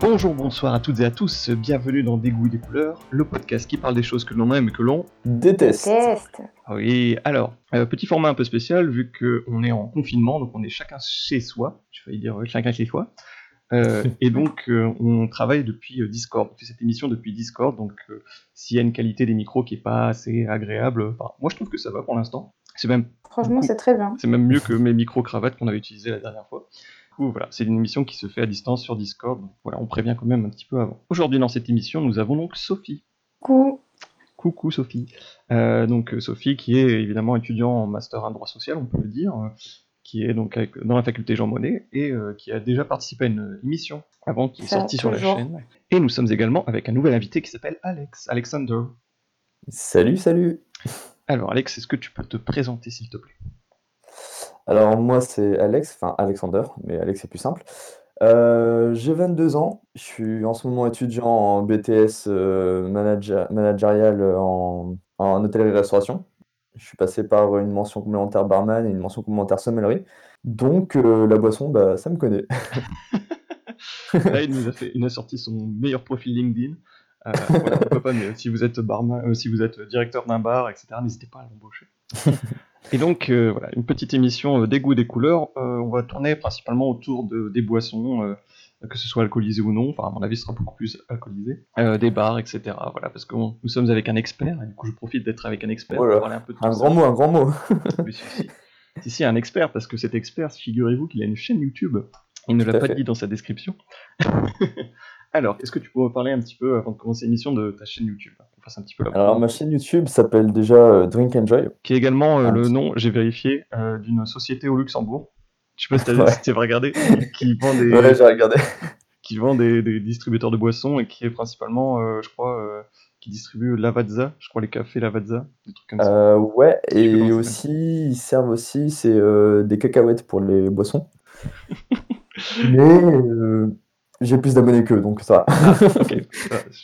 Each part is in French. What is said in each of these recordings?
Bonjour, bonsoir à toutes et à tous, bienvenue dans Des goûts et des couleurs, le podcast qui parle des choses que l'on aime et que l'on Déteste. Test. Ah Oui, alors, euh, petit format un peu spécial, vu qu'on est en confinement, donc on est chacun chez soi, je failli dire chacun chez soi, Euh, et donc euh, on travaille depuis Discord, on fait cette émission depuis Discord, donc euh, s'il y a une qualité des micros qui est pas assez agréable, enfin, moi je trouve que ça va pour l'instant, c'est même, Franchement, c'est très bien. c'est même mieux que mes micro-cravates qu'on avait utilisées la dernière fois. Du coup, voilà, c'est une émission qui se fait à distance sur Discord, donc voilà, on prévient quand même un petit peu avant. Aujourd'hui dans cette émission, nous avons donc Sophie. Coup. Coucou Sophie. Euh, donc euh, Sophie qui est évidemment étudiant en master en droit social, on peut le dire, euh, qui est donc avec- dans la faculté Jean Monnet et euh, qui a déjà participé à une émission avant qui est sortie sur la chaîne. Et nous sommes également avec un nouvel invité qui s'appelle Alex, Alexander. Salut, salut. Alors Alex, est-ce que tu peux te présenter s'il te plaît? Alors moi c'est Alex, enfin Alexander, mais Alex c'est plus simple. Euh, j'ai 22 ans, je suis en ce moment étudiant en BTS euh, manager- managérial en, en hôtellerie-restauration. Je suis passé par une mention complémentaire barman et une mention complémentaire sommellerie. Donc euh, la boisson, bah, ça me connaît. Là, il nous a fait, il a sorti son meilleur profil LinkedIn. Euh, voilà, pas, si vous êtes barman, euh, si vous êtes directeur d'un bar, etc., n'hésitez pas à l'embaucher. Et donc, euh, voilà, une petite émission euh, des goûts, des couleurs. Euh, on va tourner principalement autour de, des boissons, euh, que ce soit alcoolisé ou non. Enfin, à mon avis, ce sera beaucoup plus alcoolisé. Euh, des bars, etc. Voilà, parce que on- nous sommes avec un expert, et du coup, je profite d'être avec un expert pour parler un peu de tout Un ça. grand mot, un grand mot. Si, si. Un expert, parce que cet expert, figurez-vous qu'il a une chaîne YouTube. Il ne l'a pas fait. dit dans sa description. Alors, est-ce que tu pourrais parler un petit peu, avant de commencer l'émission, de ta chaîne YouTube? Qu'on fasse un petit peu la Alors ma chaîne YouTube s'appelle déjà euh, Drink Enjoy. Qui est également euh, le nom, j'ai vérifié, euh, d'une société au Luxembourg. Je sais pas si t'as Ouais. si regardé, qui vend des, Ouais, j'ai regardé. qui vend des, des distributeurs de boissons et qui est principalement, euh, je crois, euh, qui distribue Lavazza, je crois les cafés Lavazza, des trucs comme ça. Euh, ouais, et aussi, ils servent aussi, c'est euh, des cacahuètes pour les boissons. Mais euh, j'ai plus d'abonnés qu'eux, donc ça. je-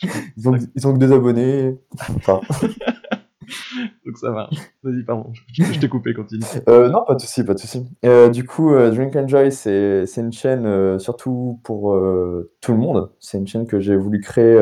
Ils ont, ils ont que deux abonnés. Donc ça va. Vas-y, pardon, je, je t'ai coupé, continue. euh, non, pas de souci, pas de souci. Euh, du coup, euh, Drink Enjoy, c'est c'est une chaîne euh, surtout pour euh, tout le monde. C'est une chaîne que j'ai voulu créer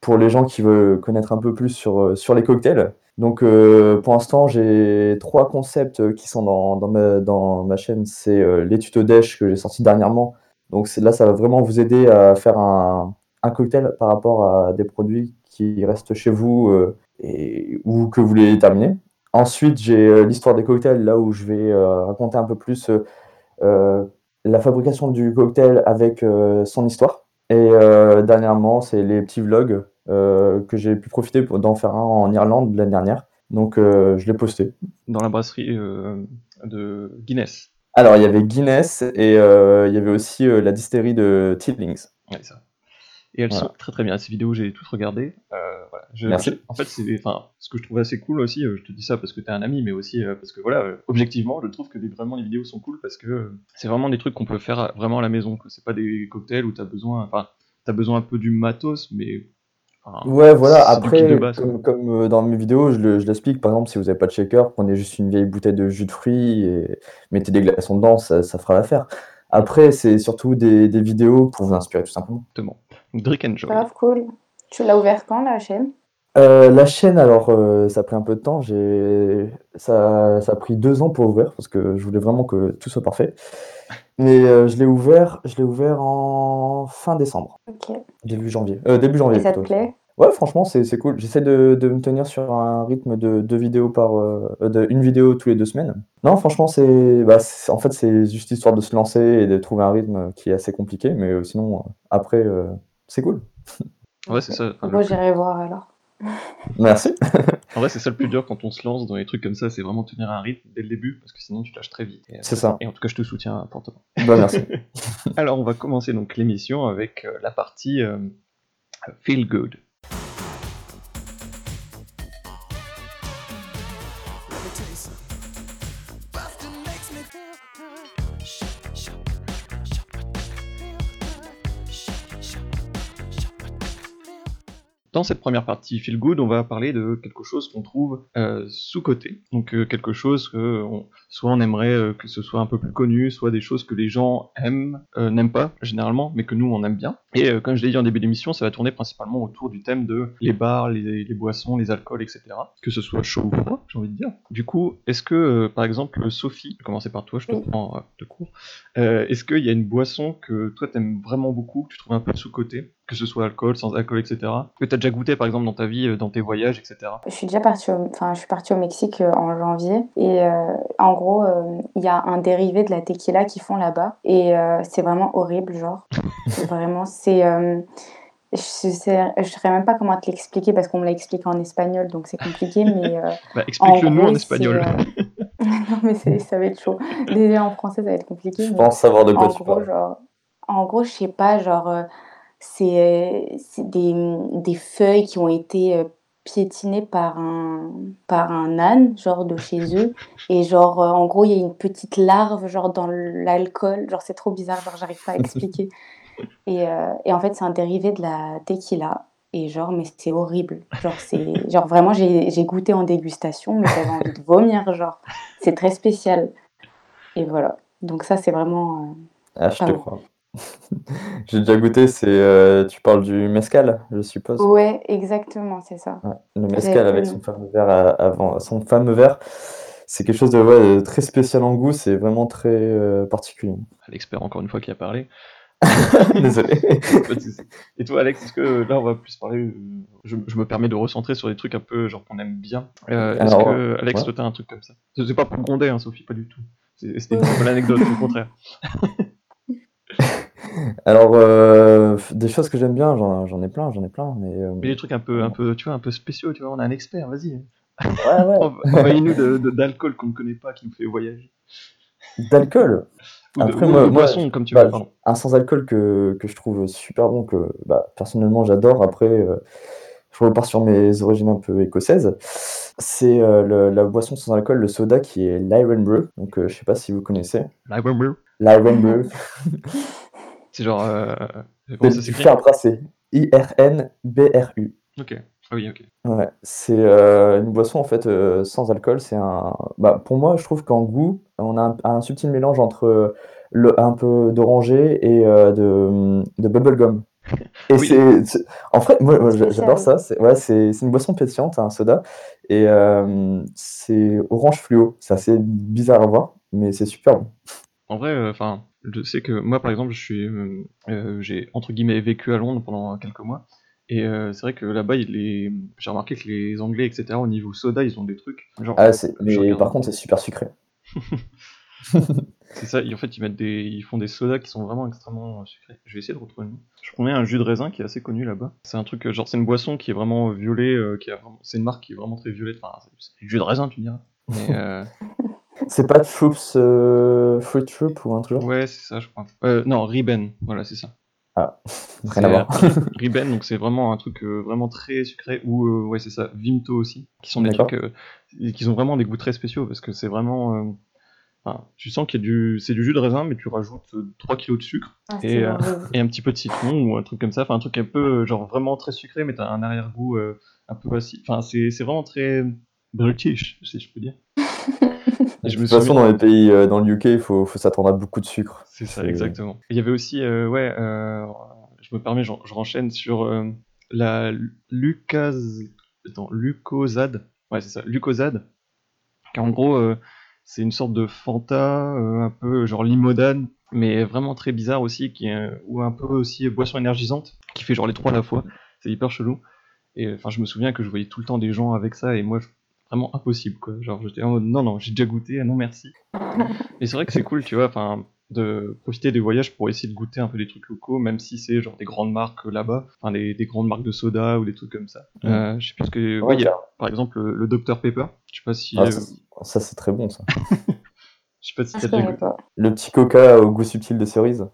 pour les gens qui veulent connaître un peu plus sur, sur les cocktails. Donc, pour l'instant, j'ai trois concepts qui sont dans, dans, ma, dans ma chaîne. C'est les tutos Dash que j'ai sorti dernièrement. Donc, là, ça va vraiment vous aider à faire un, cocktail par rapport à des produits qui restent chez vous euh, et, ou que vous voulez terminer. Ensuite, j'ai euh, l'histoire des cocktails, là où je vais euh, raconter un peu plus la fabrication du cocktail avec son histoire. Et dernièrement, c'est les petits vlogs que j'ai pu profiter d'en faire un en Irlande l'année dernière. Donc, je l'ai posté. Dans la brasserie de Guinness. Alors, il y avait Guinness et euh, il y avait aussi euh, la distillerie de Tillings. Ouais, ça. Et elles Voilà. sont très très bien. Ces vidéos, j'ai toutes regardées. Euh, voilà. Je- Merci. je- en fait, c'est, enfin, ce que je trouve assez cool aussi, je te dis ça parce que t'es un ami, mais aussi parce que voilà, objectivement, je trouve que les- vraiment les vidéos sont cool parce que c'est vraiment des trucs qu'on peut faire vraiment à la maison. C'est pas des cocktails où t'as besoin, enfin, t'as besoin un peu du matos, mais enfin, Ouais, voilà. Après, base, comme, comme, euh, dans mes vidéos, je le- je l'explique. Par exemple, si vous n'avez pas de shaker, prenez juste une vieille bouteille de jus de fruits et mettez des glaçons dedans, ça, ça fera l'affaire. Après, c'est surtout des, des vidéos pour vous inspirer, tout simplement. Exactement. Drink and Joy. Grave cool. Tu l'as ouvert quand, la chaîne? Euh, la chaîne, alors, euh, ça a pris un peu de temps. J'ai... Ça, ça a pris deux ans pour ouvrir parce que je voulais vraiment que tout soit parfait. Mais euh, je l'ai ouvert, je l'ai ouvert en fin décembre, Ok. début janvier. Euh, début janvier Et ça te plutôt. plaît? Ouais, franchement, c'est c'est cool. J'essaie de, de me tenir sur un rythme de deux vidéos par, euh, de une vidéo tous les deux semaines. Non, franchement, c'est, bah, c'est- en fait, c'est juste histoire de se lancer et de trouver un rythme qui est assez compliqué, mais euh, sinon, après, euh, c'est cool. Ouais, c'est ça. Plus- j'irai voir alors. Merci. En vrai, c'est ça le plus dur quand on se lance dans des trucs comme ça, c'est vraiment tenir un rythme dès le début, parce que sinon tu lâches très vite. Et, euh, C'est ça. Et en tout cas, je te soutiens fortement. Bah, merci. Alors, on va commencer donc l'émission avec euh, la partie euh, Feel Good. Dans cette première partie Feel Good, on va parler de quelque chose qu'on trouve euh, sous-côté. Donc euh, quelque chose que soit on aimerait euh, que ce soit un peu plus connu, soit des choses que les gens aiment, euh, n'aiment pas généralement, mais que nous on aime bien. Et euh, comme je l'ai dit en début d'émission, ça va tourner principalement autour du thème de les bars, les, les boissons, les alcools, etc. Que ce soit chaud ou froid, j'ai envie de dire. Du coup, est-ce que, euh, par exemple, Sophie, je vais commencer par toi, je te prends de court. Euh, est-ce qu'il y a une boisson que toi t'aimes vraiment beaucoup, que tu trouves un peu sous-côté, que ce soit alcool, sans alcool, etc. Que t'as déjà goûté, par exemple, dans ta vie, dans tes voyages, etc. Je suis déjà partie au, enfin, je suis partie au Mexique en janvier et en gros, euh, il y a un dérivé de la tequila qu'ils font là-bas et euh, c'est vraiment horrible, genre. vraiment, c'est. euh, je sais, je saurais même pas comment te l'expliquer parce qu'on me l'a expliqué en espagnol donc c'est compliqué, mais euh, Bah, explique-le nous en espagnol. euh, non, mais ça va être chaud. Déjà en français, ça va être compliqué. Je pense savoir de quoi en tu gros, parles. genre, en gros, je sais pas, genre, c'est c'est des, des feuilles qui ont été piétinées par un, par un âne, genre de chez eux. Et genre, euh, en gros, il y a une petite larve, genre, dans l'alcool. Genre, c'est trop bizarre, genre, j'arrive pas à expliquer. Et, euh, et en fait, c'est un dérivé de la tequila. Et genre, mais c'est horrible. Genre, c'est, genre vraiment, j'ai j'ai goûté en dégustation, mais j'avais envie de vomir, genre. C'est très spécial. Et voilà. Donc ça, c'est vraiment... euh, Ah, je te bon. crois. J'ai déjà goûté, c'est euh, tu parles du mezcal, je suppose. Ouais, exactement, c'est ça. Ouais, Le J'avais mezcal avec son fameux verre avant, son fameux verre, c'est quelque chose de ouais, de très spécial en goût, c'est vraiment très euh, particulier. L'expert, encore une fois, qui a parlé. Désolé. Pas de souci. Et toi, Alex, est-ce que euh, là, on va plus parler. euh, Je, je me permets de recentrer sur des trucs un peu genre qu'on aime bien. Euh, est-ce Alors, que, Alex, ouais. toi, t'as un truc comme ça? C'est pas pour gronder, hein, Sophie, pas du tout. C'est- C'était une bonne anecdote, au contraire. Alors, euh, des choses que j'aime bien, j'en ai plein, j'en ai plein, mais euh, Mais des trucs un peu, un peu, tu vois, un peu spéciaux, tu vois, on a un expert, vas-y. ouais, ouais. Env- Envahis-nous de- de- d'alcool qu'on ne connaît pas, qui nous fait voyager. D'alcool. Ou de, Après, ou moi- de moi, boisson, comme tu Bah, veux. un sans-alcool que, que je trouve super bon, que bah, personnellement j'adore. Après, euh, je repars sur mes origines un peu écossaises. C'est la boisson sans alcool, le soda, qui est l'Iron Brew. Donc, je sais pas si vous connaissez. La Wembley. L'Iron Brew. C'est genre. Euh... Comment ça s'écrit tracé. I-R-N-B-R-U. Ok. Ah oui, ok. Ouais, c'est euh, une boisson en fait euh, sans alcool. C'est un. Bah, pour moi, je trouve qu'en goût, on a un, un subtil mélange entre le, un peu d'oranger et euh, de, de bubblegum. Et Oui. c'est, c'est- en fait, moi, j'adore ça. C'est ouais, c'est c'est une boisson pétillante, un soda, et euh, c'est orange fluo. C'est assez bizarre à voir, mais c'est super bon. En vrai, euh, enfin, je sais que moi, par exemple, je suis, euh, euh, j'ai entre guillemets vécu à Londres pendant quelques mois, et euh, c'est vrai que là-bas, j'ai remarqué que les Anglais, etc., au niveau soda, ils ont des trucs. Genre, Ah, mais regarde. par contre, c'est super sucré. c'est ça. en fait, ils mettent des, ils font des sodas qui sont vraiment extrêmement sucrés. Je vais essayer de retrouver le nom. Je prenais un jus de raisin qui est assez connu là-bas. C'est un truc, genre, c'est une boisson qui est vraiment violet, euh, qui a vraiment... c'est une marque qui est vraiment très violette. Enfin, c'est c'est du jus de raisin, tu diras. Mais euh, C'est pas Troops, euh, Fruit Troop ou un truc genre? Ouais, c'est ça, je crois. Euh, non, Riben, voilà, c'est ça. Rien à voir. Riben, donc c'est vraiment un truc euh, vraiment très sucré, ou euh, ouais, c'est ça, Vimto aussi, qui sont des trucs euh, qui ont vraiment des goûts très spéciaux parce que c'est vraiment. euh, enfin, tu sens qu'il y a du. C'est du jus de raisin, mais tu rajoutes euh, 3 kilos de sucre Ah, Et, euh, et un petit peu de citron ou un truc comme ça. Enfin, un truc un peu euh, genre vraiment très sucré, mais t'as un arrière-goût euh, un peu acide. Enfin, c'est c'est vraiment très british, si je peux dire. Et je De toute façon, souviens- dans les pays, euh, dans le UK, il faut, faut s'attendre à beaucoup de sucre. C'est ça, exactement. Il y avait aussi, euh, ouais, euh, je me permets, je, je renchaîne sur euh, la Lucas, attends, Lucozade. Ouais, c'est ça, Lucozade. Qui en gros, euh, c'est une sorte de Fanta, euh, un peu genre limonade, mais vraiment très bizarre aussi, qui est, euh, ou un peu aussi boisson énergisante, qui fait genre les trois à la fois. C'est hyper chelou. Et enfin, je me souviens que je voyais tout le temps des gens avec ça, et moi, je- vraiment impossible, quoi. Genre, j'étais en mode, non, non, j'ai déjà goûté, ah non, merci. Et c'est vrai que c'est cool, tu vois, enfin, de profiter des voyages pour essayer de goûter un peu des trucs locaux, même si c'est genre des grandes marques là-bas, enfin des, des grandes marques de soda ou des trucs comme ça. Euh, je sais plus ce que. Ouais, ouais, il y a, carrément. par exemple le, le Dr Pepper. Je sais pas si. Ah, euh, ça, ça, c'est très bon, ça. je sais pas si Ah, t'as déjà. Le petit coca au goût subtil de cerise.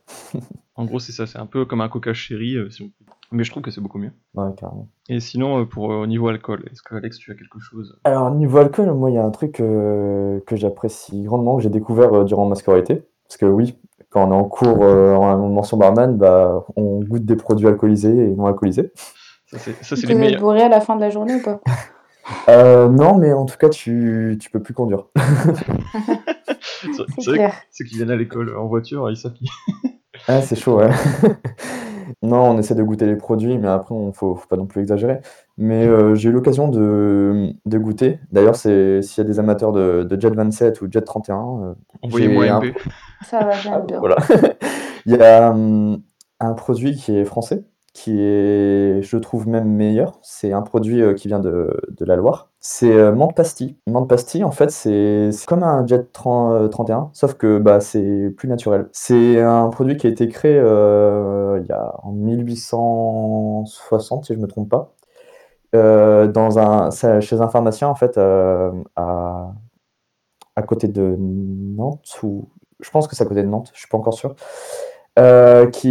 En gros, c'est ça, c'est un peu comme un Coca Cherry, euh, si on peut. Mais je trouve que c'est beaucoup mieux. Ouais, carrément. Et sinon, euh, pour euh, au niveau alcool, est-ce que Alex, tu as quelque chose? Alors, niveau alcool, moi, il y a un truc euh, que j'apprécie grandement, que j'ai découvert euh, durant ma scolarité. Parce que oui, quand on est en cours euh, en mention barman, bah, on goûte des produits alcoolisés et non alcoolisés. Ça, c'est ça, c'est Vous les meilleurs. bourré à la fin de la journée ou pas? Euh, non, mais en tout cas, tu, tu peux plus conduire. C'est clair. ceux qui viennent à l'école en voiture, ils savent qu'ils. Ah, c'est chaud, ouais. Non, on essaie de goûter les produits, mais après, on faut, faut pas non plus exagérer. Mais euh, j'ai eu l'occasion de, de goûter. D'ailleurs, c'est s'il y a des amateurs de, de Jet 27 ou Jet 31, euh, Envoyez-moi un-. Ça va, j'aime bien. Voilà. Il y a hum, un produit qui est français, qui est, je trouve, même meilleur. C'est un produit euh, qui vient de, de la Loire. C'est euh, menthe pastille. Menthe pastille, en fait, c'est comme un Jet 30, euh, 31, sauf que bah, c'est plus naturel. C'est un produit qui a été créé euh, il y a en 1860, si je me trompe pas, dans un, chez un pharmacien, en fait, à, à côté de Nantes, ou je pense que c'est à côté de Nantes, je suis pas encore sûr, euh, qui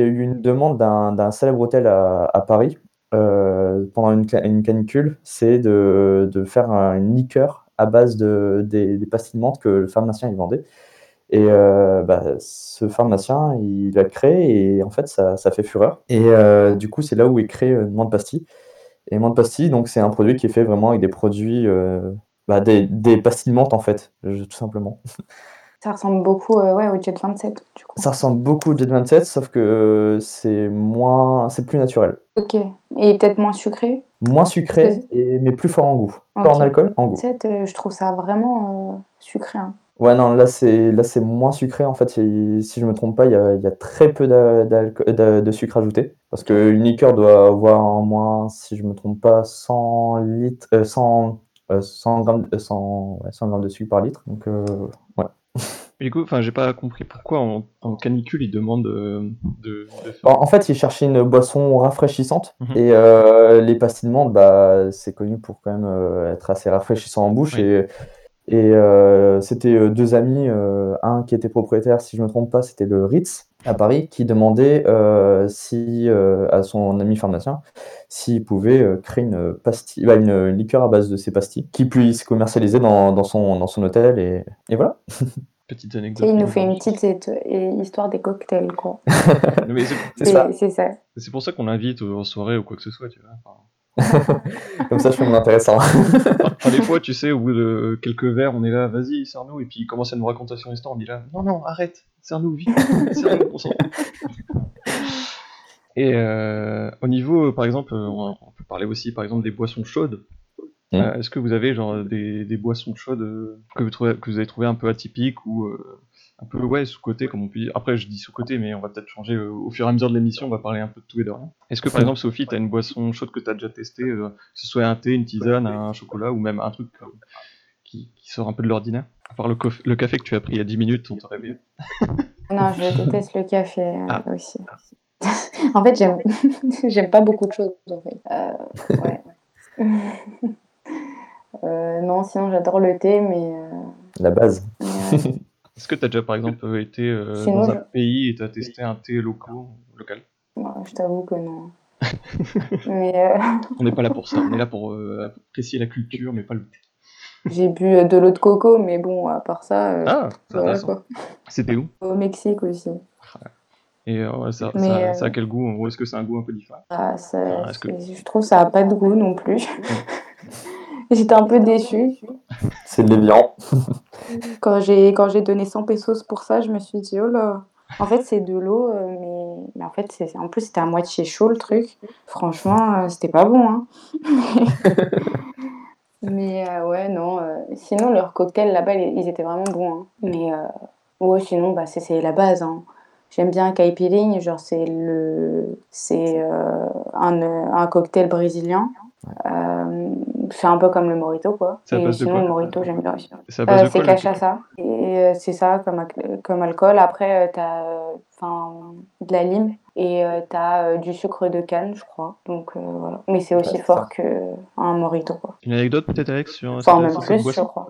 a eu une demande d'un célèbre hôtel à, Paris euh, pendant une, ca- une canicule, c'est de, faire un- liqueur à base de, des, des pastilles de menthe que le pharmacien vendait. Et euh, bah, ce pharmacien, il l'a créé et en fait, ça, ça fait fureur. Et du coup, c'est là où est créé euh, menthe pastille. Et menthe pastille, donc c'est un produit qui est fait vraiment avec des produits, bah, des, des pastilles de menthe en fait, tout simplement. Ça ressemble beaucoup euh, ouais, au Jet 27, du coup. Ça ressemble beaucoup au Jet 27, sauf que euh, c'est moins, c'est plus naturel. Ok. Et peut-être moins sucré? Moins sucré, et, mais plus fort en goût. Pas Ok. en alcool, en goût. 27, euh, je trouve ça vraiment euh, sucré. hein. Ouais, non, là c'est là c'est moins sucré en fait. Si je me trompe pas, il y a, y a très peu de, de sucre ajouté. Parce qu'une liqueur doit avoir en moins, si je me trompe pas, 100 litres, euh, 100, euh, 100 grammes, euh, 100, ouais, 100 grammes de sucre par litre. Donc, ouais. Mais du coup, enfin, j'ai pas compris pourquoi en, en canicule ils demandent de, de, de faire- En, fait, ils cherchaient une boisson rafraîchissante. Mhm. Et euh, les pastilles de menthe, bah, c'est connu pour quand même euh, être assez rafraîchissant en bouche. Oui. Et, et euh, c'était deux amis, un qui était propriétaire, si je me trompe pas, c'était le Ritz à Paris, qui demandait euh, si, euh, à son ami pharmacien s'il pouvait euh, créer une pastille, bah, une, une liqueur à base de ces pastilles, qui puisse commercialiser dans, dans, son, dans son hôtel. Et, et voilà. petite anecdote. sais, il nous fait une petite et- histoire des cocktails, quoi. Mais c'est- C'est ça. C'est pour ça qu'on l'invite aux soirées ou quoi que ce soit, tu vois. Enfin, Comme ça, je fais mon intéressant. Enfin, des fois, tu sais, au bout de quelques verres, on est là, vas-y, serre-nous, et puis il commence à nous raconter son histoire, on dit là, non, non, arrête, serre-nous, vite, serre-nous, on s'en fout. Et euh, au niveau, par exemple, euh, on on peut parler aussi, par exemple, des boissons chaudes. Mm. Euh, Est-ce que vous avez genre des, des boissons chaudes euh, que vous trouvez, que vous avez trouvé un peu atypiques ou euh, un peu ouais sous côté comme on peut dire? Après, je dis sous côté, mais on va peut-être changer au fur et à mesure de l'émission. On va parler un peu de tout et de rien. Est-ce que par exemple, Sophie, t'as une boisson chaude que t'as déjà testée, que ce soit un thé, une tisane, un chocolat ou même un truc qui, qui sort un peu de l'ordinaire? À part le, café que tu as pris il y a 10 minutes, on t'aurait bien. Non, je déteste le café euh, Ah. aussi. en fait, j'aime j'aime pas beaucoup de choses. En fait. Euh, ouais. Euh, non, sinon j'adore le thé, mais, euh, La base. Est-ce que t'as déjà par exemple été euh, Sinon, dans un je- pays et t'as testé un thé local, local? Non, je t'avoue que non. mais euh, On n'est pas là pour ça. On est là pour euh, apprécier la culture, mais pas le thé. J'ai bu euh, de l'eau de coco, mais bon, à part ça, euh, Ah, voilà quoi. C'était où? Au Mexique aussi. Et euh, ouais, ça, Mais, ça, euh, ça a quel goût? En gros Est-ce que c'est un goût un peu différent? Ah, ça- Ah, que- Je trouve ça a pas de goût non plus. J'étais un peu déçue. C'est de l'évian. Quand j'ai quand j'ai donné 100 pesos pour ça, je me suis dit, oh là. En fait, c'est de l'eau, mais... mais en fait, c'est en plus, c'était à moitié chaud le truc. Franchement, c'était pas bon. Hein. mais euh, ouais, non. euh, Sinon, leurs cocktails là-bas, ils ils étaient vraiment bons. hein. Mais euh, ouais, sinon, bah, c'est- c'est la base. hein. J'aime bien caipirinha, genre c'est le c'est euh, un, euh, un cocktail brésilien. Euh, c'est un peu comme le morito quoi. Et sinon quoi? le morito j'aime bien aussi. C'est Euh, cachaça. Et euh, c'est ça comme, comme alcool. Après, tu as de la lime et tu as du sucre de canne, je crois. Donc euh, voilà. Mais c'est aussi c'est fort qu'un morito. Quoi. Une anecdote peut-être Alex sur Enfin, même plus, je crois.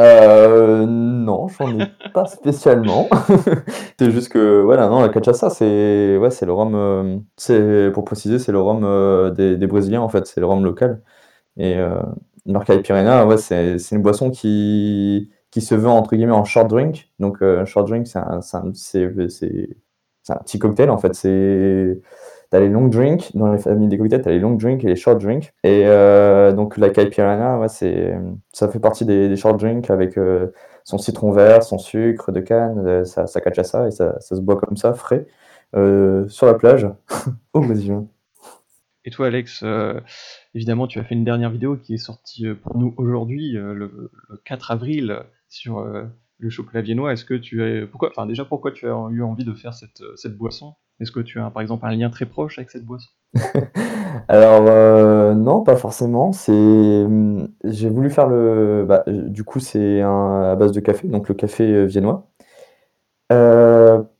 Euh, non, j'en ai pas spécialement. C'est juste que, voilà, non, la cachaça, c'est ouais, c'est le rhum, euh, c'est, pour préciser, c'est le rhum euh, des, des Brésiliens, en fait, c'est le rhum local. Et euh, caipirinha, ouais, c'est, c'est une boisson qui, qui se veut, entre guillemets, en short drink. Donc, euh, short drink, c'est un, c'est un, c'est un petit cocktail, en fait. C'est, t'as les long drinks, dans les familles des cocktails, t'as les long drinks et les short drinks. Et euh, donc, la caipirinha, ouais, c'est, ça fait partie des, short drinks avec euh, son citron vert, son sucre de canne, euh, sa, sa cachaça, et ça, ça se boit comme ça, frais. sur la plage au Brésil. Et toi, Alex, évidemment, tu as fait une dernière vidéo qui est sortie pour nous aujourd'hui, le, le 4 avril, sur le chocolat viennois. Est-ce que tu as, pourquoi, enfin déjà, pourquoi tu as eu envie de faire cette, euh, cette boisson? Est-ce que tu as, par exemple, un lien très proche avec cette boisson? Alors euh, non, pas forcément. C'est, hum, j'ai voulu faire le, bah, euh, du coup, c'est à base de café, donc le café viennois.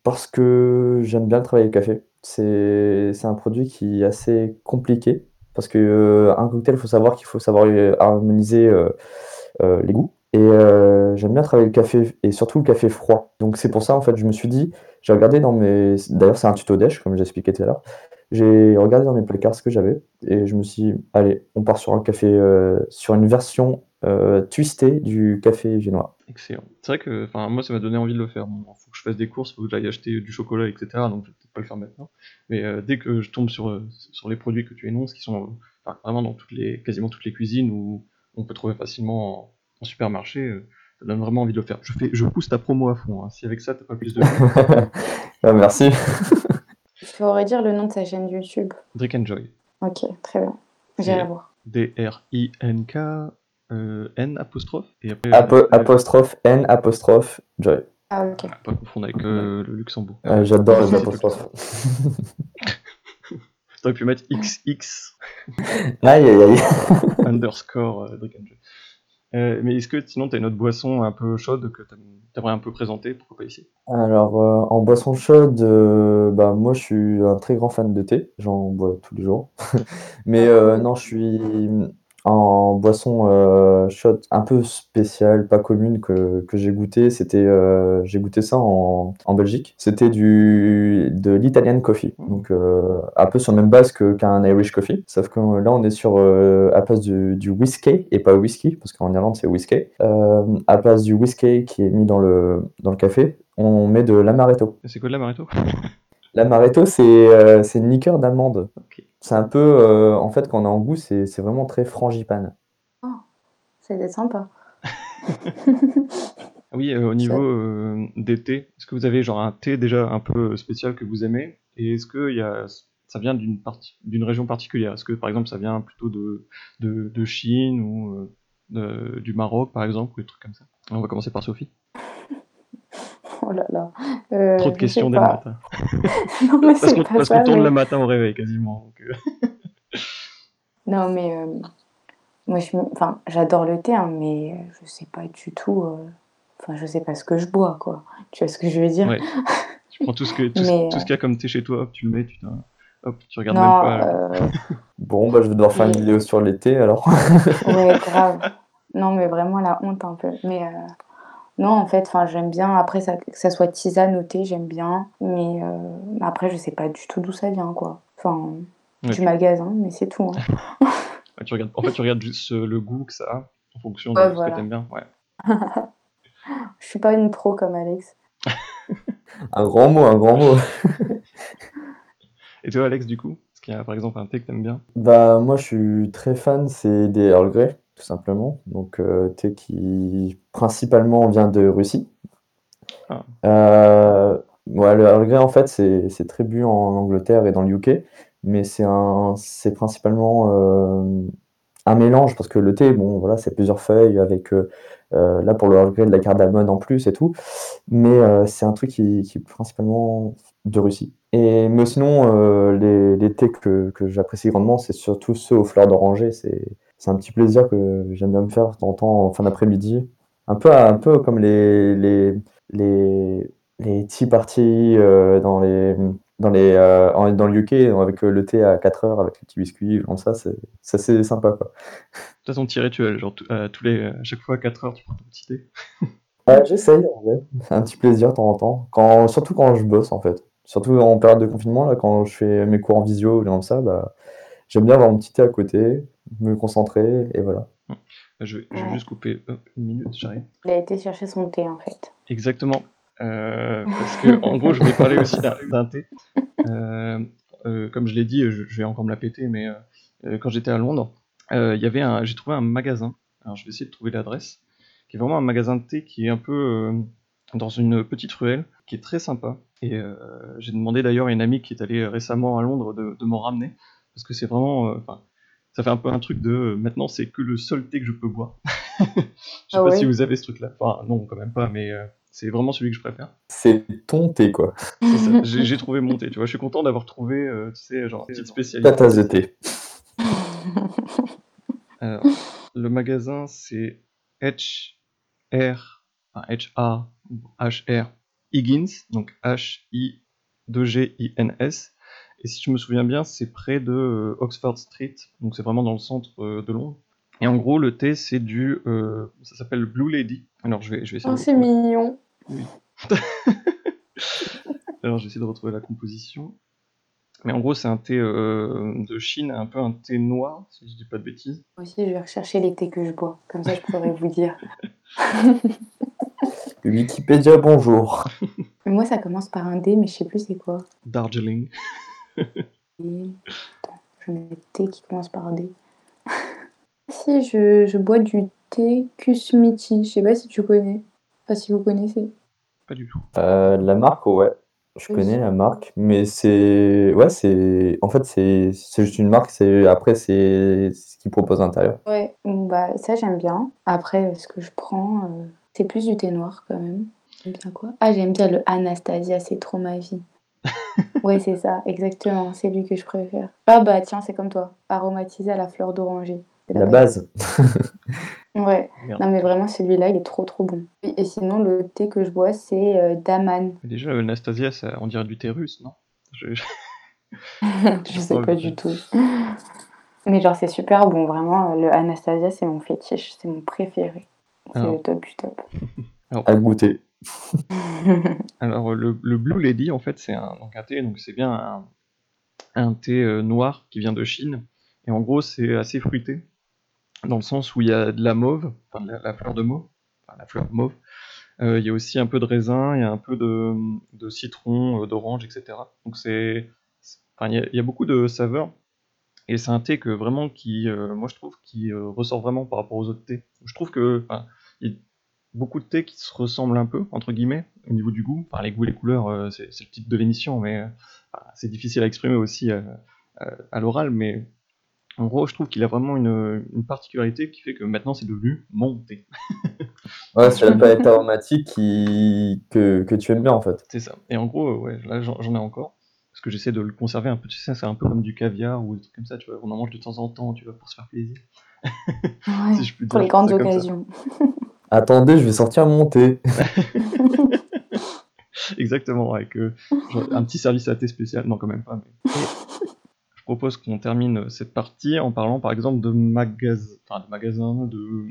Parce que j'aime bien travailler le café. C'est, un produit qui est assez compliqué parce que un cocktail, il faut savoir qu'il faut savoir harmoniser les goûts. Et euh, j'aime bien travailler le café et surtout le café froid. Donc c'est pour ça en fait, je me suis dit, j'ai regardé dans mes, d'ailleurs c'est un tuto Dèche comme j'ai expliqué tout à l'heure. J'ai regardé dans mes placards ce que j'avais et je me suis dit, allez, on part sur un café, euh, sur une version euh, twistée du café viennois. Excellent. C'est vrai que, moi, ça m'a donné envie de le faire. Bon, faut que je fasse des courses, faut que j'aille acheter du chocolat, etc. Donc, je vais peut-être pas le faire maintenant. Mais dès que je tombe sur, sur les produits que tu énonces, qui sont vraiment dans toutes les, quasiment toutes les cuisines où on peut trouver facilement en, en supermarché, euh, ça donne vraiment envie de le faire. Je, fais, je pousse ta promo à fond. hein. Si avec ça, t'as pas plus de Ah, merci. Je pourrais dire le nom de sa chaîne YouTube. Drink and Joy. Ok, très bien. J'irai voir. D-R-I-N-K euh, N apostrophe. Et après, Apo- euh, apostrophe N apostrophe Joy. Ah, ok. à pas confondre avec euh, le Luxembourg. Euh, J'adore les apostrophes. T'aurais pu mettre XX Aïe aïe aïe. underscore euh, Drink and Joy. Euh, mais est-ce que sinon t'as une autre boisson un peu chaude que t'aimes- t'aimerais un peu présenter Pourquoi pas ici? Alors, euh, en boisson chaude, euh, bah, moi je suis un très grand fan de thé, j'en bois tous les jours. Mais non, je suis en boisson euh, chaude un peu spéciale, pas commune, que, que j'ai goûté. C'était, euh, j'ai goûté ça en, en Belgique. C'était du de l'Italian coffee, donc euh, un peu sur la même base que qu'un Irish coffee. Sauf que là, on est sur à place du, du whisky et pas whisky, parce qu'en Irlande c'est whisky. À place du whisky qui est mis dans le dans le café, on met de l'amaretto. C'est quoi de l'amaretto? L'amaretto, c'est c'est une liqueur d'amande. C'est un peu, euh, en fait, quand on a en goût, c'est c'est vraiment très frangipane. C'était sympa. Ah Oui, euh, au niveau euh, des thés, est-ce que vous avez genre un thé déjà un peu spécial que vous aimez? Et est-ce que il y a, ça vient d'une partie, d'une région particulière? Est-ce que par exemple ça vient plutôt de, de, de Chine ou euh, de- du Maroc par exemple ou des trucs comme ça? On va commencer par Sophie. Oh là là. Euh, Trop de questions dès le matin. Non, mais Parce c'est qu'on tourne mais- le matin au réveil quasiment. donc, euh. Non, mais euh, moi, je, enfin, j'adore le thé, hein, mais je sais pas du tout. euh, Enfin, je sais pas ce que je bois, quoi. Tu vois ce que je veux dire? Ouais. Tu prends tout ce que tout, ce- Mais, tout ce qu'il y a comme thé chez toi, hop, tu le mets, tu t'en- hop, tu regardes Non, même pas. euh, Bon, bah, je vais devoir faire une vidéo sur l'été, alors. ouais, grave. Non, mais vraiment la honte un peu. Mais euh, non, en fait, enfin, j'aime bien. Après, ça, que ça soit tisane ou thé, j'aime bien. Mais euh, après, je sais pas du tout d'où ça vient, quoi. Enfin, Ouais, du magasin, mais c'est tout. hein. Ouais, tu regardes, en fait, tu regardes juste euh, le goût que ça a en fonction de Ouais, ce que t'aimes bien. Ouais. Je suis pas une pro comme Alex. Un grand mot, un grand mot. Et toi, Alex, du coup, est-ce qu'il y a par exemple un thé que t'aimes bien? Bah, moi, je suis très fan, c'est des Earl Grey, tout simplement. Donc, euh, thé qui principalement vient de Russie. Ah. Euh, ouais, le Earl Grey, en fait, c'est très bu en Angleterre et dans le UK, mais c'est un, c'est principalement euh, un mélange, parce que le thé, bon, voilà, c'est plusieurs feuilles avec, euh, là, pour le Earl Grey, de la cardamone en plus et tout, mais euh, c'est un truc qui, qui est principalement de Russie. Et, mais sinon, les, les thés que, que j'apprécie grandement, c'est surtout ceux aux fleurs d'oranger. C'est, c'est un petit plaisir que j'aime bien me faire de temps en temps en fin d'après-midi. Un peu, un peu comme les, les, les, les tea parties euh, dans les, dans les, euh, en- dans le UK, avec euh, le thé à 4 heures, avec les petits biscuits, comme ça, c'est, assez sympa, quoi. Toi, ton petit rituel, genre euh, tous les, à chaque fois à 4 heures, tu prends ton petit thé? Ouais, j'essaye, en vrai. C'est un petit plaisir de temps en temps. Quand, surtout quand je bosse, en fait. Surtout en période de confinement, là, quand je fais mes cours en visio ou comme ça, bah, j'aime bien avoir mon petit thé à côté, me concentrer, et voilà. Je vais, je vais Ouais. juste couper hop, une minute, j'arrive. Il a été chercher son thé, en fait. Exactement. Euh, parce que, en gros, je voulais parler aussi d'un thé. Euh, euh, comme je l'ai dit, je, je vais encore me la péter, mais quand j'étais à Londres, euh, il y avait un, j'ai trouvé un magasin. Alors, je vais essayer de trouver l'adresse. Qui est vraiment un magasin de thé qui est un peu euh, dans une petite ruelle, qui est très sympa. Et euh, j'ai demandé d'ailleurs à une amie qui est allée récemment à Londres de, de m'en ramener, parce que c'est vraiment, euh, enfin, ça fait un peu un truc de euh, maintenant c'est que le seul thé que je peux boire. je sais Ah pas si vous avez ce truc-là. Enfin, non, quand même pas, mais euh, c'est vraiment celui que je préfère. C'est ton thé, quoi. C'est ça. J'ai j'ai trouvé mon thé, tu vois. Je suis content d'avoir trouvé, euh, tu sais, genre, petite spécialité. Ta tasse de thé. Alors, le magasin, c'est HR, enfin H-A, H-R, Higgins, donc H-I-2-G-I-N-S. Et si je me souviens bien, c'est près de euh, Oxford Street, donc c'est vraiment dans le centre euh, de Londres. Et en gros, le thé, c'est du. euh, ça s'appelle Blue Lady. Alors, je vais, je vais essayer Oh, c'est mignon. Alors, j'essaie de retrouver la composition. Mais en gros, c'est un thé euh, de Chine, un peu un thé noir, si je dis pas de bêtises. Moi aussi, je vais rechercher les thés que je bois. Comme ça, je pourrais vous dire. Wikipédia, bonjour. Mais moi, ça commence par un D, mais je sais plus c'est quoi. Darjeeling. Et- Attends, je mets thé qui commence par D. si, je, je bois du thé Kusmiti. Je sais pas si tu connais. Pas si vous connaissez. Pas du tout. Euh, la marque, ouais. Je Oui. connais la marque, mais c'est. Ouais, c'est. En fait, c'est c'est juste une marque. c'est Après, c'est ce qu'ils proposent à l'intérieur. Ouais, bah ça j'aime bien. Après, ce que je prends, euh, c'est plus du thé noir quand même. J'aime bien quoi? Ah, j'aime bien le Anastasia, c'est trop ma vie. Ouais, c'est ça, exactement, c'est lui que je préfère. Ah bah tiens, c'est comme toi, aromatisé à la fleur d'oranger. C'est La base. Ouais, Merde. non mais vraiment celui-là, il est trop trop bon. Et sinon, le thé que je bois, c'est euh, Daman. Déjà, Anastasia, ça, on dirait du thé russe, non? Je- je- Je sais pas du tout. Mais genre, c'est super bon, vraiment. Le Anastasia, c'est mon fétiche, c'est mon préféré. C'est Alors. le top du top. À goûter. Alors, le, Blue Lady, en fait, c'est un, thé, donc c'est bien un, thé euh, noir qui vient de Chine. Et en gros, c'est assez fruité, dans le sens où il y a de la mauve, enfin la, la fleur de mauve, enfin la fleur mauve. Euh, il y a aussi un peu de raisin, il y a un peu de, de citron, euh, d'orange, etc. Donc c'est, enfin, il y, a, beaucoup de saveurs. Et c'est un thé que vraiment qui, moi je trouve, qui ressort vraiment par rapport aux autres thés. Je trouve que, beaucoup de thés qui se ressemblent un peu, entre guillemets, au niveau du goût. Enfin, les goûts et les couleurs, euh, c'est c'est le titre de l'émission, mais euh, c'est difficile à exprimer aussi euh, euh, à l'oral. Mais en gros, je trouve qu'il a vraiment une, une particularité qui fait que maintenant c'est devenu mon thé. Ouais, c'est la palette aromatique qui... que, que tu aimes bien, en fait. C'est ça. Et en gros, ouais, là j'en j'en ai encore. Parce que j'essaie de le conserver un peu, tu sais, c'est un peu comme du caviar ou des trucs comme ça, tu vois. On en mange de temps en temps, tu vois, pour se faire plaisir. Ouais, si je puis pour les grandes occasions. Attendez, je vais sortir mon thé. Exactement, avec euh, un petit service à thé spécial. Non, quand même pas. Mais... Je propose qu'on termine cette partie en parlant par exemple de, magas... enfin, de magasins, de,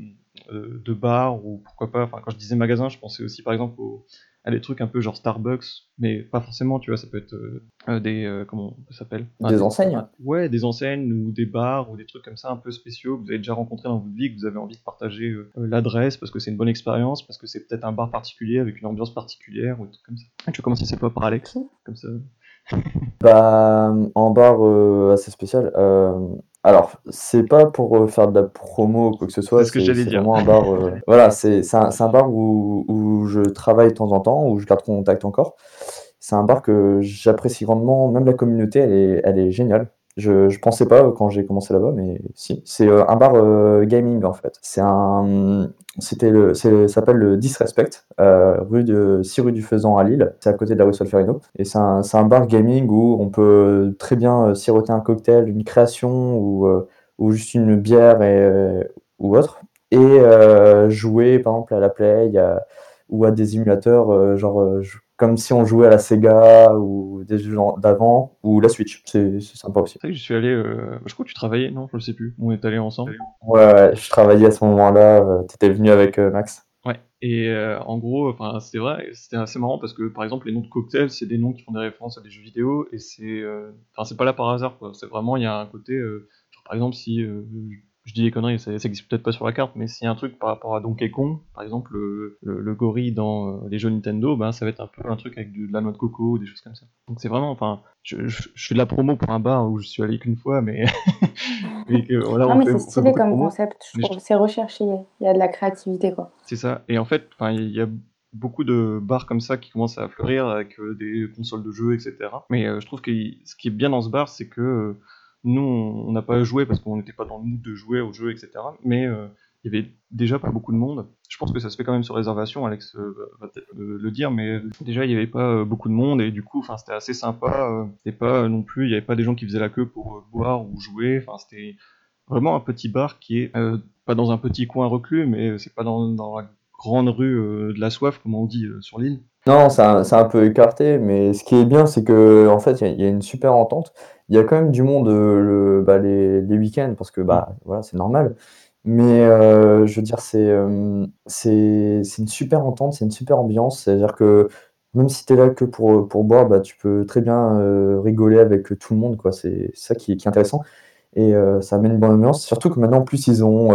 euh, de bars ou pourquoi pas. Enfin, quand je disais magasin, je pensais aussi par exemple au- à des trucs un peu genre Starbucks, mais pas forcément, tu vois, ça peut être euh, euh, des. euh, comment ça s'appelle? Des enseignes Ouais, des enseignes ou des bars ou des trucs comme ça un peu spéciaux que vous avez déjà rencontrés dans votre vie, que vous avez envie de partager euh, l'adresse parce que c'est une bonne expérience, parce que c'est peut-être un bar particulier avec une ambiance particulière ou des trucs comme ça. Tu veux commencer cette fois par Alex? Comme ça. Bah, en bar assez spécial. Alors, c'est pas pour euh, faire de la promo ou quoi que ce soit. C'est ce que j'allais dire. vraiment un bar. euh, voilà, c'est un, c'est un bar où, où je travaille de temps en temps, où je garde contact encore. C'est un bar que j'apprécie grandement. Même la communauté, elle est, elle est géniale. Je, je pensais pas quand j'ai commencé là-bas, mais si. C'est euh, un bar euh, gaming en fait. C'est un, c'était le, ça s'appelle le Disrespect, euh, rue de 6 rue du Faisan à Lille. C'est à côté de la rue Solferino. Et c'est un, un bar gaming où on peut très bien siroter un cocktail, une création ou, ou juste une bière et, ou autre. Et jouer par exemple à la Play ou à des émulateurs, genre comme si on jouait à la Sega ou des jeux d'avant ou la Switch. C'est sympa aussi. C'est vrai que je suis allé. euh, Je crois que tu travaillais, non Je ne sais plus. On est allé ensemble. Ouais, ouais, je travaillais à ce moment-là. euh, T'étais venu avec euh, Max. Ouais. Et euh, en gros, enfin, c'était vrai, c'était assez marrant parce que par exemple, les noms de cocktails, c'est des noms qui font des références à des jeux vidéo et c'est, euh, enfin, c'est pas là par hasard quoi. C'est vraiment, il y a un côté, euh, genre, par exemple, si je dis des conneries, ça, ça existe peut-être pas sur la carte, mais s'il y a un truc par rapport à Donkey Kong, par exemple, le, le, le gorille dans euh, les jeux Nintendo, ben ça va être un peu un truc avec de la noix de coco ou des choses comme ça. Donc c'est vraiment, enfin, je, je, je fais de la promo pour un bar où je suis allé qu'une fois, mais, mais que, voilà, Non, on mais c'est stylé comme promo. concept, je trouve. C'est recherché, il y a de la créativité, quoi. C'est ça. Et en fait, il y a beaucoup de bars comme ça qui commencent à fleurir avec des consoles de jeux, etc. Mais je trouve que ce qui est bien dans ce bar, c'est que nous, on n'a pas joué parce qu'on n'était pas dans le mood de jouer au jeu, etc. Mais il y avait déjà pas beaucoup de monde. Je pense que ça se fait quand même sur réservation, Alex va peut-être le dire, mais déjà il n'y avait pas beaucoup de monde et du coup, c'était assez sympa. Pas non plus, il n'y avait pas des gens qui faisaient la queue pour boire ou jouer. Enfin c'était vraiment un petit bar qui est pas dans un petit coin reclus, mais c'est pas dans, dans, la grande rue de la soif, comme on dit sur l'île. Non, c'est un, un, peu écarté, mais ce qui est bien, c'est que en fait, il y, y, a une super entente. Il y a quand même du monde le, bah, les, les week-ends parce que bah voilà, c'est normal. Mais euh, je veux dire, c'est euh, une super entente, c'est une super ambiance. C'est-à-dire que même si tu es là que pour, pour boire, bah, tu peux très bien euh, rigoler avec tout le monde. quoi. C'est ça qui, qui est intéressant. Et ça amène une bonne ambiance. Surtout que maintenant, en plus, ils ont,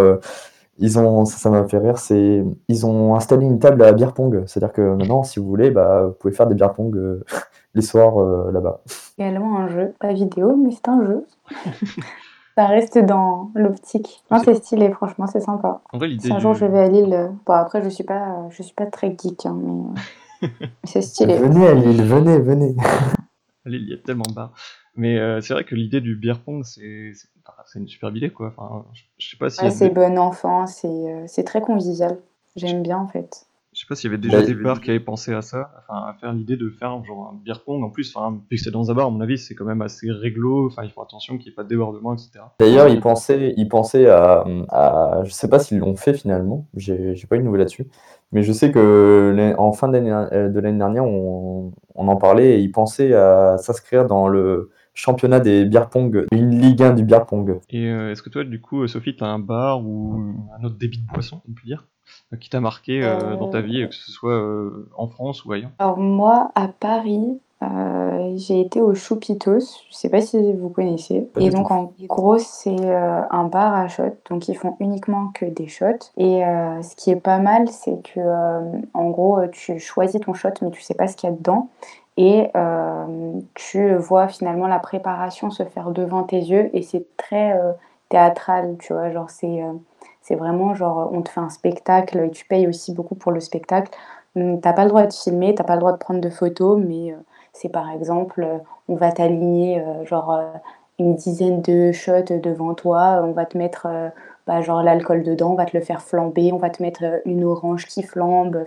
ils ont ça m'a fait rire, c'est ils ont installé une table à beer pong. C'est-à-dire que maintenant, si vous voulez, bah, vous pouvez faire des beer pong les soirs là-bas. Également un jeu, pas vidéo, mais c'est un jeu. Ça reste dans l'optique. Non, c'est stylé, franchement, c'est sympa. En vrai, l'idée Si un jour je vais à Lille, euh, bon après je suis pas, je suis pas très geek, hein, mais euh, c'est stylé. Venez à Lille, venez, venez. À Lille, il y a tellement de bars. Mais euh, c'est vrai que l'idée du beer pong, c'est c'est- enfin, c'est une super idée, quoi. Enfin, je je sais pas Ouais, a c'est des- bon enfant, c'est euh, c'est très convivial. J'aime bien en fait. Je sais pas s'il y avait déjà Bah, des bars qui avaient pensé à ça, enfin à faire l'idée de faire genre un beer pong. En plus, enfin, vu que c'est dans un bar, à mon avis, c'est quand même assez réglo. Enfin, il faut attention qu'il n'y ait pas de débordement, etc. D'ailleurs, ils pensaient, ils pensaient à, à, je sais pas s'ils l'ont fait finalement. J'ai j'ai pas eu de nouvelles là-dessus, mais je sais que en fin euh, de l'année dernière, on, on en parlait et ils pensaient à s'inscrire dans le championnat des beer pong, une Ligue 1 du beer pong. Et euh, est-ce que toi, du coup, euh, Sophie, tu as un bar ou un autre débit de boisson, on peut dire, euh, qui t'a marqué euh, dans ta vie, que ce soit euh, en France ou ailleurs? Alors moi, à Paris, euh, j'ai été au Choupitos, je sais pas si vous connaissez. Pas Et donc tout. en gros, c'est euh, un bar à shots, donc ils font uniquement que des shots. Et euh, ce qui est pas mal, c'est que euh, en gros, tu choisis ton shot, mais tu sais pas ce qu'il y a dedans. Et euh, tu vois finalement la préparation se faire devant tes yeux et c'est très euh, théâtral, tu vois, genre c'est euh, c'est vraiment genre on te fait un spectacle et tu payes aussi beaucoup pour le spectacle. Hum, T'as pas le droit de filmer, t'as pas le droit de prendre de photos, mais c'est par exemple, on va t'aligner genre une dizaine de shots devant toi, on va te mettre bah, l'alcool dedans, on va te le faire flamber, on va te mettre une orange qui flambe,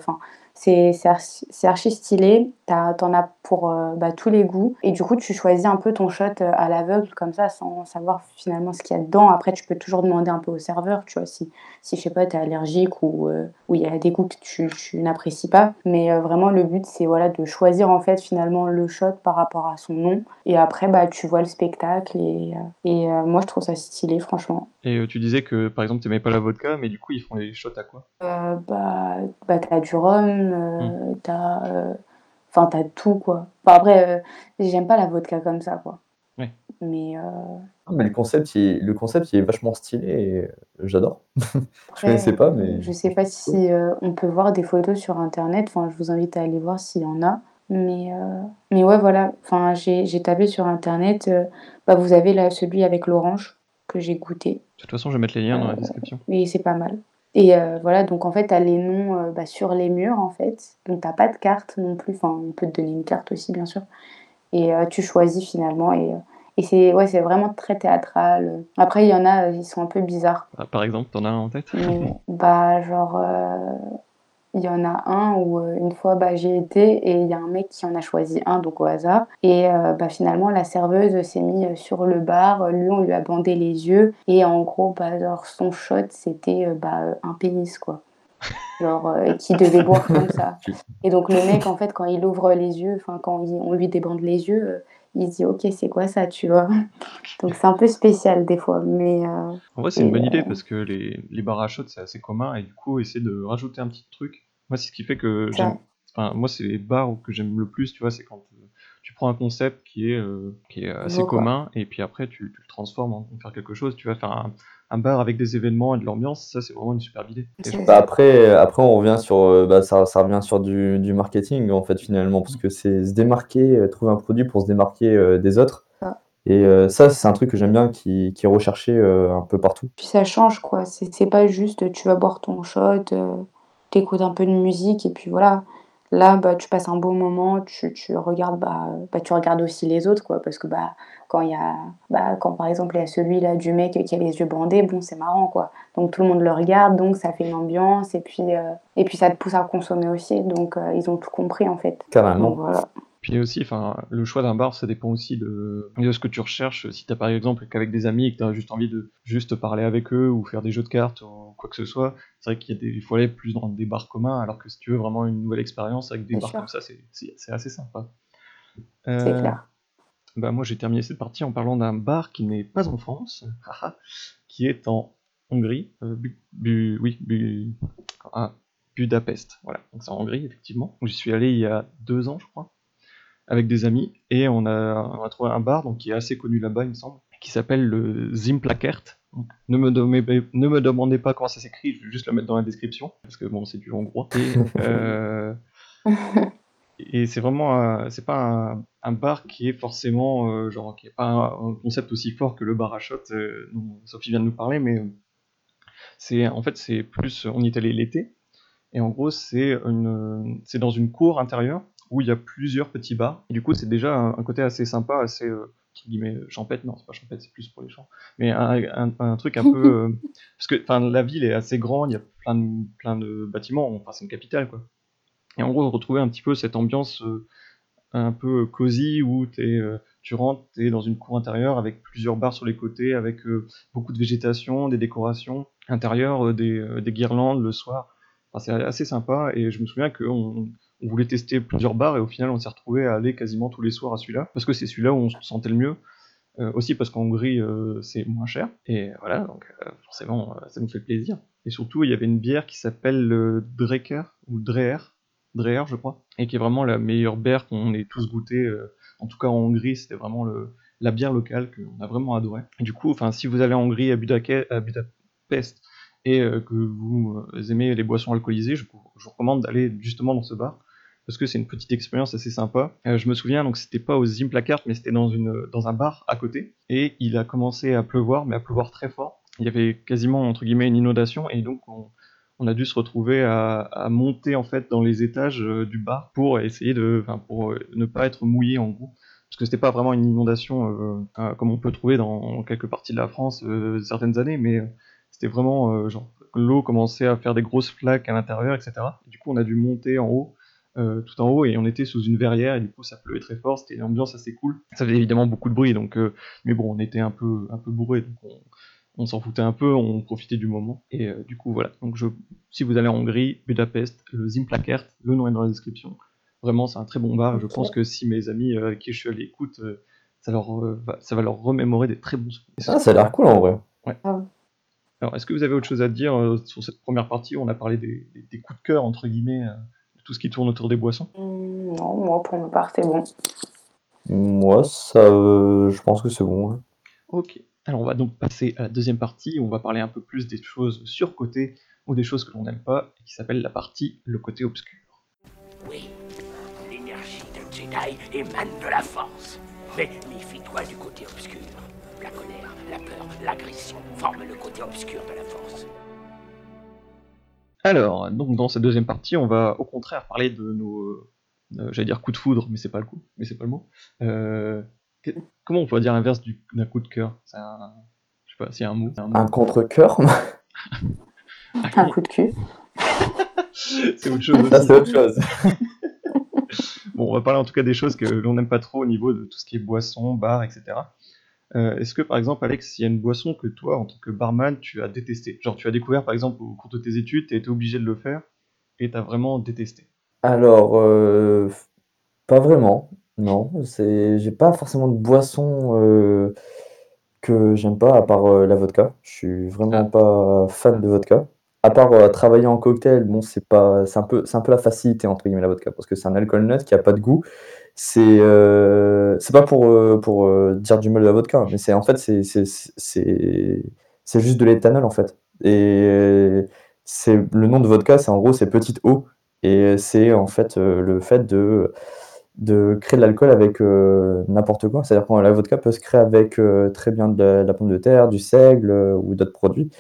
c'est archi, archi stylé, t'en as pour euh, bah, tous les goûts et du coup tu choisis un peu ton shot euh, à l'aveugle comme ça sans savoir finalement ce qu'il y a dedans. Après tu peux toujours demander un peu au serveur, tu vois, si, si je sais pas, t'es allergique ou euh, il y a des goûts que tu, tu n'apprécies pas. Mais euh, vraiment le but c'est voilà de choisir en fait finalement le shot par rapport à son nom et après bah tu vois le spectacle et, et moi je trouve ça stylé franchement. Et euh, tu disais que par exemple, tu n'aimais pas la vodka, mais du coup, ils font les shots à quoi? Euh, bah, bah t'as du rhum, euh, t'as euh, enfin t'as tout quoi. Enfin après euh, j'aime pas la vodka comme ça quoi. Ouais. Mais euh, Ah, mais le concept, il, est- le concept, il est vachement stylé et j'adore. je après, connaissais pas, mais je sais pas si euh, on peut voir des photos sur internet. Enfin je vous invite à aller voir s'il y en a. Mais euh, mais ouais voilà. Enfin j'ai j'ai tapé sur internet. euh, bah vous avez là celui avec l'orange que j'ai goûté. De toute façon, je vais mettre les liens dans la Euh, description. Et c'est pas mal. Et euh, voilà, donc en fait, tu as les noms euh, bah, sur les murs, en fait. Donc, t'as pas de carte non plus. Enfin, on peut te donner une carte aussi, bien sûr. Et euh, tu choisis finalement. Et, et c'est ouais, c'est vraiment très théâtral. Après, il y en a, ils sont un peu bizarres. Ah, Par exemple, t'en as un en tête? Mais, bah, genre, il y en a un où euh, une fois bah, j'ai été et il y a un mec qui en a choisi un, donc au hasard. Et euh, bah, finalement, la serveuse s'est mise euh, sur le bar, lui, on lui a bandé les yeux. Et en gros, bah, genre, son shot, c'était bah, un pénis, quoi. Genre, euh, qui devait boire comme ça. Et donc, le mec, en fait, quand il ouvre les yeux, enfin, quand il- on lui débande les yeux, il se dit, ok, c'est quoi ça, tu vois? Donc, c'est un peu spécial des fois. Mais euh, En vrai, c'est une bonne idée euh, parce que les, les bars à shots, c'est assez commun et du coup, essayer de rajouter un petit truc. Moi, c'est ce qui fait que j'aime. Enfin, moi, c'est les bars que j'aime le plus, tu vois, c'est quand euh, tu prends un concept qui est, euh, qui est assez quoi. commun et puis après, tu, tu le transformes en faire quelque chose. Tu vas faire un, un bar avec des événements et de l'ambiance, ça, c'est vraiment une superbe idée. Bah après, après, on revient sur, euh, bah, ça, ça revient sur du, du marketing en fait finalement, parce que c'est se démarquer, euh, trouver un produit pour se démarquer euh, des autres. Ça. Et euh, ça, c'est un truc que j'aime bien, qui, qui est recherché euh, un peu partout. Puis ça change, quoi. C'est c'est pas juste tu vas boire ton shot, euh, t'écoutes un peu de musique et puis voilà. Là, bah, tu passes un bon moment, tu tu regardes, bah, bah, tu regardes aussi les autres, quoi, parce que, bah, quand il y a bah, quand par exemple, il y a celui-là du mec qui a les yeux bandés, bon, c'est marrant, quoi. Donc tout le monde le regarde, donc ça fait une ambiance et puis, heu et puis ça te pousse à consommer aussi, donc heu, ils ont tout compris, en fait. Carrément. Donc voilà. Puis aussi, enfin, le choix d'un bar, ça dépend aussi de, de ce que tu recherches. Si t'as par exemple qu'avec des amis et que t'as juste envie de juste parler avec eux ou faire des jeux de cartes ou quoi que ce soit, c'est vrai qu'il y a des, faut aller plus dans des bars communs, alors que si tu veux vraiment une nouvelle expérience avec des Bien bars sûr. comme ça, c'est assez sympa. C'est Euh, clair. bah moi j'ai terminé cette partie en parlant d'un bar qui n'est pas en France, qui est en Hongrie, euh, Bu- Bu- oui, Bu- ah, Budapest, voilà, donc c'est en Hongrie effectivement. J'y suis allé il y a deux ans je crois, avec des amis, et on a, on a trouvé un bar donc, qui est assez connu là-bas il me semble, qui s'appelle le Zimplakert. Donc, ne, me demandez, ne me demandez pas comment ça s'écrit, je vais juste le mettre dans la description, parce que bon c'est du hongrois. Et, euh, et c'est vraiment un- c'est pas un, un bar qui est forcément euh, genre qui est pas un, un concept aussi fort que le bar à shot euh, dont Sophie vient de nous parler mais c'est en fait c'est plus on y est allé l'été et en gros c'est une c'est dans une cour intérieure où il y a plusieurs petits bars. Et du coup c'est déjà un, un côté assez sympa assez euh, entre guillemets champêtre. Non c'est pas champêtre c'est plus pour les champs mais un, un, un truc un peu euh, parce que enfin la ville est assez grande il y a plein de plein de bâtiments. Enfin c'est une capitale quoi. Et en gros, retrouver un petit peu cette ambiance euh, un peu cosy où t'es, euh, tu rentres, tu es dans une cour intérieure avec plusieurs bars sur les côtés, avec euh, beaucoup de végétation, des décorations intérieures, euh, des, euh, des guirlandes le soir. Enfin, c'est assez sympa. Et je me souviens qu'on on voulait tester plusieurs bars et au final on s'est retrouvé à aller quasiment tous les soirs à celui-là parce que c'est celui-là où on se sentait le mieux. Euh, aussi parce qu'en Hongrie euh, c'est moins cher et voilà donc euh, forcément ça nous fait plaisir. Et surtout il y avait une bière qui s'appelle le Dreker ou Dreher Dreher, je crois, et qui est vraiment la meilleure bière qu'on ait tous goûté. en tout cas en Hongrie, c'était vraiment la bière locale qu'on a vraiment adoré. Et du coup, enfin, si vous allez en Hongrie à, Budapest et que vous aimez les boissons alcoolisées, je vous recommande d'aller justement dans ce bar parce que c'est une petite expérience assez sympa. Euh, je me souviens, donc c'était pas au Zimplakart, mais c'était dans, dans un bar à côté, et il a commencé à pleuvoir, mais à pleuvoir très fort. Il y avait quasiment entre guillemets une inondation, et donc on, a dû se retrouver à, monter en fait dans les étages euh, du bar pour essayer de, pour euh, ne pas être mouillé en gros, parce que c'était pas vraiment une inondation comme on peut trouver dans quelques parties de la France certaines années, mais c'était vraiment genre l'eau commençait à faire des grosses flaques à l'intérieur, etc. Et du coup, on a dû monter en haut, euh, tout en haut, et on était sous une verrière, et du coup, ça pleuvait très fort. C'était une ambiance assez cool. Ça faisait évidemment beaucoup de bruit, donc, euh, mais bon, on était un peu, un peu bourré, donc on, on s'en foutait un peu, on profitait du moment. Et euh, du coup, voilà. Donc, je, si vous allez en Hongrie, Budapest, le Zimplakert, le nom est dans la description. Vraiment, c'est un très bon bar. Je pense que si mes amis euh, avec qui je suis allé écoutent, euh, ça, leur, euh, va, ça va leur remémorer des très bons souvenirs. Ah, ça a l'air cool en vrai. Alors, est-ce que vous avez autre chose à dire euh, sur cette première partie où on a parlé des, des- des coups de cœur, entre guillemets, euh, tout ce qui tourne autour des boissons? Mmh, non, moi, pour ma part, c'est bon. Moi, ça, euh, je pense que c'est bon. ouais. Ok. Alors, on va donc passer à la deuxième partie où on va parler un peu plus des choses surcotées ou des choses que l'on n'aime pas, et qui s'appelle la partie le côté obscur. Oui, l'énergie d'un Jedi émane de la force. Mais méfie-toi du côté obscur. La colère, la peur, l'agression forment le côté obscur de la force. Alors, donc dans cette deuxième partie, on va au contraire parler de nos, euh, j'allais dire coup de foudre, mais c'est pas le coup, mais c'est pas le mot. Euh, que- comment on pourrait dire l'inverse du- d'un coup de cœur? C'est un, je sais pas, s'il y a un mot. c'est un mot. Un contre-cœur, Un coup de cul. c'est autre chose. ça c'est autre chose. Bon, on va parler en tout cas des choses que l'on n'aime pas trop au niveau de tout ce qui est boisson, bar, etc. Euh, Est-ce que par exemple, Alex, il y a une boisson que toi, en tant que barman, tu as détesté Genre, tu as découvert par exemple au cours de tes études, tu été obligé de le faire et tu as vraiment détesté? Alors, euh, pas vraiment, non. C'est, j'ai pas forcément de boisson euh, que j'aime pas, à part la vodka. Je suis vraiment Ah. pas fan de vodka. À part travailler en cocktail, bon, c'est pas, c'est un peu, c'est un peu la facilité entre guillemets la vodka, parce que c'est un alcool neutre qui a pas de goût. C'est, c'est pas pour euh, pour euh, dire du mal de la vodka, mais c'est en fait c'est juste de l'éthanol en fait. Et c'est le nom de vodka, c'est en gros c'est petite eau. Et c'est en fait euh, le fait de, de créer de l'alcool avec n'importe quoi. C'est-à-dire que la vodka peut se créer avec très bien de la, pomme de terre, du seigle ou d'autres produits.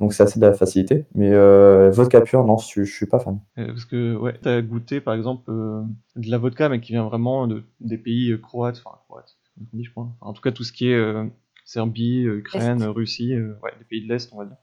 Donc c'est assez de la facilité. Mais euh, vodka pure, non, je, je suis pas fan. Euh, parce que, ouais, t'as goûté, par exemple, euh, de la vodka, mais qui vient vraiment de, des pays croates, enfin, croates, comme on dit, je crois. Enfin, en tout cas, tout ce qui est euh, Serbie, Ukraine, Est. Russie, euh, ouais, des pays de l'Est, on va dire.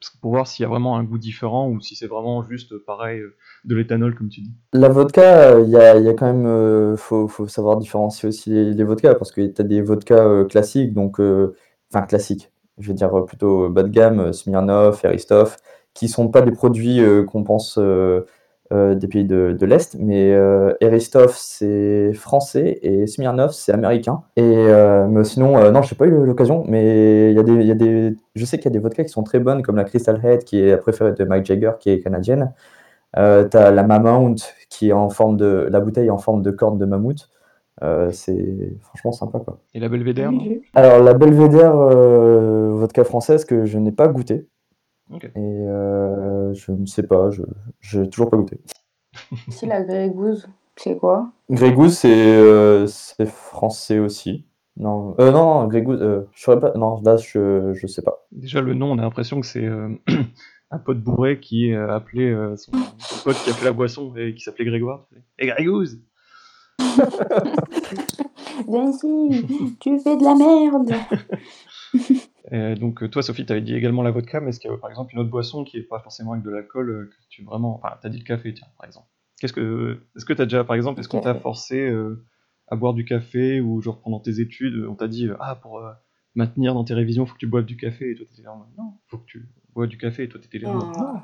Parce que pour voir s'il y a vraiment un goût différent ou si c'est vraiment juste pareil, de l'éthanol, comme tu dis. La vodka, il y a, y a quand même, euh, faut, faut savoir différencier aussi les, les vodkas, parce que tu as des vodkas euh, classiques, donc, euh, enfin classiques, je vais dire plutôt bas de gamme, euh, Smirnoff, Eristoff, qui sont pas des produits euh, qu'on pense euh, des pays de, de l'Est, mais euh, c'est français et Smirnoff c'est américain. Et mais sinon, non, j'ai pas eu l'occasion, mais y a des, y a des, je sais qu'il y a des vodkas qui sont très bonnes, comme la Crystal Head qui est la préférée de Mike Jagger, qui est canadienne. Euh, t'as la Mammoth qui est en forme de, la bouteille en forme de corne de mammouth. Euh, c'est franchement sympa quoi. Et la Belvédère. Alors la Belvédère euh, vodka française que je n'ai pas goûté et euh, je ne sais pas, je j'ai toujours pas goûté. Si la Grey Goose, c'est quoi? Grey Goose c'est euh, c'est français aussi. Non, euh, non, non, Grey Goose, euh, je saurais pas. Non, là je je sais pas. Déjà, le nom, on a l'impression que c'est euh, un pote bourré qui a appelé euh, son, son pote qui a fait la boisson et qui s'appelait Grégoire. Et Grégouze Viens ici, tu fais de la merde. Euh, donc euh, toi Sophie, tu avais dit également la vodka, mais est-ce qu'il y a par exemple une autre boisson qui est pas forcément avec de l'alcool euh, que tu vraiment, enfin t'as dit le café tiens par exemple. Qu'est-ce que, est-ce que t'as déjà par exemple, est-ce qu'on t'a forcé euh, à boire du café ou genre pendant tes études, on t'a dit ah pour euh, maintenir dans tes révisions faut que tu boives du café et toi t'étais là non faut que tu bois du café et toi t'étais là en mode, non.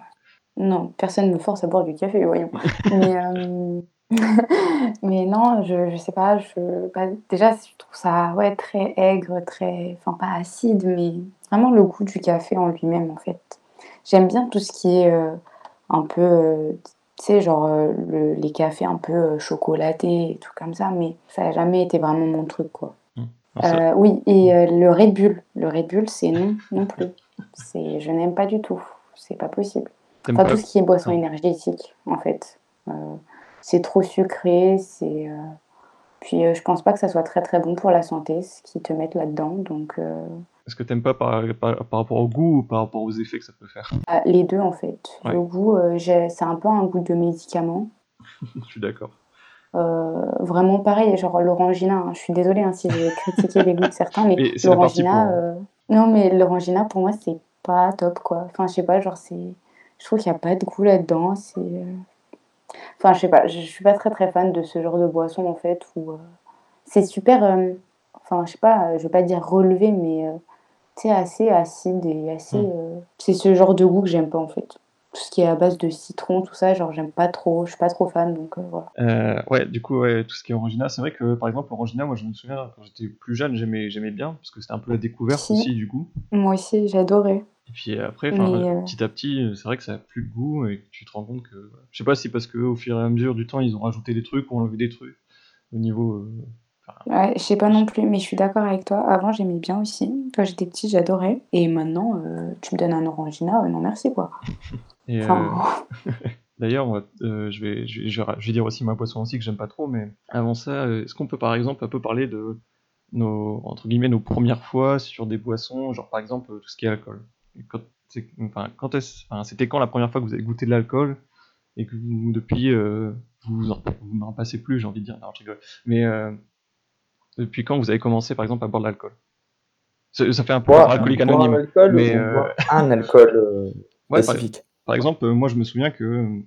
Non, personne ne me force à boire du café, voyons. Mais, euh, mais non, je, je sais pas, je, bah, déjà, je trouve ça ouais, très aigre, très, enfin pas acide, mais vraiment le goût du café en lui-même, en fait. J'aime bien tout ce qui est euh, un peu, euh, tu sais, genre euh, le- les cafés un peu euh, chocolatés et tout comme ça, mais ça n'a jamais été vraiment mon truc, quoi. Alors, ça- Euh, oui, et euh, le Red Bull, le Red Bull, c'est non, non plus. C'est, je n'aime pas du tout, c'est pas possible. t'aimes Enfin, pas- tout ce qui est boisson Non. énergétique, en fait. Euh, c'est trop sucré, c'est... euh, Puis euh, je pense pas que ça soit très très bon pour la santé, ce qu'ils te mettent là-dedans. Donc euh, Est-ce que t'aimes pas par, par, par rapport au goût ou par rapport aux effets que ça peut faire? Ah, les deux, en fait. Ouais. Le goût, c'est un peu un goût de médicament. Je suis d'accord. Euh, vraiment pareil, genre l'orangina. hein. Je suis désolée hein, si j'ai critiqué les goûts de certains, mais l'orangina... pour- euh, Non, mais l'orangina, pour moi, c'est pas top, quoi. Enfin, je sais pas, genre, c'est... Je trouve qu'il n'y a pas de goût là-dedans, c'est... Enfin, je sais pas, je je suis pas très très fan de ce genre de boisson, en fait, où... euh, C'est super... euh, Enfin, je sais pas, euh, je veux pas dire relevé, mais... Tu sais, assez acide et assez... Mm. C'est ce genre de goût que j'aime pas, en fait. Tout ce qui est à base de citron, tout ça, genre, j'aime pas trop. Je suis pas trop fan, donc euh, voilà. Euh, ouais, du coup, ouais, tout ce qui est Orangina, c'est vrai que par exemple, Orangina, moi je me souviens quand j'étais plus jeune, j'aimais, j'aimais bien, parce que c'était un peu la découverte Si. aussi du goût. Moi aussi, j'adorais. Et puis après, euh, petit à petit, c'est vrai que ça a plus de goût et tu te rends compte que. Je sais pas si parce qu'au fur et à mesure du temps, ils ont rajouté des trucs ou enlevé des trucs au niveau. Ouais, je sais pas non plus, mais je suis d'accord avec toi. Avant, j'aimais bien aussi. Quand j'étais petite, j'adorais. Et maintenant, euh, tu me donnes un orangina, euh, non merci, quoi. Et, euh, D'ailleurs, euh, je, vais, je, vais, je vais dire aussi ma boisson aussi que j'aime pas trop, mais avant ça, euh, est-ce qu'on peut par exemple un peu parler de nos, entre guillemets, nos premières fois sur des boissons, genre par exemple tout ce qui est alcool? Quand, enfin, quand est-ce- enfin, C'était quand la première fois que vous avez goûté de l'alcool et que vous, depuis, euh, vous en- vous n'en passez plus, j'ai envie de dire, non, je rigole. Mais euh, depuis quand vous avez commencé par exemple à boire de l'alcool? Ça, ça fait un peu alcoolique anonyme. un alcool mais, ou euh, boire un alcool euh, Ouais, par- spécifique? Par exemple, euh, moi je me souviens que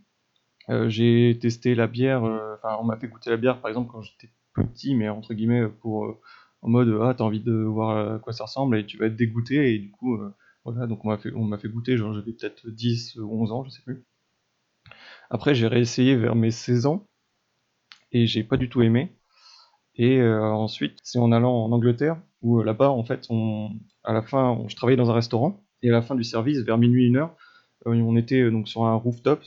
euh, j'ai testé la bière, euh, enfin on m'a fait goûter la bière par exemple quand j'étais petit, mais entre guillemets pour en mode ah t'as envie de voir à quoi ça ressemble et tu vas être dégoûté et du coup voilà donc on m'a fait fait goûter genre j'avais peut-être 10 ou 11 ans, je sais plus. Après j'ai réessayé vers mes 16 ans et j'ai pas du tout aimé. Et ensuite, c'est en allant en Angleterre où là-bas en fait à la fin je travaillais dans un restaurant et à la fin du service vers minuit une heure on était euh, donc sur un rooftop,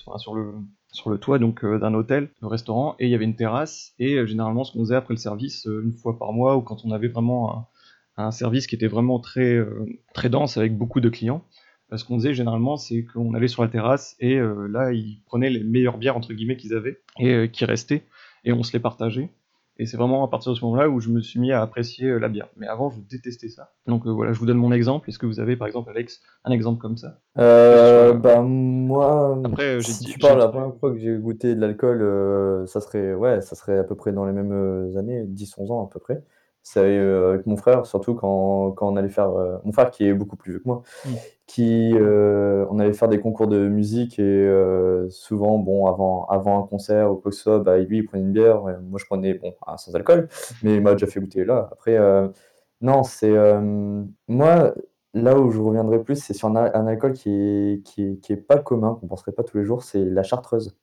sur le toit donc euh, d'un hôtel, le restaurant, et il y avait une terrasse. Et euh, généralement, ce qu'on faisait après le service, euh, une fois par mois, ou quand on avait vraiment un, service qui était vraiment très euh, très dense avec beaucoup de clients, euh, ce qu'on faisait généralement, c'est qu'on allait sur la terrasse et euh, là, ils prenaient les meilleures bières entre guillemets qu'ils avaient et euh, qui restaient, et on se les partageait. Et c'est vraiment à partir de ce moment-là où je me suis mis à apprécier euh, la bière. Mais avant, je détestais ça. Donc euh, voilà, je vous donne mon exemple. Est-ce que vous avez, par exemple, Alex, un exemple comme ça? Euh, Sur- bah moi, Après, euh, j'ai si dit- tu parles j'ai- la première fois que j'ai goûté de l'alcool, euh, ça serait ouais, ça serait à peu près dans les mêmes années, 10-11 ans à peu près. C'est euh, avec mon frère, surtout quand, quand on allait faire euh, mon frère qui est beaucoup plus vieux que moi, Mm. qui euh, on allait faire des concours de musique et euh, souvent bon avant avant un concert ou quoi que ce soit, bah lui il prenait une bière, et moi je prenais bon un sans alcool, mais il m'a déjà fait goûter là. Après euh, non, c'est euh, moi Là où je reviendrai plus, c'est sur un, a- un alcool qui est, qui est, qui est pas commun, qu'on penserait pas tous les jours, c'est la chartreuse.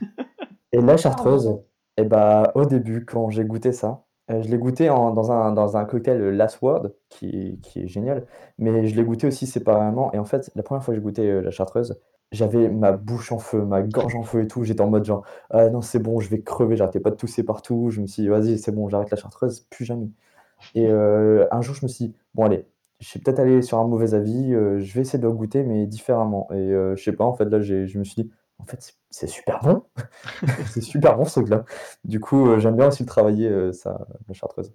Et la chartreuse, eh bah, au début, quand j'ai goûté ça, euh, je l'ai goûté dans un, cocktail euh, Last Word, qui, est génial, mais je l'ai goûté aussi séparément. Et en fait, la première fois que j'ai goûté euh, la chartreuse, j'avais ma bouche en feu, ma gorge en feu et tout. J'étais en mode genre, ah non, c'est bon, je vais crever, j'arrêtais pas de tousser partout. Je me suis dit, vas-y, c'est bon, j'arrête la chartreuse, plus jamais. Et un jour, je me suis dit, bon, allez, je suis peut-être allé sur un mauvais avis, je vais essayer de le goûter, mais différemment. Et je sais pas, en fait, là, je me suis dit, en fait, c'est- super bon. c'est super bon ce truc-là. Du coup, euh, j'aime bien aussi le travailler, euh, ça, la chartreuse.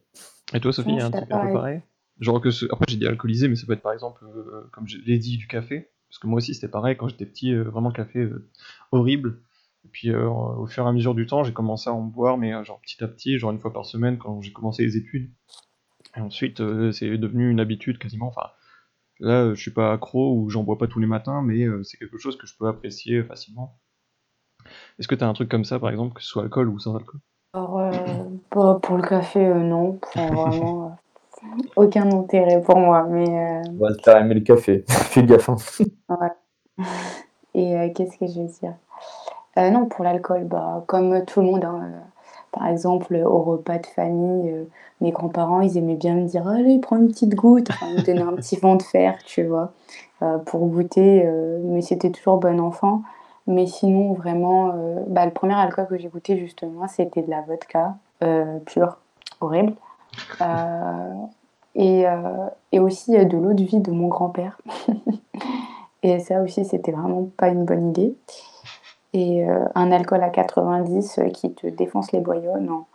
Et toi, Sophie, Ouais, un truc un peu pareil Genre que ce... Après, j'ai dit alcoolisé, mais ça peut être par exemple, euh, comme je l'ai dit, du café. Parce que moi aussi, c'était pareil, quand j'étais petit, euh, vraiment café euh, horrible. Et puis, euh, au fur et à mesure du temps, j'ai commencé à en boire, mais euh, genre petit à petit, genre une fois par semaine, quand j'ai commencé les études. Et ensuite, euh, c'est devenu une habitude quasiment. Enfin, là, euh, je suis pas accro ou j'en bois pas tous les matins, mais euh, c'est quelque chose que je peux apprécier facilement. Est-ce que t'as un truc comme ça, par exemple, que ce soit alcool ou sans alcool? Alors, euh, bah, pour le café, euh, non. Enfin, vraiment, euh, aucun intérêt pour moi. Mais, euh, te faire aimer le café. Fais gaffe. hein. et euh, qu'est-ce que je veux dire? Euh, Non, pour l'alcool, bah, comme tout le monde. hein, euh, par exemple, au repas de famille, euh, mes grands-parents, ils aimaient bien me dire Allez, prends une petite goutte. Enfin, me donnaient un petit vent de fer, tu vois, euh, pour goûter. euh, mais c'était toujours bon enfant. Mais sinon, vraiment, euh, bah, le premier alcool que j'ai goûté, justement, c'était de la vodka euh, pure, horrible. Euh, et, euh, et aussi euh, de l'eau de vie de mon grand-père. et ça aussi, c'était vraiment pas une bonne idée. Et euh, un alcool à 90 euh, qui te défonce les boyaux, non.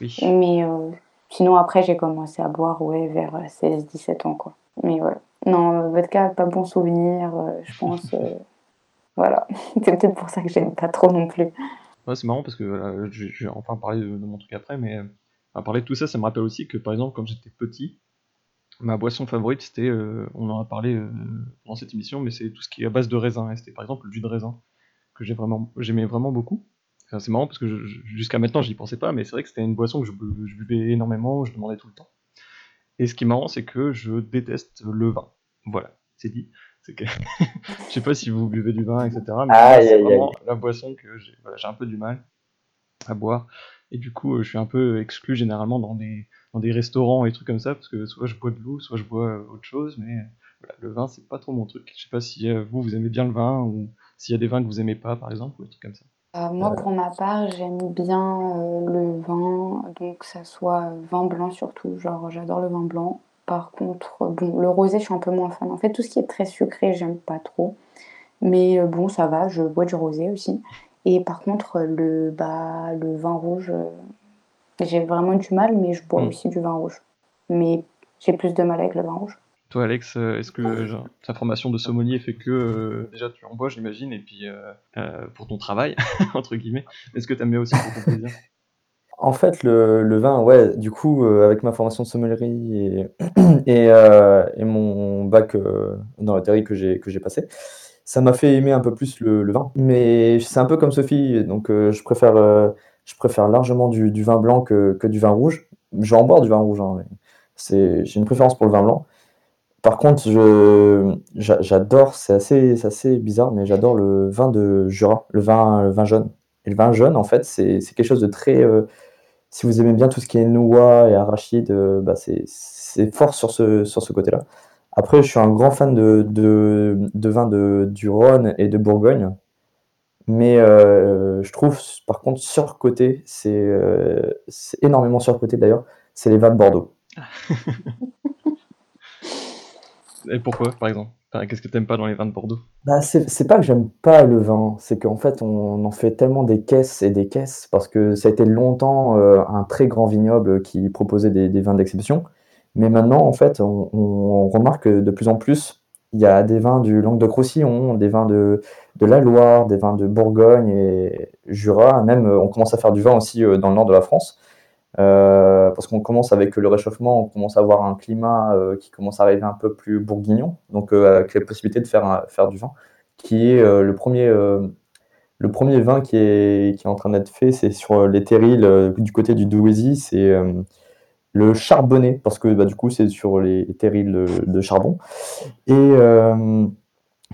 Oui. Mais euh, sinon, après, j'ai commencé à boire, ouais, vers 16-17 ans, quoi. Mais voilà. Non, vodka, pas bon souvenir, euh, je pense. voilà. C'est peut-être pour ça que j'aime pas trop non plus. Ouais, c'est marrant parce que voilà, je, je vais enfin parler de, de mon truc après, mais à parler de tout ça, ça me rappelle aussi que par exemple, quand j'étais petit, ma boisson favorite, c'était, euh, on en a parlé euh, dans cette émission, mais c'est tout ce qui est à base de raisin. et C'était par exemple le jus de raisin que j'ai vraiment, j'aimais vraiment beaucoup. Enfin, c'est marrant parce que jusqu'à maintenant, j'y pensais pas, mais c'est vrai que c'était une boisson que je, bu- je buvais énormément, je demandais tout le temps. Et ce qui est marrant, c'est que je déteste le vin. Voilà, c'est dit. C'est que je sais pas si vous buvez du vin, etc. Mais c'est vraiment la boisson que j'ai voilà, un peu du mal à boire. Et du coup, euh, je suis un peu exclu généralement dans des, dans des restaurants et trucs comme ça, parce que soit je bois de l'eau, soit je bois euh, autre chose, mais euh, voilà, le vin, c'est pas trop mon truc. Je sais pas si vous, vous aimez bien le vin, ou s'il y a des vins que vous aimez pas, par exemple, ou des trucs comme ça. Euh, moi, pour ma part, j'aime bien euh, le vin, donc ça soit euh, vin blanc surtout. Genre, j'adore le vin blanc. Par contre, euh, bon, le rosé, je suis un peu moins fan. En fait, tout ce qui est très sucré, j'aime pas trop. Mais euh, bon, ça va, je bois du rosé aussi. Et par contre, euh, le, bah, le vin rouge, euh, j'ai vraiment du mal, mais je bois Mm. aussi du vin rouge. Mais j'ai plus de mal avec le vin rouge. Toi, Alex, euh, est-ce que genre, ta formation de sommelier fait que euh, déjà tu en bois, j'imagine, et puis euh, euh, pour ton travail, entre guillemets, est-ce que t'aimes bien aussi pour ton plaisir? En fait, le, le vin, ouais, du coup, avec ma formation de sommellerie et, et, et mon bac dans que j'ai que j'ai passé, ça m'a fait aimer un peu plus le, le vin. Mais c'est un peu comme Sophie, donc je préfère, je préfère largement du, du vin blanc que, que du vin rouge. Je vais en boire du vin rouge, hein, j'ai une préférence pour le vin blanc. Par contre, j'adore, c'est assez, assez bizarre, mais j'adore le vin de Jura, le vin, le vin jaune. Et le vin jaune, en fait, c'est quelque chose de très. euh, si vous aimez bien tout ce qui est noix et arachide, euh, bah c'est fort sur ce, sur ce côté-là. Après, je suis un grand fan de, de, de vin de, du Rhône et de Bourgogne. Mais euh, je trouve, par contre, surcoté, c'est c'est énormément surcoté d'ailleurs, c'est les vins de Bordeaux. Et pourquoi, par exemple? Qu'est-ce que t'aimes pas dans les vins de Bordeaux? Bah, c'est pas que j'aime pas le vin, c'est qu'en fait, on en fait tellement des caisses et des caisses, parce que ça a été longtemps euh, un très grand vignoble qui proposait des, vins d'exception. Mais maintenant, en fait, on, remarque de plus en plus, il y a des vins du Languedoc-Roussillon, des vins de, de, la Loire, des vins de Bourgogne et Jura. Même, on commence à faire du vin aussi dans le nord de la France. Euh, parce qu'on commence avec le réchauffement, on commence à avoir un climat euh, qui commence à arriver un peu plus bourguignon, donc euh, avec la possibilité de faire, faire du vin, qui est le, premier, le premier vin qui est, qui est en train d'être fait, c'est sur les terrils du côté du Douaisis, c'est le charbonné, parce que bah, du coup c'est sur les terrils de, de charbon. Et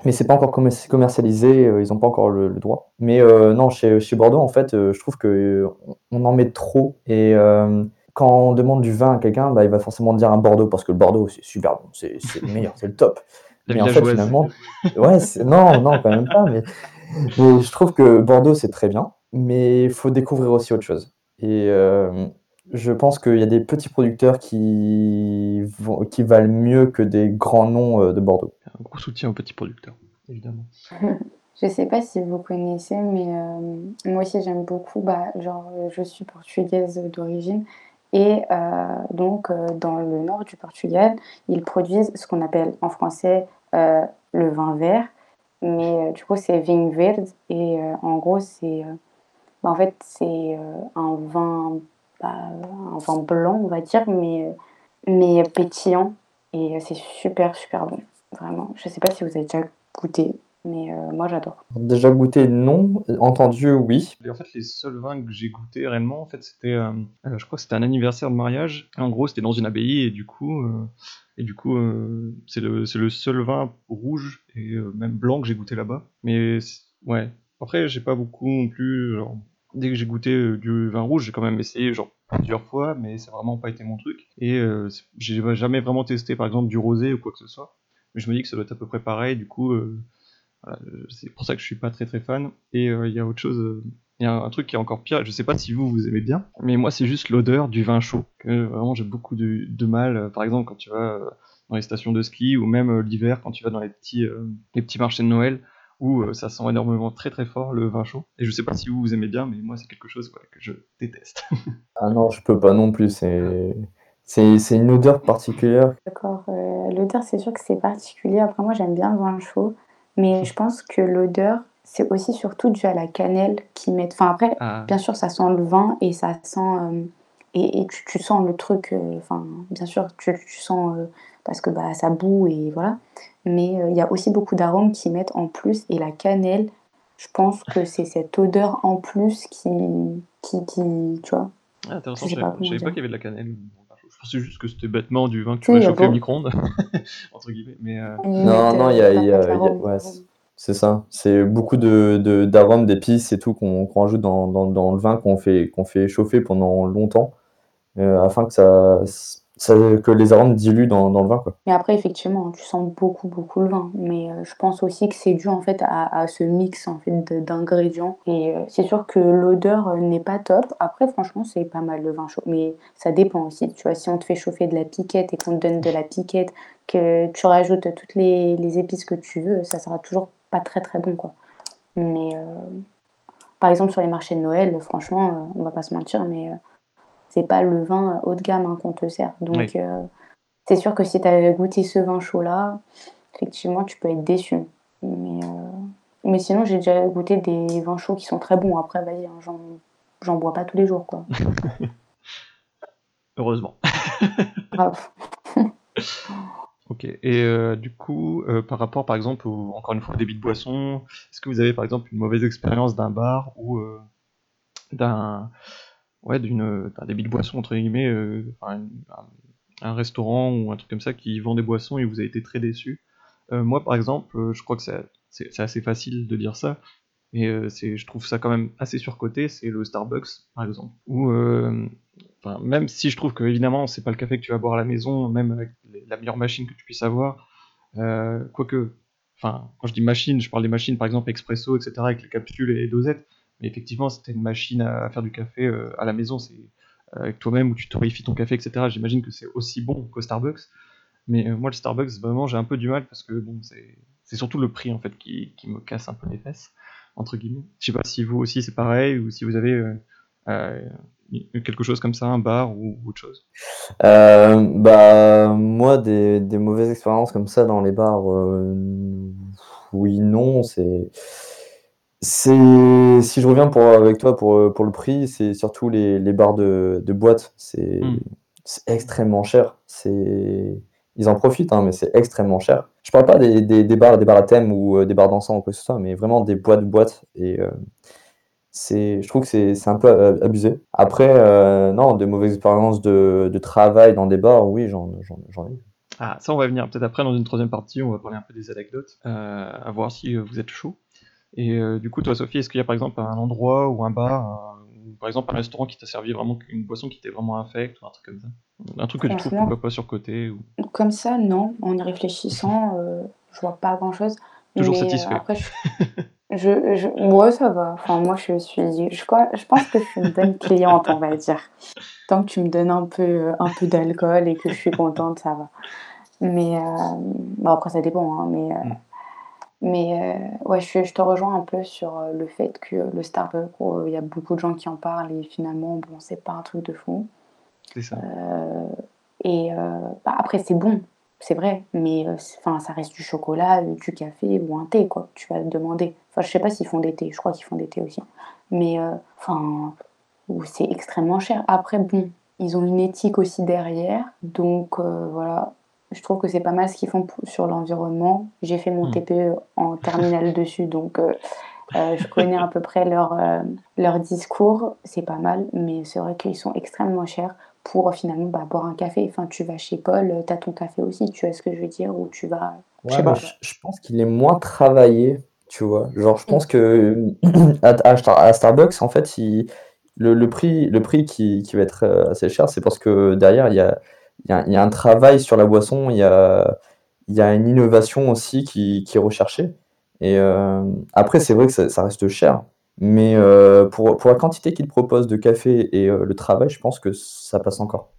mais c'est pas encore commercialisé, euh, ils ont pas encore le, droit. Mais euh, non, chez, chez, Bordeaux, en fait, euh, je trouve que on en met trop. Et quand on demande du vin à quelqu'un, bah, il va forcément dire un Bordeaux parce que le Bordeaux, c'est super bon, c'est le meilleur, c'est le top. mais en fait, finalement, ouais, non, non, quand même pas. Mais, mais je trouve que Bordeaux, c'est très bien, mais il faut découvrir aussi autre chose. Et je pense qu'il y a des petits producteurs qui, vont, qui valent mieux que des grands noms de Bordeaux. Un gros soutien aux petits producteurs, évidemment. je sais pas si vous connaissez, mais euh, moi aussi j'aime beaucoup. Bah, genre, je suis portugaise d'origine. Et euh, donc, euh, dans le nord du Portugal, ils produisent ce qu'on appelle en français le vin vert. Mais du coup, c'est vinho verde. Et en gros, c'est bah, en fait, c'est un vin un vin blanc, on va dire, mais, mais pétillant. Et c'est super, super bon. Vraiment. Je sais pas si vous avez déjà goûté, mais euh, moi j'adore. Déjà goûté, non. Entendu, oui. Et en fait, les seuls vins que j'ai goûté réellement, en fait, c'était, euh, euh, je crois que c'était un anniversaire de mariage. En gros, c'était dans une abbaye et du coup, et du coup, c'est le, le, seul vin rouge et même blanc que j'ai goûté là-bas. Mais ouais. Après, j'ai pas beaucoup non plus. Genre, dès que j'ai goûté euh, du vin rouge, j'ai quand même essayé genre plusieurs fois, mais ça n'a vraiment pas été mon truc. Et euh, j'ai jamais vraiment testé par exemple du rosé ou quoi que ce soit. Mais je me dis que ça doit être à peu près pareil, du coup, euh, c'est pour ça que je suis pas très très fan. Et il y a autre chose, il y a un truc qui est encore pire, je sais pas si vous vous aimez bien, mais moi c'est juste l'odeur du vin chaud. Vraiment j'ai beaucoup de, de, mal, par exemple quand tu vas dans les stations de ski ou même l'hiver quand tu vas dans les petits, les petits marchés de Noël où euh, ça sent énormément très très fort le vin chaud. Et je sais pas si vous, vous aimez bien, mais moi c'est quelque chose que je déteste. ah non, je peux pas non plus, c'est... C'est une odeur particulière. D'accord, euh, l'odeur c'est sûr que c'est particulier. Après moi j'aime bien le vin chaud, mais je pense que l'odeur c'est aussi surtout dû à la cannelle qui met. Enfin après, ah. bien sûr ça sent le vin et ça sent... Euh, et, tu, sens le truc, enfin bien sûr tu, tu sens parce que bah, ça boue et voilà. Mais euh, il y a aussi beaucoup d'arômes qui mettent en plus et la cannelle, je pense que c'est cette odeur en plus qui, qui, qui tu vois. Ah, intéressant, je savais pas, qu'il y avait de la cannelle. Je pensais juste que c'était bêtement du vin que tu chauffer au micro-ondes, entre guillemets. Mais euh, Non, non, il y a, y a, ouais, c'est ça. C'est beaucoup de, d'arômes, d'épices et tout qu'on, rajoute dans, dans, dans, le vin qu'on fait, qu'on fait chauffer pendant longtemps euh, afin que ça que les arômes diluent dans, dans, le vin. Quoi. Mais après, effectivement, tu sens beaucoup, beaucoup le vin. Mais euh, je pense aussi que c'est dû en fait à, ce mix en fait d'ingrédients. Et euh, c'est sûr que l'odeur euh, n'est pas top. Après, franchement, c'est pas mal le vin chaud. Mais ça dépend aussi. Tu vois, si on te fait chauffer de la piquette et qu'on te donne de la piquette, que tu rajoutes toutes les, les épices que tu veux, ça sera toujours pas très très bon. Quoi. Mais par exemple, sur les marchés de Noël, franchement, on va pas se mentir, mais c'est pas le vin haut de gamme hein, qu'on te sert. Donc, euh, c'est sûr que si tu as goûté ce vin chaud-là, effectivement, tu peux être déçu. Mais, euh, mais sinon, j'ai déjà goûté des vins chauds qui sont très bons. Après, vas-y, hein, j'en bois pas tous les jours. quoi. Heureusement. ok. Et euh, du coup, par rapport, par exemple, encore une fois, au débit de boisson, est-ce que vous avez, par exemple, une mauvaise expérience d'un bar ou d'un ouais, d'une, d'un débit de boisson, entre guillemets, euh, un, restaurant ou un truc comme ça qui vend des boissons et vous avez été très déçu. Euh, moi, par exemple, euh, je crois que c'est, assez facile de dire ça, mais c'est, je trouve ça quand même assez surcoté, c'est le Starbucks, par exemple. Ou, même si je trouve que, évidemment, c'est pas le café que tu vas boire à la maison, même avec la meilleure machine que tu puisses avoir, quoique, enfin, quand je dis machine, je parle des machines, par exemple, expresso, etc., avec les capsules et les dosettes, effectivement, c'était une machine à faire du café euh, à la maison, c'est euh, avec toi-même où tu torréfies ton café, etc. J'imagine que c'est aussi bon qu'au Starbucks. Mais moi, le Starbucks, vraiment, j'ai un peu du mal parce que bon, c'est surtout le prix en fait qui, qui, me casse un peu les fesses, entre guillemets. Je sais pas si vous aussi c'est pareil ou si vous avez quelque chose comme ça, un bar ou, autre chose euh, Bah moi des, mauvaises expériences comme ça dans les bars, euh, oui non c'est c'est si je reviens pour avec toi pour, pour le prix, c'est surtout les, les bars de, de boîte, c'est hmm. extrêmement cher, c'est ils en profitent hein, mais c'est extrêmement cher. Je parle pas des, des, des, bars des bars à thème ou euh, des bars dansants ou quoi que ce soit, mais vraiment des boîtes boîtes et c'est, je trouve que c'est, un peu abusé. Après, euh, non, de mauvaises expériences de, de, travail dans des bars, oui, j'en, j'en, ai. Ah, ça, on va venir peut-être après dans une troisième partie, on va parler un peu des anecdotes, euh, à voir si euh, vous êtes chaud. Et du coup, toi, Sophie, est-ce qu'il y a par exemple un endroit ou un bar, ou par exemple un restaurant qui t'a servi vraiment une boisson qui était vraiment infecte, ou un truc comme ça? Un truc que tu trouves pourquoi pas surcoté ou... Comme ça, non. En y réfléchissant, je vois pas grand-chose. Toujours satisfait. Après, Je, je, moi, ça va. Enfin, moi, je suis. Je, je pense que je suis une bonne cliente, on va dire. Tant que tu me donnes un peu, un peu d'alcool et que je suis contente, ça va. Mais. Euh, bon, après, ça dépend. Hein, mais. Euh, mais euh, ouais, je, je, te rejoins un peu sur le fait que le Starbucks, il y a beaucoup de gens qui en parlent et finalement, bon, c'est pas un truc de fou. C'est ça. et bah, après, c'est bon c'est vrai, mais euh, enfin, ça reste du chocolat, du café ou un thé, quoi. Tu vas te demander. Enfin, je sais pas s'ils font des thés, je crois qu'ils font des thés aussi. Mais euh, enfin, c'est extrêmement cher. Après, bon, ils ont une éthique aussi derrière, donc euh, voilà. Je trouve que c'est pas mal ce qu'ils font sur l'environnement. J'ai fait mon hmm. TPE en terminale dessus, donc je connais à peu près leur, leur discours. C'est pas mal, mais c'est vrai qu'ils sont extrêmement chers pour finalement bah, boire un café. Enfin, tu vas chez Paul, euh, tu as ton café aussi, tu vois ce que je veux dire, ou tu vas. je, je, pense qu'il est moins travaillé, tu vois. Genre, je pense que à, Starbucks, en fait, il, le, prix, le prix qui, qui va être euh, assez cher, c'est parce que derrière, il y a, y, a, y a, un travail sur la boisson, il y a, une innovation aussi qui, est recherchée. Et euh, après, c'est vrai que ça, reste cher. Mais euh, pour, la quantité qu'ils proposent de café et euh, le travail, je pense que ça passe encore.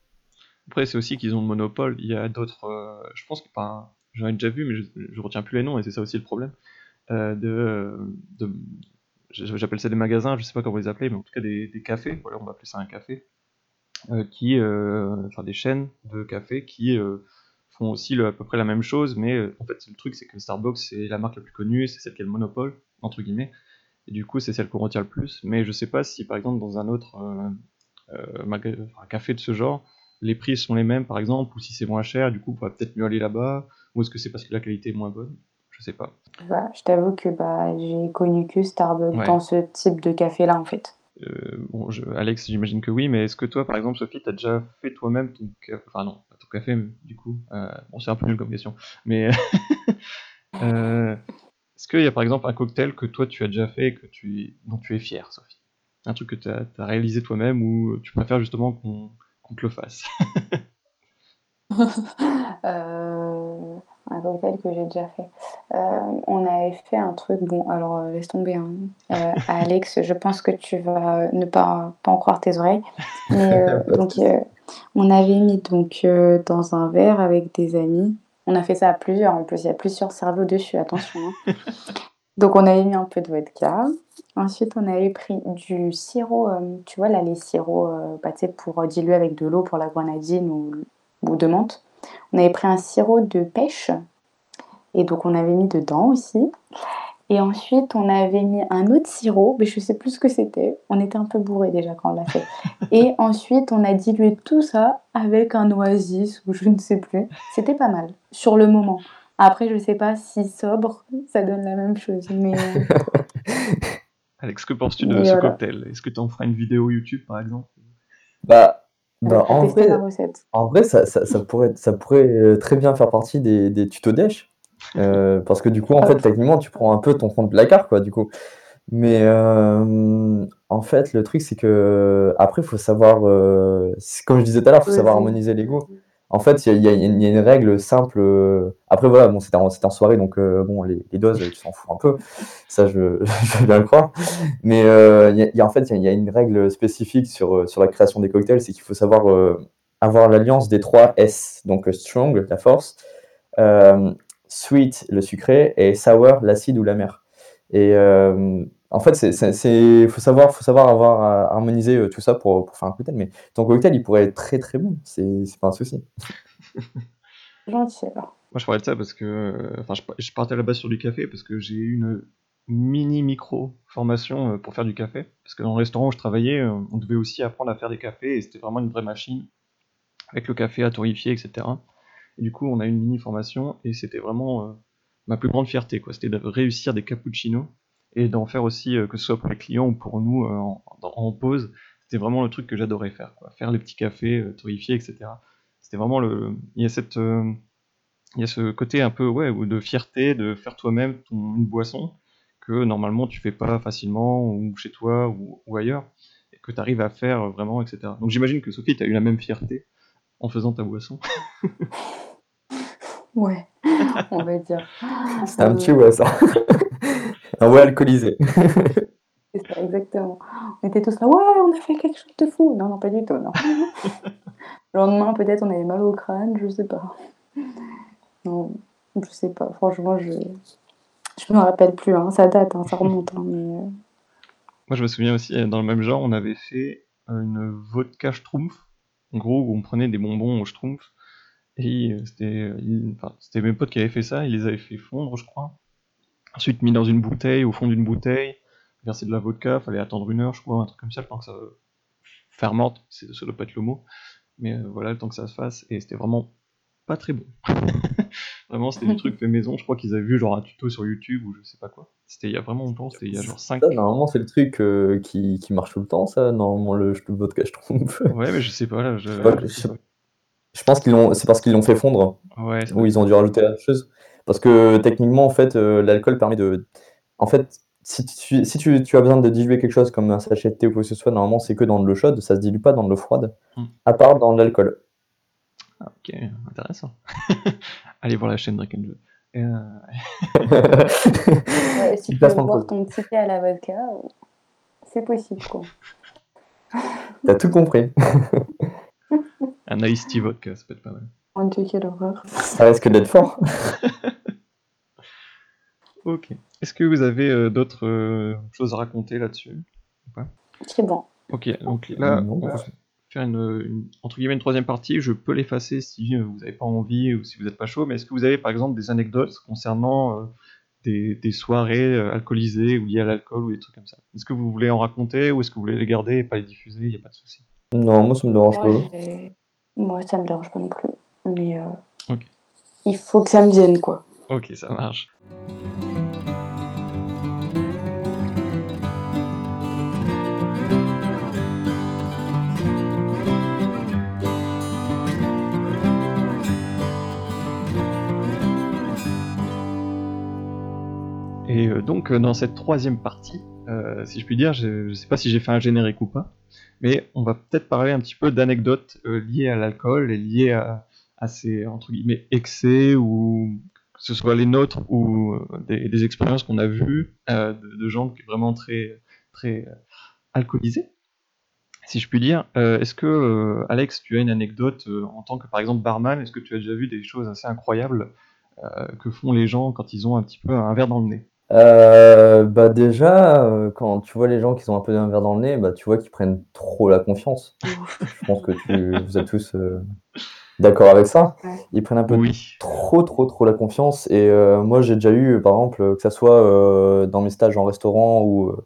Après, c'est aussi qu'ils ont le monopole. Il y a d'autres. Je pense que. J'en ai déjà vu, mais je, je, retiens plus les noms, et c'est ça aussi le problème. de, J'appelle ça des magasins, je sais pas comment vous les appelez, mais en tout cas des, des cafés, voilà, on va appeler ça un café, qui, enfin des chaînes de cafés qui font aussi à peu près la même chose, mais en fait le truc c'est que Starbucks c'est la marque la plus connue, c'est celle qui a le monopole, entre guillemets, et du coup c'est celle qu'on retient le plus. Mais je sais pas si par exemple dans un autre euh, euh, un café de ce genre, les prix sont les mêmes par exemple, ou si c'est moins cher, du coup on va peut-être mieux aller là-bas, ou est-ce que c'est parce que la qualité est moins bonne? Je sais pas. Bah, je t'avoue que bah, j'ai connu que Starbucks dans ce type de café là en fait. Euh, bon, Alex, j'imagine que oui, mais est-ce que toi, par exemple, Sophie, t'as déjà fait toi-même ton café Enfin, non, pas ton café, du coup. bon, c'est un peu nul comme question. Mais Est-ce qu'il y a par exemple un cocktail que toi tu as déjà fait et que tu, dont tu es fier, Sophie? Un truc que tu as, réalisé toi-même ou tu préfères justement qu'on te le fasse? Euh, Un cocktail que j'ai déjà fait. Euh, on avait fait un truc, bon, alors euh, laisse tomber. Hein. Alex, je pense que tu vas ne pas, pas en croire tes oreilles. Mais, donc, on avait mis donc, dans un verre avec des amis on a fait ça à plusieurs en plus, il y a plusieurs cerveaux dessus, attention. Hein. Donc on avait mis un peu de vodka. Ensuite on avait pris du sirop, euh, tu vois là les sirops euh, bah, pour diluer avec de l'eau pour la grenadine ou, ou de menthe. On avait pris un sirop de pêche et donc on avait mis dedans aussi. Et ensuite, on avait mis un autre sirop, mais je sais plus ce que c'était. On était un peu bourré déjà quand on l'a fait. Et ensuite, on a dilué tout ça avec un oasis ou je ne sais plus. C'était pas mal sur le moment. Après, je sais pas si sobre, ça donne la même chose. Mais euh, Alex, que penses-tu de ce cocktail? Est-ce que tu en feras une vidéo YouTube par exemple? Bah, bah en, vrai, en vrai, ça, ça, pourrait, ça pourrait euh, très bien faire partie des, des tutos Dash. Euh, parce que du coup, en fait, techniquement, tu prends un peu ton de placard, quoi, du coup. Mais euh, en fait, le truc, c'est que après, il faut savoir, euh, comme je disais tout à l'heure, il faut savoir harmoniser les goûts. En fait, il y, a une règle simple. Après, voilà, bon, c'était en, soirée, donc bon, les, doses, tu s'en fous un peu. Ça, je, je vais bien le croire. Mais a, en fait, il y, a une règle spécifique sur, sur la création des cocktails, c'est qu'il faut savoir avoir l'alliance des trois S, donc strong, la force, sweet, le sucré, et sour, l'acide ou l'amer. Et en fait, il faut savoir, faut savoir avoir harmonisé tout ça pour, pour, faire un cocktail. Mais ton cocktail, il pourrait être très très bon. C'est pas un souci. Gentil alors. Moi, je parlais de ça parce que, enfin, je, partais à la base sur du café parce que j'ai eu une mini micro formation pour faire du café. Parce que dans le restaurant où je travaillais, on devait aussi apprendre à faire des cafés et c'était vraiment une vraie machine avec le café à torréfier, etc. Et du coup, on a eu une mini formation et c'était vraiment ma plus grande fierté, quoi. C'était de réussir des cappuccinos et d'en faire aussi, que ce soit pour les clients ou pour nous en, pause. C'était vraiment le truc que j'adorais faire, quoi. Faire les petits cafés torréfiés, etc. C'était vraiment le. Il y a cette. il y a ce côté un peu ouais, de fierté de faire toi-même une boisson que normalement tu fais pas facilement ou chez toi ou, ailleurs et que tu arrives à faire vraiment, etc. Donc j'imagine que Sophie, tu as eu la même fierté en faisant ta boisson. ouais, on va dire. C'était un petit ouais ça. un ouais alcoolisé. C'est ça, exactement. On était tous là, ouais, on a fait quelque chose de fou. Non, non, pas du tout, non. Le lendemain, peut-être, on avait mal au crâne, je sais pas. Non, je sais pas. Franchement, je je me rappelle plus. Hein. Ça date, hein, ça remonte. Hein, mais... Euh. Moi, je me souviens aussi, dans le même genre, on avait fait une vodka schtroumpf. En gros, où on prenait des bonbons au schtroumpf. Et euh, c'était, enfin, c'était mes potes qui avaient fait ça. Ils les avaient fait fondre, je crois. Ensuite, mis dans une bouteille, au fond d'une bouteille, verser de la vodka, fallait attendre une heure, je crois, un truc comme ça, le temps que ça fermente, ça doit pas être le mot. Mais euh, voilà, le temps que ça se fasse, et c'était vraiment pas très bon. vraiment, c'était des trucs fait maison, je crois qu'ils avaient vu genre un tuto sur YouTube ou je sais pas quoi. C'était il y a vraiment longtemps, c'était il y a genre 5 Normalement, c'est le truc euh, qui, qui, marche tout le temps, ça, normalement, le, le vodka, je trouve. Ouais, mais je sais pas, là. Je, je, pense qu'ils l'ont, c'est parce qu'ils l'ont fait fondre. Ouais. Ou ils ont dû rajouter la chose. Parce que techniquement, en fait, euh, l'alcool permet de. En fait, si, tu, si tu, tu, as besoin de diluer quelque chose comme un sachet de thé ou quoi que ce soit, normalement c'est que dans de l'eau chaude, ça se dilue pas dans de l'eau froide, hmm. à part dans l'alcool. Ah, ok, intéressant. Allez voir la chaîne Drake and euh... ouais, si tu veux boire ton petit thé à la vodka, c'est possible quoi. T'as tout compris. un ice tea vodka, ça peut être pas mal. En tout quelle horreur. Ça risque d'être fort. ok. Est-ce que vous avez euh, d'autres euh, choses à raconter là-dessus C'est bon. Ok, donc là, on va faire une, entre guillemets une troisième partie. Je peux l'effacer si euh, vous n'avez pas envie ou si vous n'êtes pas chaud, mais est-ce que vous avez par exemple des anecdotes concernant des, des, soirées alcoolisées ou liées à l'alcool ou des trucs comme ça? Est-ce que vous voulez en raconter ou est-ce que vous voulez les garder et pas les diffuser? Il n'y a pas de souci. Non, moi ça me dérange pas. Moi ça me dérange pas non plus. Mais euh, il faut que ça me vienne, quoi. Ok, ça marche. Et euh, donc euh, dans cette troisième partie, si je puis dire, je ne sais pas si j'ai fait un générique ou pas, mais on va peut-être parler un petit peu d'anecdotes liées à l'alcool et liées à, à ces entre guillemets excès ou que ce soit les nôtres ou euh, des, expériences qu'on a vues euh, de, gens qui vraiment très très euh, alcoolisés si je puis dire. est-ce que Alex, tu as une anecdote en tant que par exemple barman Est-ce que tu as déjà vu des choses assez incroyables que font les gens quand ils ont un petit peu un verre dans le nez? Bah déjà, quand tu vois les gens qui ont un peu un verre dans le nez, bah tu vois qu'ils prennent trop la confiance. Je pense que tu, vous êtes tous d'accord avec ça. Ils prennent un peu trop, trop, trop la confiance. Et euh, moi, j'ai déjà eu, par exemple, que ça soit euh, dans mes stages en restaurant ou, euh,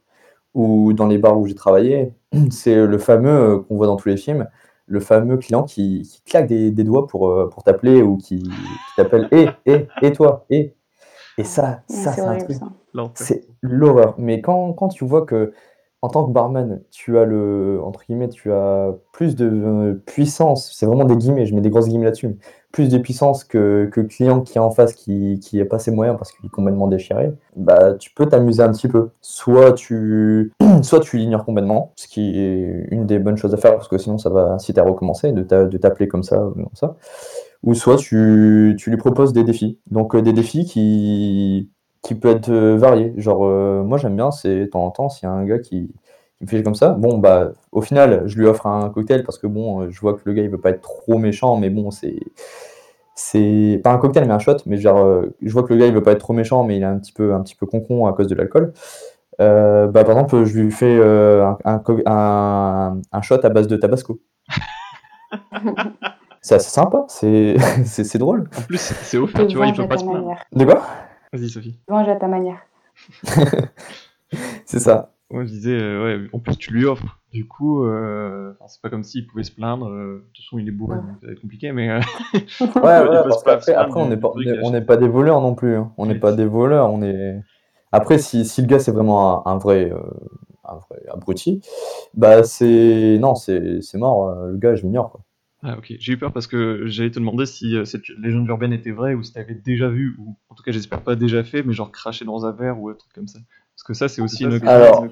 ou dans les bars où j'ai travaillé, c'est le fameux qu'on voit dans tous les films, le fameux client qui, claque des, doigts pour, pour t'appeler ou qui, t'appelle et et et toi et et ça ça c'est un truc. c'est l'horreur. Mais quand, quand tu vois que en tant que barman, tu as le, entre guillemets, tu as plus de euh, puissance, c'est vraiment des guillemets, je mets des grosses guillemets là-dessus, plus de puissance que, que le client qui est en face qui, qui a pas ses moyens parce qu'il est complètement déchiré, bah, tu peux t'amuser un petit peu. Soit tu, soit tu l'ignores complètement, ce qui est une des bonnes choses à faire parce que sinon ça va inciter à recommencer, de t'appeler comme ça, comme ça. Ou soit tu, tu lui proposes des défis. Donc euh, des défis qui, qui peut être euh, varié. Genre, euh, moi j'aime bien, c'est de temps en temps, s'il y a un gars qui, qui me fait comme ça. Bon, bah, au final, je lui offre un cocktail parce que bon, euh, je vois que le gars, il veut pas être trop méchant, mais bon, c'est. C'est pas un cocktail, mais un shot. Mais genre, euh, je vois que le gars, il veut pas être trop méchant, mais il est un petit peu, un petit peu concon à cause de l'alcool. Euh, bah, par exemple, je lui fais euh, un, un un- shot à base de tabasco. C'est assez sympa, c'est drôle. En plus, c'est offert, tu vois, il peut pas se plaindre. De quoi? Vas-y, Sophie. Venge à ta manière. C'est ça. Moi, je disais, euh, ouais, en plus, tu lui offres. Du coup, euh, c'est pas comme s'il pouvait se plaindre. euh, de toute façon, il est bourré, Ouais. donc ça va être compliqué, mais. euh, Ouais, ouais, parce qu'après, après, on n'est pas, on est- pas des voleurs non plus. hein. On n'est pas des voleurs. On est. Après, si, si le gars c'est vraiment un, un vrai, euh, un vrai abruti, bah c'est non, c'est c'est mort. Le gars, je l'ignore quoi. Ah, ok. J'ai eu peur parce que j'allais te demander si euh, cette légende urbaine était vraie ou si t'avais déjà vu, ou en tout cas, j'espère pas déjà fait, mais genre cracher dans un verre ou un truc comme ça. Parce que ça, c'est aussi une. Alors,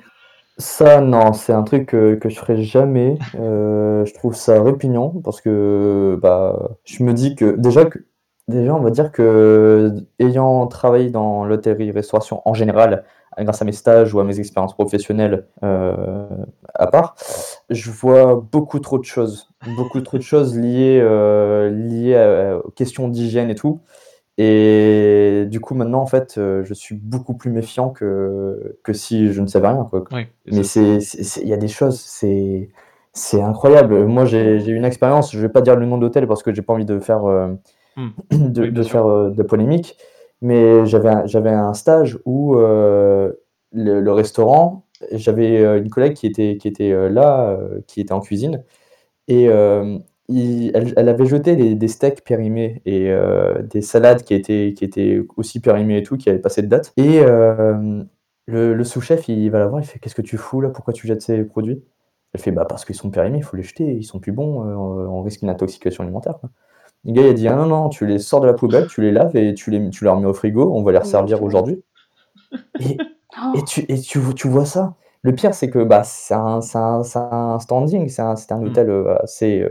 ça, non, c'est un truc que, que je ferai jamais. Euh, je trouve ça répugnant parce que bah, je me dis que déjà, que déjà, on va dire que ayant travaillé dans l'hôtellerie-restauration en général, grâce à mes stages ou à mes expériences professionnelles euh, à part, je vois beaucoup trop de choses, beaucoup trop de choses liées, euh, liées à- aux questions d'hygiène et tout. Et du coup, maintenant, en fait, euh, je suis beaucoup plus méfiant que, que si je ne savais rien, quoi. Et Mais il y a des choses, c'est, c'est incroyable. Moi, j'ai, eu une expérience, je vais pas dire le nom d'hôtel parce que j'ai pas envie de faire, euh, Hmm. de, Oui, de faire euh, de polémique, mais j'avais un, un stage où euh, le, restaurant, j'avais euh, une collègue qui était, qui était euh, là, qui était en cuisine, et elle, elle avait jeté des, steaks périmés et des salades qui étaient, qui étaient aussi périmées et tout, qui avaient passé de date. Et le, sous-chef, il va la voir, il fait Qu'est-ce que tu fous là? Pourquoi tu jettes ces produits? Elle fait Bah, parce qu'ils sont périmés, il faut les jeter, ils sont plus bons, on risque une intoxication alimentaire. Le gars, il a dit Ah non, non, tu les sors de la poubelle, tu les laves et tu les, tu les remets au frigo, on va les resservir aujourd'hui. Et, Oh, et tu, et tu, tu vois ça. Le pire, c'est que bah, c'est un, un, un standing, c'est un, un Mm. hôtel euh, assez, euh,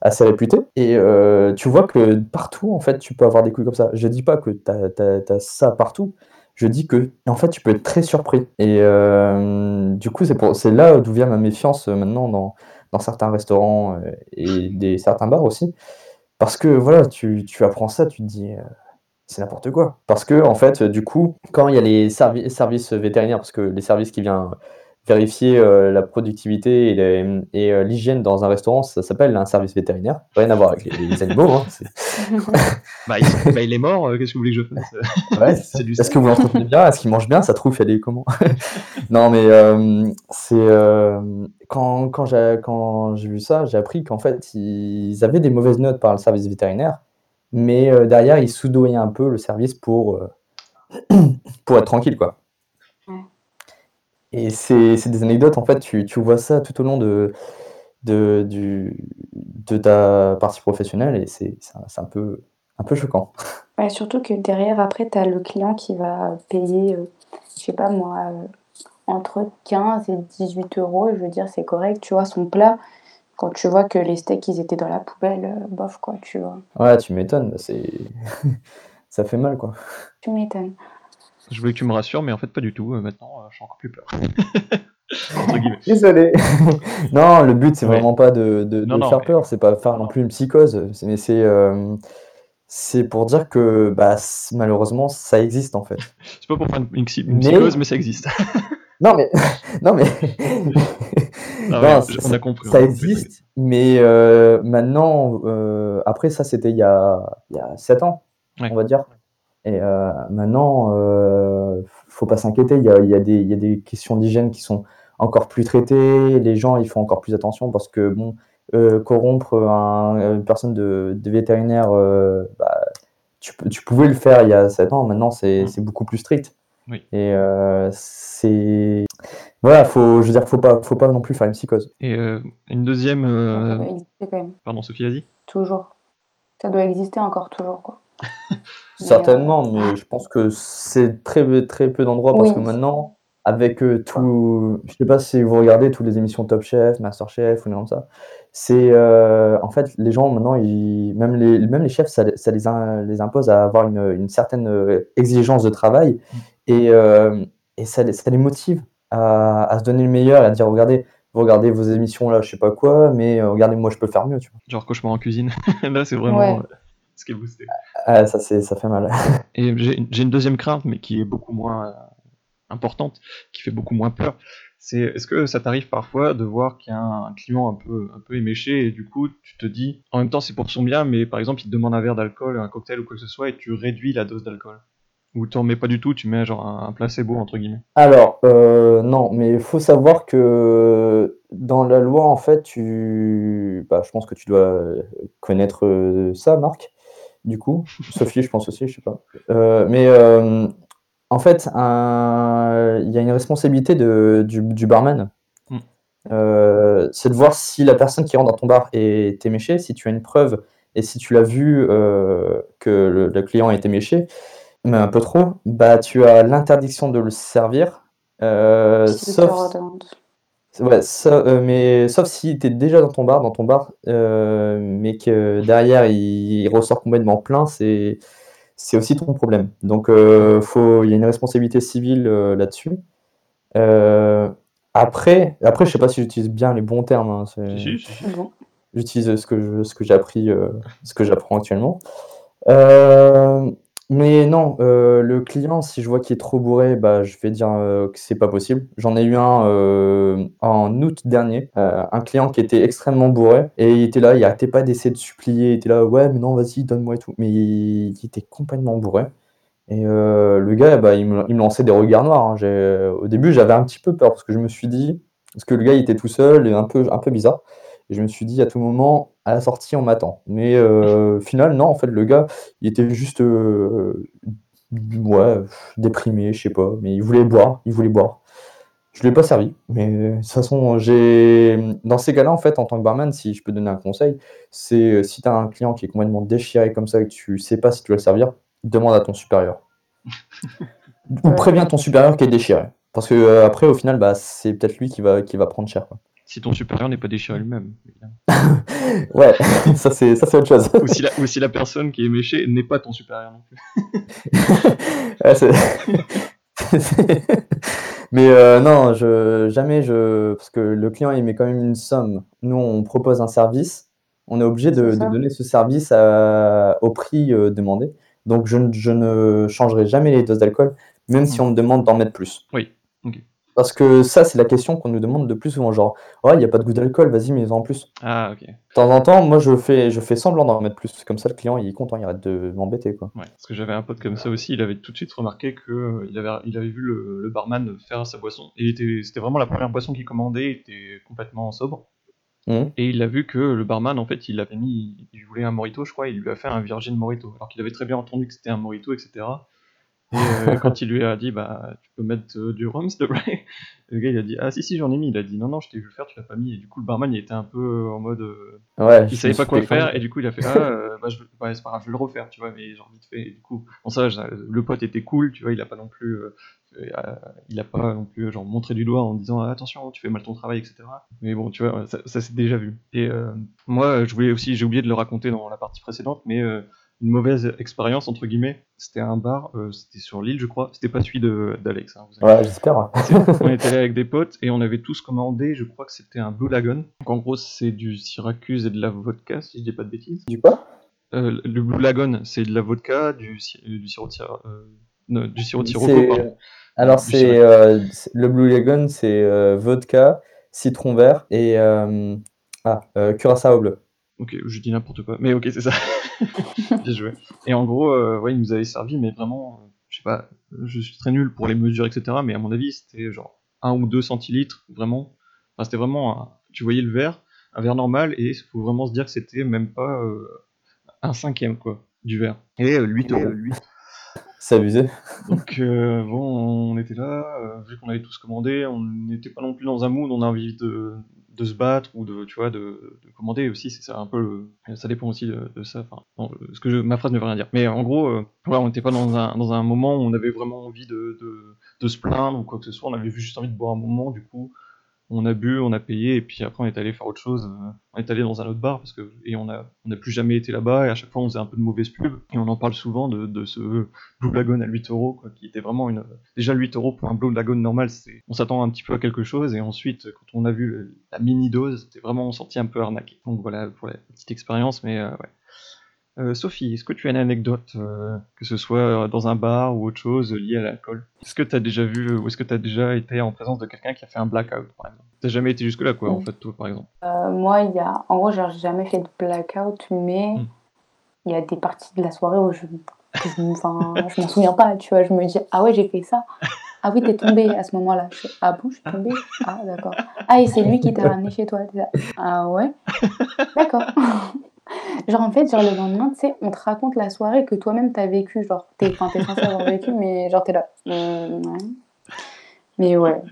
assez réputé. Et euh, tu vois que partout, en fait, tu peux avoir des coups comme ça. Je dis pas que tu as, ça partout. Je dis que, en fait, tu peux être très surpris. Et euh, du coup, c'est là d'où vient ma méfiance euh, maintenant dans, dans certains restaurants euh, et des, certains bars aussi. Parce que, voilà, tu, tu apprends ça, tu te dis, euh, c'est n'importe quoi. Parce que, en fait, du coup, quand il y a les servi- services vétérinaires, parce que les services qui viennent vérifier euh, la productivité et euh, l'hygiène dans un restaurant, ça s'appelle un service vétérinaire. Rien à voir avec les, les animaux. hein, Bah, il, bah, il est mort, euh, qu'est-ce que vous voulez que je fasse? Ouais, Est-ce que vous l'entretenez bien? Est-ce qu'il mange bien Ça trouve, a des comment? Non, mais euh, c'est euh, quand, quand j'ai quand j'ai vu ça, j'ai appris qu'en fait, ils avaient des mauvaises notes par le service vétérinaire, mais euh, derrière, ils soudoyaient un peu le service pour, pour être tranquille, quoi. Et c'est c'est des anecdotes, en fait, tu, tu vois ça tout au long de, de, du, de ta partie professionnelle et c'est c'est un, c'est un peu, un peu choquant. Ouais, surtout que derrière, après, tu as le client qui va payer, euh, je sais pas moi, euh, entre 15 et 18 euros. Je veux dire, c'est correct, tu vois, son plat. Quand tu vois que les steaks, ils étaient dans la poubelle, euh, bof, quoi, tu vois. Ouais, tu m'étonnes, c'est ça fait mal, quoi. Tu m'étonnes. Je voulais que tu me rassures, mais en fait, pas du tout. Euh, maintenant, euh, j'ai encore plus peur. Désolé. non, le but, c'est Ouais. vraiment pas de, de, Non, de non, faire mais- peur, c'est pas faire Non, plus une psychose, c'est- mais c'est euh, c'est pour dire que bah, malheureusement, ça existe en fait. C'est pas pour faire une, Mais- psychose, mais ça existe. Non, mais. non, mais. Ah Non, ouais, c- on a compris. Ça existe, mais euh, maintenant, euh, après ça, c'était il y a, il y a 7 ans, Ouais. on va dire. Et euh, maintenant, euh, faut pas s'inquiéter, il y a, il y, a des- il y a des questions d'hygiène qui sont encore plus traitées, les gens ils font encore plus attention parce que, bon, euh, corrompre un- une personne de, de vétérinaire, euh, bah, tu, pouvais le faire il y a 7 ans, maintenant c'est Mm. c'est beaucoup plus strict. Oui. Et euh, c'est. Voilà, faut, je veux dire, faut pas, faut pas non plus faire une psychose. Et euh, une deuxième. Ça euh, doit exister quand même, Pardon, Sophie, vas-y. toujours. Ça doit exister encore toujours, quoi. Certainement, mais je pense que c'est très, très peu d'endroits parce Oui. que maintenant, avec euh, tout. Je sais pas si vous regardez toutes les émissions Top Chef, Master Chef ou des comme ça. C'est. euh, en fait, les gens maintenant, ils, même, les, même les chefs, ça, les- ça les, in- les impose à avoir une, une certaine euh, exigence de travail et, euh, et ça, les- ça les motive à, à se donner le meilleur et à dire regardez, vous regardez vos émissions là, je sais pas quoi, mais regardez, moi je peux faire mieux, tu vois. Genre cauchemar en cuisine. Là, c'est vraiment Ouais. ce qui est boosté. Ah, ça, c'est, ça fait mal. Et j'ai une deuxième crainte, mais qui est beaucoup moins euh, importante, qui fait beaucoup moins peur. C'est est-ce que ça t'arrive parfois de voir qu'il y a un, client un peu, un peu éméché et du coup tu te dis, en même temps c'est pour son bien, mais par exemple il te demande un verre d'alcool, un cocktail ou quoi que ce soit et tu réduis la dose d'alcool? Ou t'en mets pas du tout, tu mets genre un, un placebo entre guillemets? Alors, euh, non, mais il faut savoir que dans la loi, en fait, tu... bah, je pense que tu dois connaître euh, ça, Marc, du coup. Sophie, je pense aussi, je sais pas. Euh, mais euh, en fait, il y a une responsabilité de, du, du barman. Mm. Euh, c'est de voir si la personne qui rentre dans ton bar est éméchée, si tu as une preuve et si tu l'as vu euh, que le, le client est éméché, mais un peu trop, bah tu as l'interdiction de le servir, euh, sauf. Ouais, ça- euh, mais sauf si tu es déjà dans ton bar, dans ton bar, euh, mais que derrière il, il ressort complètement plein, c'est c'est aussi ton problème. Donc euh, faut, il y a une responsabilité civile euh, là-dessus. Euh, après, après, je sais pas si j'utilise bien les bons termes. hein, Si, si, si. J'utilise ce que je- ce que j'ai appris, euh, ce que j'apprends actuellement. Mais non, euh, le client, si je vois qu'il est trop bourré, bah, je vais dire euh, que c'est pas possible. J'en ai eu un euh, en août dernier, un client qui était extrêmement bourré et il était là, il arrêtait pas d'essayer de supplier, il était là, ouais, mais non, vas-y, donne-moi et tout. Mais il, était complètement bourré. Et le gars, bah, il me, lançait des regards noirs. hein. Au début, j'avais un petit peu peur parce que je me suis dit, parce que le gars, était tout seul et un peu, un peu bizarre. Et je me suis dit, à tout moment, à la sortie, on m'attend. Mais euh, au final, non, en fait, le gars, il était juste, euh, ouais, déprimé, je sais pas. Mais il voulait boire, il voulait boire. Je ne l'ai pas servi. Mais de toute façon, j'ai. Dans ces cas-là, en fait, en tant que barman, si je peux donner un conseil, c'est euh, si tu as un client qui est complètement déchiré comme ça et que tu sais pas si tu vas le servir, demande à ton supérieur. Ou préviens ton supérieur qui est déchiré. Parce que euh, après, au final, bah, c'est peut-être lui qui va, qui va prendre cher. quoi. Si ton supérieur n'est pas déchiré lui-même. Ouais, ça c'est ça c'est autre chose. ou, si la, ou si la personne qui est méchée n'est pas ton supérieur non plus. Mais euh, non, je jamais je parce que le client il met quand même une somme. Nous on propose un service, on est obligé de, donner ce service à- au prix euh, demandé. Donc je, ne- je ne changerai jamais les doses d'alcool, même si on me demande d'en mettre plus. Oui. Parce que ça c'est la question qu'on nous demande de plus souvent, genre ouais il n'y a pas de goût d'alcool, vas-y mets-en plus. Ah, ok. De temps en temps, moi je fais je fais semblant d'en mettre plus, comme ça le client il est content, il arrête de m'embêter quoi. Ouais, parce que j'avais un pote comme ça aussi, il avait tout de suite remarqué que euh, avait, il avait vu le, le barman faire sa boisson. Et était, c'était vraiment la première boisson qu'il commandait, il était complètement sobre. Mhm. Et il a vu que le barman, en fait, il avait mis, il voulait un morito, je crois, il lui a fait un virgin morito. Alors qu'il avait très bien entendu que c'était un morito, etc. Et euh, quand il lui a dit, bah, tu peux mettre euh, du rhum, s'il te plaît, le gars, il a dit, ah si, si, j'en ai mis. Il a dit, non, non, je t'ai vu le faire, tu l'as pas mis. Et du coup, le barman, il était un peu en mode, euh, Ouais, il je savait me pas suis quoi fait faire. et du coup il a fait ah euh, bah, je, ouais, c'est pas grave je vais le refaire tu vois. Mais genre vite fait et du coup bon ça je- le pote était cool tu vois. Il a pas non plus euh, euh, il a pas non plus genre montré du doigt en disant Ah, attention tu fais mal ton travail etc mais bon tu vois ça, ça s'est déjà vu. Et euh, moi je voulais aussi j'ai oublié de le raconter dans la partie précédente mais euh, une mauvaise expérience entre guillemets c'était un bar euh, c'était sur l'île je crois c'était pas celui de d'Alex hein, inquiétez Ouais, j'espère. on était allé avec des potes et on avait tous commandé, je crois que c'était un Blue Lagoon. Donc en gros, c'est du Syracuse et de la vodka, si je dis pas de bêtises. Du quoi? Euh, le Blue Lagoon, c'est de la vodka, du, euh, du sirop de euh, non, du sirop de. Alors, c'est le Blue Lagoon, c'est vodka, citron vert et ah, curaçao bleu. Ok, je dis n'importe quoi, mais ok, c'est ça. Bien joué. Et en gros, euh, ouais, ils nous avaient servi, mais vraiment, euh, je sais pas, je suis très nul pour les mesures, etc. Mais à mon avis, c'était genre 1 ou 2 centilitres, vraiment. Enfin, c'était vraiment, un- tu voyais le verre, un verre normal, et il faut vraiment se dire que c'était même pas euh, un cinquième, quoi, du verre. Et euh, 8 euros. C'est abusé. Donc euh, bon, on était là, euh, vu qu'on avait tous commandé, on n'était pas non plus dans un mood, on a envie de, de se battre ou de, tu vois, de, de commander aussi. C'est ça un peu, ça dépend aussi de, ça. Enfin, ce que je, ma phrase ne veut rien dire. Mais en gros, euh, on n'était pas dans un, dans un moment où on avait vraiment envie de, de, de se plaindre ou quoi que ce soit. On avait juste envie de boire un moment. Du coup, On a bu, on a payé, et puis après on est allé faire autre chose. euh, on est allé dans un autre bar, parce que, et on on n'a plus jamais été là-bas, et à chaque fois on faisait un peu de mauvaise pub. Et on en parle souvent de, de ce Blue Lagoon à 8 euros, qui était vraiment une. Déjà 8 euros pour un Blue Lagoon normal, c'est, on s'attend un petit peu à quelque chose, et ensuite, quand on a vu la mini dose, c'était vraiment senti un peu arnaqué. Donc voilà pour la petite expérience, mais euh, ouais. Euh, Sophie, est-ce que tu as une anecdote, euh, que ce soit euh, dans un bar ou autre chose, liée à l'alcool? Est-ce que tu as déjà vu, ou est-ce que tu as déjà été en présence de quelqu'un qui a fait un blackout, par exemple? T'as jamais été jusque-là, quoi, en Mm. fait, toi, par exemple Euh, moi, il y a, en gros, j'ai jamais fait de blackout, mais Mm. il y a des parties de la soirée où je, enfin, je m'en souviens pas, tu vois. Je me dis, ah ouais, j'ai fait ça. Ah oui, t'es tombé à ce moment-là. Je ah bon, je suis tombée? Ah, d'accord. Ah, et c'est lui qui t'a ramené chez toi. Ah ouais D'accord. Genre, en fait, genre, le lendemain, tu sais, on te raconte la soirée que toi-même t'as vécu. Genre, t'es enfin, t'es censé avoir vécu, mais genre, t'es là. Ouais. Mais ouais,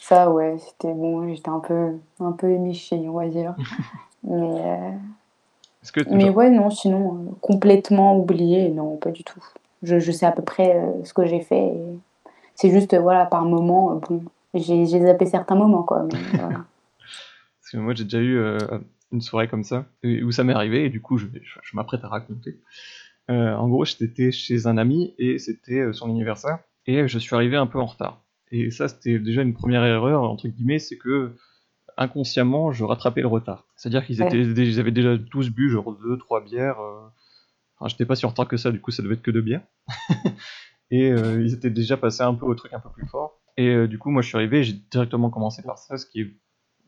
ça, ouais, c'était bon. J'étais un peu, un peu éméchée, on va dire. Mais, euh, que mais ouais, non, sinon, euh, complètement oublié, non, pas du tout. Je, je sais à peu près euh, ce que j'ai fait. et C'est juste, euh, voilà, par moment, euh, bon, j'ai zappé certains moments, quoi. Mais voilà. Parce que moi j'ai déjà eu euh, une soirée comme ça, où ça m'est arrivé, et du coup je, je- je m'apprête à raconter. Euh, en gros, j'étais chez un ami, et c'était euh, son anniversaire, et je suis arrivé un peu en retard. Et ça, c'était déjà une première erreur, entre guillemets, c'est que inconsciemment, je rattrapais le retard. C'est-à-dire qu'ils Ouais. étaient, ils avaient déjà tous bu, genre deux, trois bières. euh, Enfin, j'étais pas si en retard que ça, du coup, ça devait être que deux bières. et euh, ils étaient déjà passés un peu au truc un peu plus fort. Et euh, du coup, moi, je suis arrivé, j'ai directement commencé par ça, ce qui est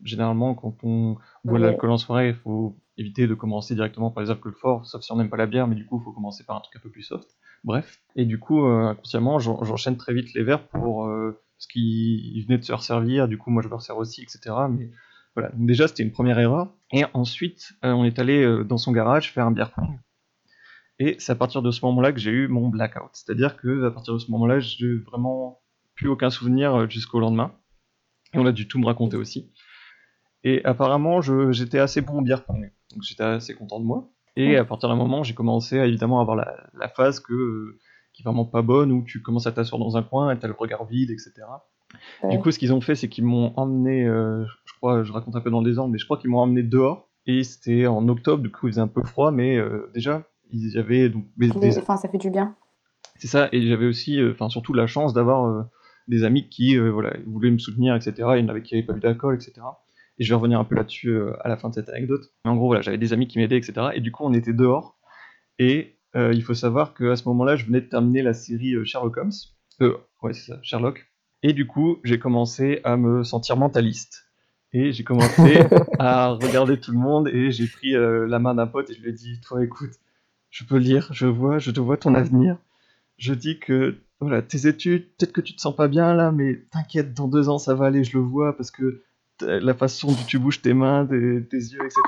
généralement quand on boit de Ouais. l'alcool en soirée, il faut éviter de commencer directement par les alcools forts, sauf si on n'aime pas la bière, mais du coup, il faut commencer par un truc un peu plus soft. Bref. Et du coup, euh, inconsciemment, j'en- j'enchaîne très vite les verres pour euh, ce qui venait de se resservir, du coup, moi, je me resserre aussi, etc. Mais voilà. Donc, déjà, c'était une première erreur. Et ensuite, euh, on est allé dans son garage faire un beer pong. Et c'est à partir de ce moment-là que j'ai eu mon blackout. C'est-à-dire que à partir de ce moment-là, j'ai vraiment plus aucun souvenir jusqu'au lendemain. Et on a dû tout me raconter aussi. Et apparemment, j'étais assez bon beer pong. Donc j'étais assez content de moi. Et à partir d'un moment, j'ai commencé à évidemment avoir la, la phase que, euh, qui est vraiment pas bonne, où tu commences à t'asseoir dans un coin et t'as le regard vide, etc. Ouais. Du coup, ce qu'ils ont fait, c'est qu'ils m'ont emmené, euh, je crois, je raconte un peu dans le désordre, mais je crois qu'ils m'ont emmené dehors. Et c'était en octobre, du coup, il faisait un peu froid, mais euh, déjà, il y avait donc des- Enfin, ça fait du bien. c'est ça, et j'avais aussi, euh, enfin surtout la chance d'avoir euh, des amis qui euh, voilà, voulaient me soutenir, etc. Il y en avait qui n'avaient pas eu d'alcool, etc. Et je vais revenir un peu là-dessus euh, à la fin de cette anecdote. Mais en gros, voilà, j'avais des amis qui m'aidaient, etc. Et du coup, on était dehors. Et euh, il faut savoir qu'à ce moment-là, je venais de terminer la série euh, Sherlock Holmes. Euh, ouais, c'est ça, Sherlock. Et du coup, j'ai commencé à me sentir mentaliste. Et j'ai commencé à regarder tout le monde et j'ai pris euh, la main d'un pote et je lui ai dit, toi écoute, je peux lire, je vois, je te vois ton avenir je dis que voilà, tes études, peut-être que tu te sens pas bien là, mais t'inquiète, dans deux ans ça va aller, je le vois, parce que la façon dont tu bouges tes mains, tes, tes yeux, etc.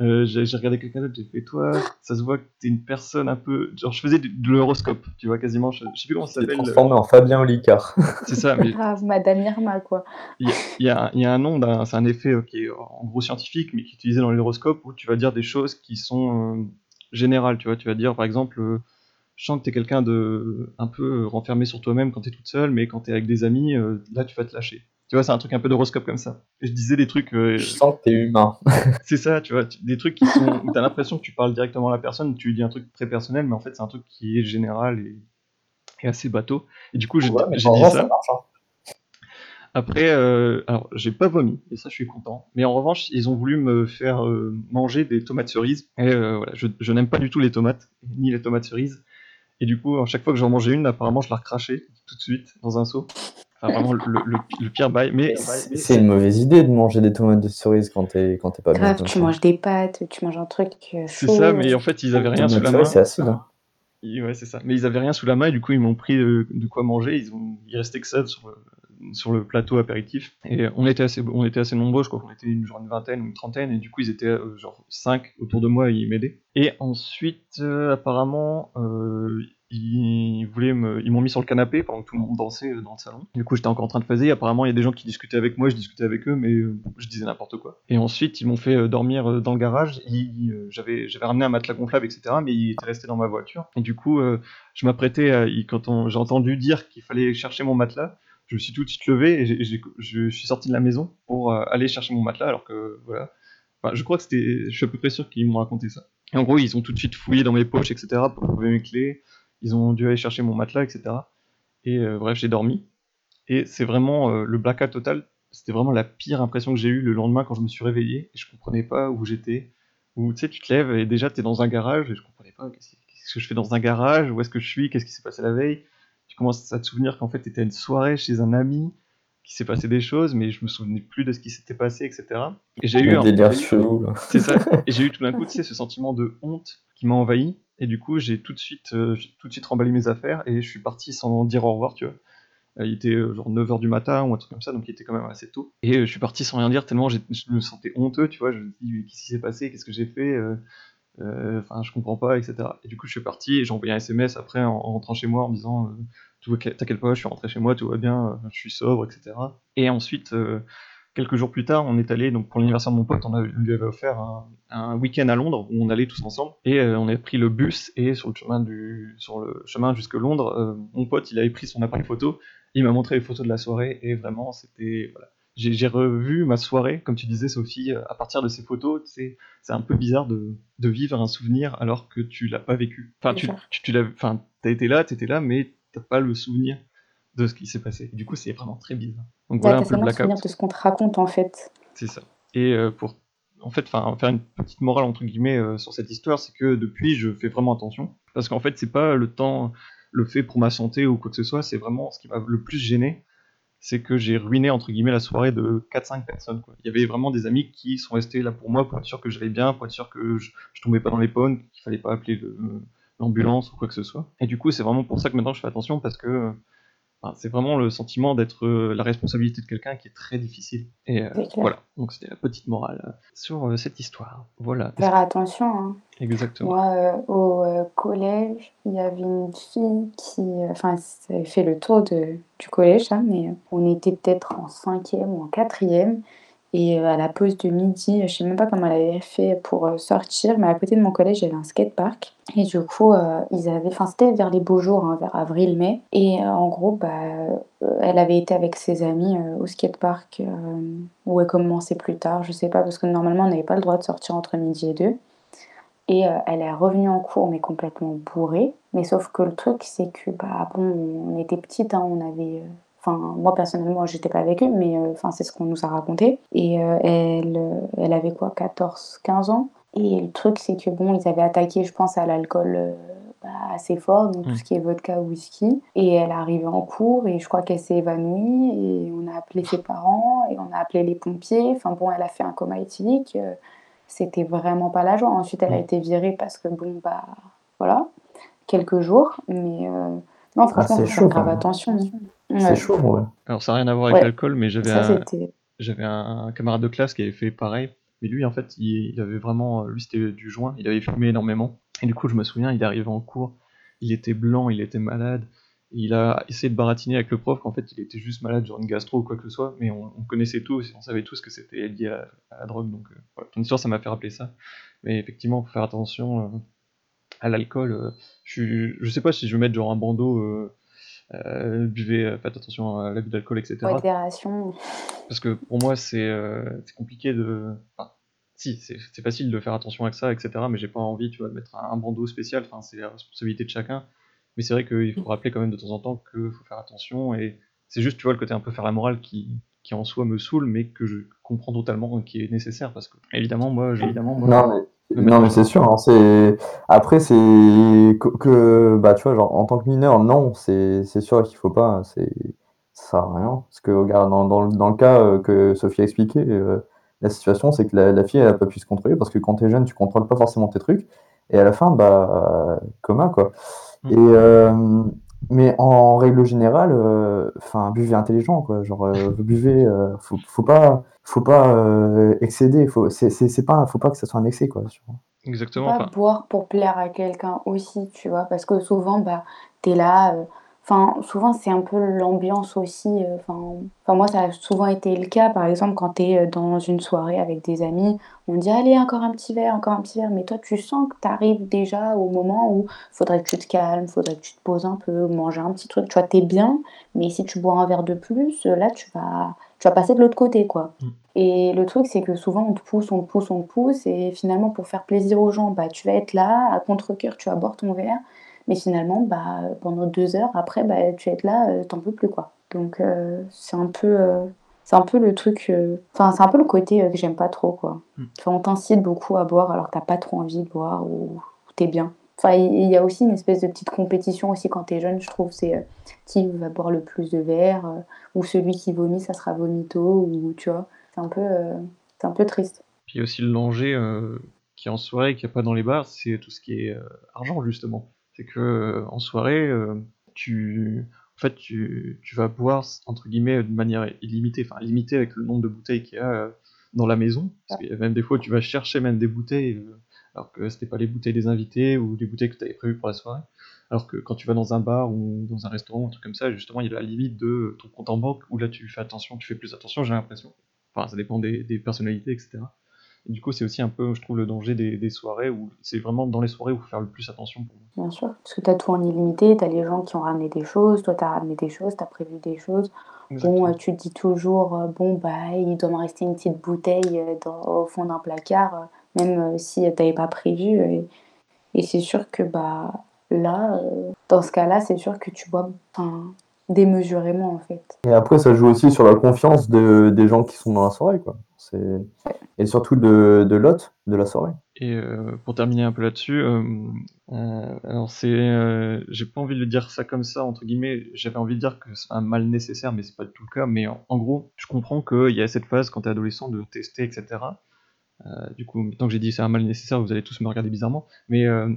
Euh, j'ai regardé quelqu'un d'autre, j'ai fait toi, ça se voit que t'es une personne un peu. Genre, je faisais de l'horoscope, tu vois, quasiment. Je, je sais plus comment ça s'appelle. transformé en Fabien Olicard. C'est ça, mais Grave, Madame Irma, quoi. il y, a- il y a un- il y a un nom, c'est un effet euh, qui est en gros scientifique, mais qui est utilisé dans l'horoscope, où tu vas dire des choses qui sont euh, générales, tu vois. Tu vas dire, par exemple, euh, je sens que t'es quelqu'un de un peu renfermé sur toi-même quand t'es toute seule, mais quand t'es avec des amis, euh, là tu vas te lâcher. Tu vois, c'est un truc un peu d'horoscope comme ça. Je disais des trucs, euh, Je sens que t'es humain. c'est ça, tu vois, des trucs qui sont où t'as l'impression que tu parles directement à la personne, tu lui dis un truc très personnel, mais en fait c'est un truc qui est général et, et assez bateau. Et du coup, j'ai Ouais, dit ça. ça marche. hein. Après, euh, alors j'ai pas vomi, et ça je suis content. Mais en revanche, ils ont voulu me faire euh, manger des tomates cerises. Et euh, voilà, je, je n'aime pas du tout les tomates, ni les tomates cerises. Et du coup, à chaque fois que j'en mangeais une, apparemment je la recrachais tout de suite dans un seau. Enfin, vraiment le, le- le pire bail. Mais C'est une mauvaise idée de manger des tomates de cerise quand t'es quand t'es pas bien. Grave, tu ça. manges des pâtes, tu manges un truc euh, c'est ça, mais en fait ils avaient rien sous la main. c'est acide. hein. Ouais, c'est ça. Mais ils avaient rien sous la main et du coup ils m'ont pris euh, de quoi manger. Ils ont, il restait que ça sur le, sur le plateau apéritif. Et on était assez, on était assez nombreux. Je crois qu'on était une, genre une vingtaine ou une trentaine et du coup ils étaient euh, genre cinq autour de moi et ils m'aidaient. Et ensuite euh, apparemment euh, ils voulaient me, ils m'ont mis sur le canapé pendant que tout le monde dansait euh, dans le salon. Du coup j'étais encore en train de phaser. Apparemment il y a des gens qui discutaient avec moi, je discutais avec eux, mais euh, je disais n'importe quoi. Et ensuite ils m'ont fait euh, dormir dans le garage. J'avais, ramené un matelas gonflable etc. Mais il était resté dans ma voiture. Et du coup je m'apprêtais à, quand j'ai entendu dire qu'il fallait chercher mon matelas, je me suis tout de suite levé et je suis sorti de la maison pour aller chercher mon matelas, alors que voilà. Enfin, je crois que c'était. Je suis à peu près sûr qu'ils m'ont raconté ça. En gros, ils ont tout de suite fouillé dans mes poches, etc., pour trouver mes clés. Ils ont dû aller chercher mon matelas, etc. Et euh, bref, j'ai dormi. Et c'est vraiment euh, le blackout total. C'était vraiment la pire impression que j'ai eue le lendemain quand je me suis réveillé. Et je comprenais pas où j'étais. Ou tu sais, tu te lèves et déjà tu es dans un garage et je comprenais pas qu'est-ce que je fais dans un garage, où est-ce que je suis, qu'est-ce qui s'est passé la veille? Tu commences à te souvenir qu'en fait tu étais à une soirée chez un ami, qu'il s'est passé des choses, mais je me souvenais plus de ce qui s'était passé, etc. Et j'ai eu un délire chelou, c'est ça. Et j'ai eu tout d'un coup, tu sais, ce sentiment de honte qui m'a envahi. Et du coup, j'ai tout de suite, euh, tout de suite remballé mes affaires et je suis parti sans dire au revoir, tu vois. Euh, Il était euh, genre 9h du matin ou un truc comme ça, donc il était quand même assez tôt. Et euh, je suis parti sans rien dire, tellement je me sentais honteux, tu vois. Je me dis, qu'est-ce qui s'est passé? Qu'est-ce que j'ai fait? Euh, Enfin, je comprends pas, etc. Et du coup, je suis parti et j'ai envoyé un SMS après en, en rentrant chez moi en me disant, euh, t'inquiète pas, je suis rentré chez moi, tout va bien, euh, je suis sobre, etc. Et ensuite, euh, quelques jours plus tard, on est allé donc pour l'anniversaire de mon pote, on a- lui avait offert un, un week-end à Londres où on allait tous ensemble et euh, on a pris le bus et sur le chemin du sur le chemin jusque Londres, euh, mon pote il avait pris son appareil photo, il m'a montré les photos de la soirée et vraiment c'était voilà. J'ai revu ma soirée, comme tu disais Sophie, à partir de ces photos, c'est un peu bizarre de, de vivre un souvenir alors que tu l'as pas vécu. Enfin, tu, tu, tu l'as, enfin, t'as été là, t'étais là, mais t'as pas le souvenir de ce qui s'est passé. Et du coup, c'est vraiment très bizarre. Donc voilà un peu le blackout. souvenir de ce qu'on te raconte en fait. C'est ça. Et euh, pour en fait, enfin, faire une petite morale entre guillemets euh, sur cette histoire, c'est que depuis, je fais vraiment attention parce qu'en fait, c'est pas le temps, le fait pour ma santé ou quoi que ce soit, c'est vraiment ce qui m'a le plus gêné, c'est que j'ai ruiné entre guillemets la soirée de 4-5 personnes. Quoi. Il y avait vraiment des amis qui sont restés là pour moi pour être sûr que j'allais bien, pour être sûr que je, je tombais pas dans les pommes, qu'il fallait pas appeler le- l'ambulance ou quoi que ce soit. Et du coup, c'est vraiment pour ça que maintenant je fais attention parce que Enfin, c'est vraiment le sentiment d'être euh, la responsabilité de quelqu'un qui est très difficile. Et euh, voilà, donc c'était la petite morale euh, sur euh, cette histoire. Voilà, Faire attention. hein. exactement. Moi, euh, au euh, collège, il y avait une fille qui, euh, enfin, ça avait fait le tour de, du collège, là, mais euh, on était peut-être en cinquième ou en quatrième. Et euh, à la pause de midi, je sais même pas comment elle avait fait pour euh, sortir, mais à côté de mon collège, avait un skatepark. Et du coup, euh, ils avaient, enfin, c'était vers les beaux jours, hein, vers avril-mai. Et en gros, bah, elle avait été avec ses amis au skatepark, où elle commençait plus tard, je sais pas, parce que normalement, on n'avait pas le droit de sortir entre midi et deux. Et elle est revenue en cours, mais complètement bourrée. Mais sauf que le truc, c'est que, bah, bon, on était petites, hein, on avait. Enfin, moi personnellement, j'étais pas avec eux, mais euh, c'est ce qu'on nous a raconté. Et euh, elle, elle avait quoi, 14, 15 ans? Et le truc, c'est que, bon, ils avaient attaqué, je pense, à l'alcool euh, bah, assez fort, donc tout ce qui est vodka, whisky. Et elle est arrivée en cours, et je crois qu'elle s'est évanouie, et on a appelé ses parents, et on a appelé les pompiers. Enfin, bon, elle a fait un coma éthylique. euh, c'était vraiment pas la joie. Ensuite, elle a été virée parce que, bon, bah, voilà, quelques jours. Mais euh, non, franchement, c'est faut faire grave attention. Ouais. chaud, ouais. Alors ça n'a rien à voir avec Ouais. l'alcool, mais j'avais Ça, un, j'avais un camarade de classe qui avait fait pareil. Mais lui, en fait, il, il avait vraiment, lui, c'était du joint. Il avait fumé énormément. Et du coup, je me souviens, il est arrivé en cours. Il était blanc, il était malade. Il a essayé de baratiner avec le prof qu'en fait, il était juste malade, genre une gastro ou quoi que ce soit. Mais on, on connaissait tous, on savait tous que c'était lié à, à la drogue. Donc, euh, voilà. ton histoire, ça m'a fait rappeler ça. Mais effectivement, faut faire attention euh, à l'alcool. euh, je, suis- je sais pas si je vais mettre genre un bandeau. Euh, buvez, euh, faites attention à l'abus d'alcool, etc. Modération. Parce que pour moi, c'est euh, compliqué de. Enfin, si, c'est c'est facile de faire attention à ça, etc. Mais j'ai pas envie, tu vois, de mettre un, un bandeau spécial. Enfin, c'est la responsabilité de chacun. Mais c'est vrai qu'il faut rappeler quand même de temps en temps qu'il faut faire attention. Et c'est juste, tu vois, le côté un peu faire la morale qui, qui en soi me saoule, mais que je comprends totalement qui est nécessaire. Parce que, évidemment, moi, j'ai- évidemment, moi, Non, mais, non, mais c'est sûr. hein, c'est... Après, c'est que, que, bah, tu vois, genre, en tant que mineur, non, c'est c'est sûr qu'il faut pas. C'est... Ça sert à rien. Parce que, regarde, dans, dans, le- dans le cas euh, que Sophie a expliqué, euh, la situation, c'est que la, la fille, elle a pas pu se contrôler parce que quand t'es jeune, tu contrôles pas forcément tes trucs. Et à la fin, bah, commun, quoi. Mm. Et, euh, mais en règle générale, euh, enfin, buvez intelligent, quoi. Genre, euh, vous buvez, euh, faut, faut pas, faut pas euh, excéder. Faut, c'est, c'est, c'est pas, faut pas que ça soit un excès, quoi. vois. Faut Exactement. pas boire pour plaire à quelqu'un aussi, tu vois, parce que souvent, bah, t'es là, euh, Enfin, souvent, c'est un peu l'ambiance aussi. euh, Enfin, enfin, moi, ça a souvent été le cas. Par exemple, quand tu es dans une soirée avec des amis, on dit Allez, encore un petit verre, encore un petit verre. Mais toi, tu sens que tu arrives déjà au moment où faudrait que tu te calmes, faudrait que tu te poses un peu, manger un petit truc. Tu vois, t'es bien, mais si tu bois un verre de plus, là, tu vas, tu vas passer de l'autre côté, quoi. Mm. Et le truc, c'est que souvent, on te pousse, on te pousse, on te pousse. Et finalement, pour faire plaisir aux gens, bah, tu vas être là, à contre-cœur, tu vas boire ton verre. Mais finalement, bah, pendant deux heures après, bah, tu être là, euh, t'en peux plus, quoi. Donc, euh, c'est un peu, euh, c'est un peu le truc. euh, Enfin, c'est un peu le côté que j'aime pas trop, quoi. Mm. Enfin, on t'incite beaucoup à boire alors que t'as pas trop envie de boire ou, ou t'es bien. Enfin, il y, a aussi une espèce de petite compétition aussi quand t'es jeune, je trouve. C'est euh, qui va boire le plus de verres euh, ou celui qui vomit, ça sera vomito ou tu vois. C'est un peu, euh, c'est un peu triste. Puis aussi le danger qui est en soirée, qu'il n'y a pas dans les bars, c'est tout ce qui est argent, justement. C'est que euh, en soirée, euh, tu, en fait, tu, tu vas boire, entre guillemets, de manière illimitée, enfin limitée avec le nombre de bouteilles qu'il y a euh, dans la maison. Parce qu'il y a même des fois, tu vas chercher même des bouteilles, alors que c'était pas les bouteilles des invités ou les bouteilles que tu avais prévues pour la soirée. Alors que quand tu vas dans un bar ou dans un restaurant, un truc comme ça, justement, il y a la limite de ton compte en banque, où là, tu fais attention, tu fais plus attention, j'ai l'impression. Enfin, ça dépend des, des personnalités, etc. Et du coup, c'est aussi un peu, je trouve, le danger des, des soirées où c'est vraiment dans les soirées où il faut faire le plus attention pour moi. Bien sûr, parce que tu as tout en illimité, tu as les gens qui ont ramené des choses, toi tu as ramené des choses, tu as prévu des choses. Bon, euh, tu te dis toujours, euh, bon, bah, il doit me rester une petite bouteille euh, dans- au fond d'un placard, même si tu n'avais pas prévu. Et, et c'est sûr que bah, là, dans ce cas-là, c'est sûr que tu bois enfin, démesurément en fait. Et après, ça joue aussi sur la confiance de, des gens qui sont dans la soirée, quoi. C'est... Et surtout de, de l'hôte de la soirée. Et euh, pour terminer un peu là-dessus, euh, euh, alors c'est, euh, j'ai pas envie de dire ça comme ça entre guillemets. J'avais envie de dire que c'est un mal nécessaire, mais c'est pas du tout le cas. Mais en, en gros, je comprends qu'il y a cette phase quand t'es adolescent de tester, etc. Euh, du coup, maintenant que j'ai dit c'est un mal nécessaire, vous allez tous me regarder bizarrement. Mais euh,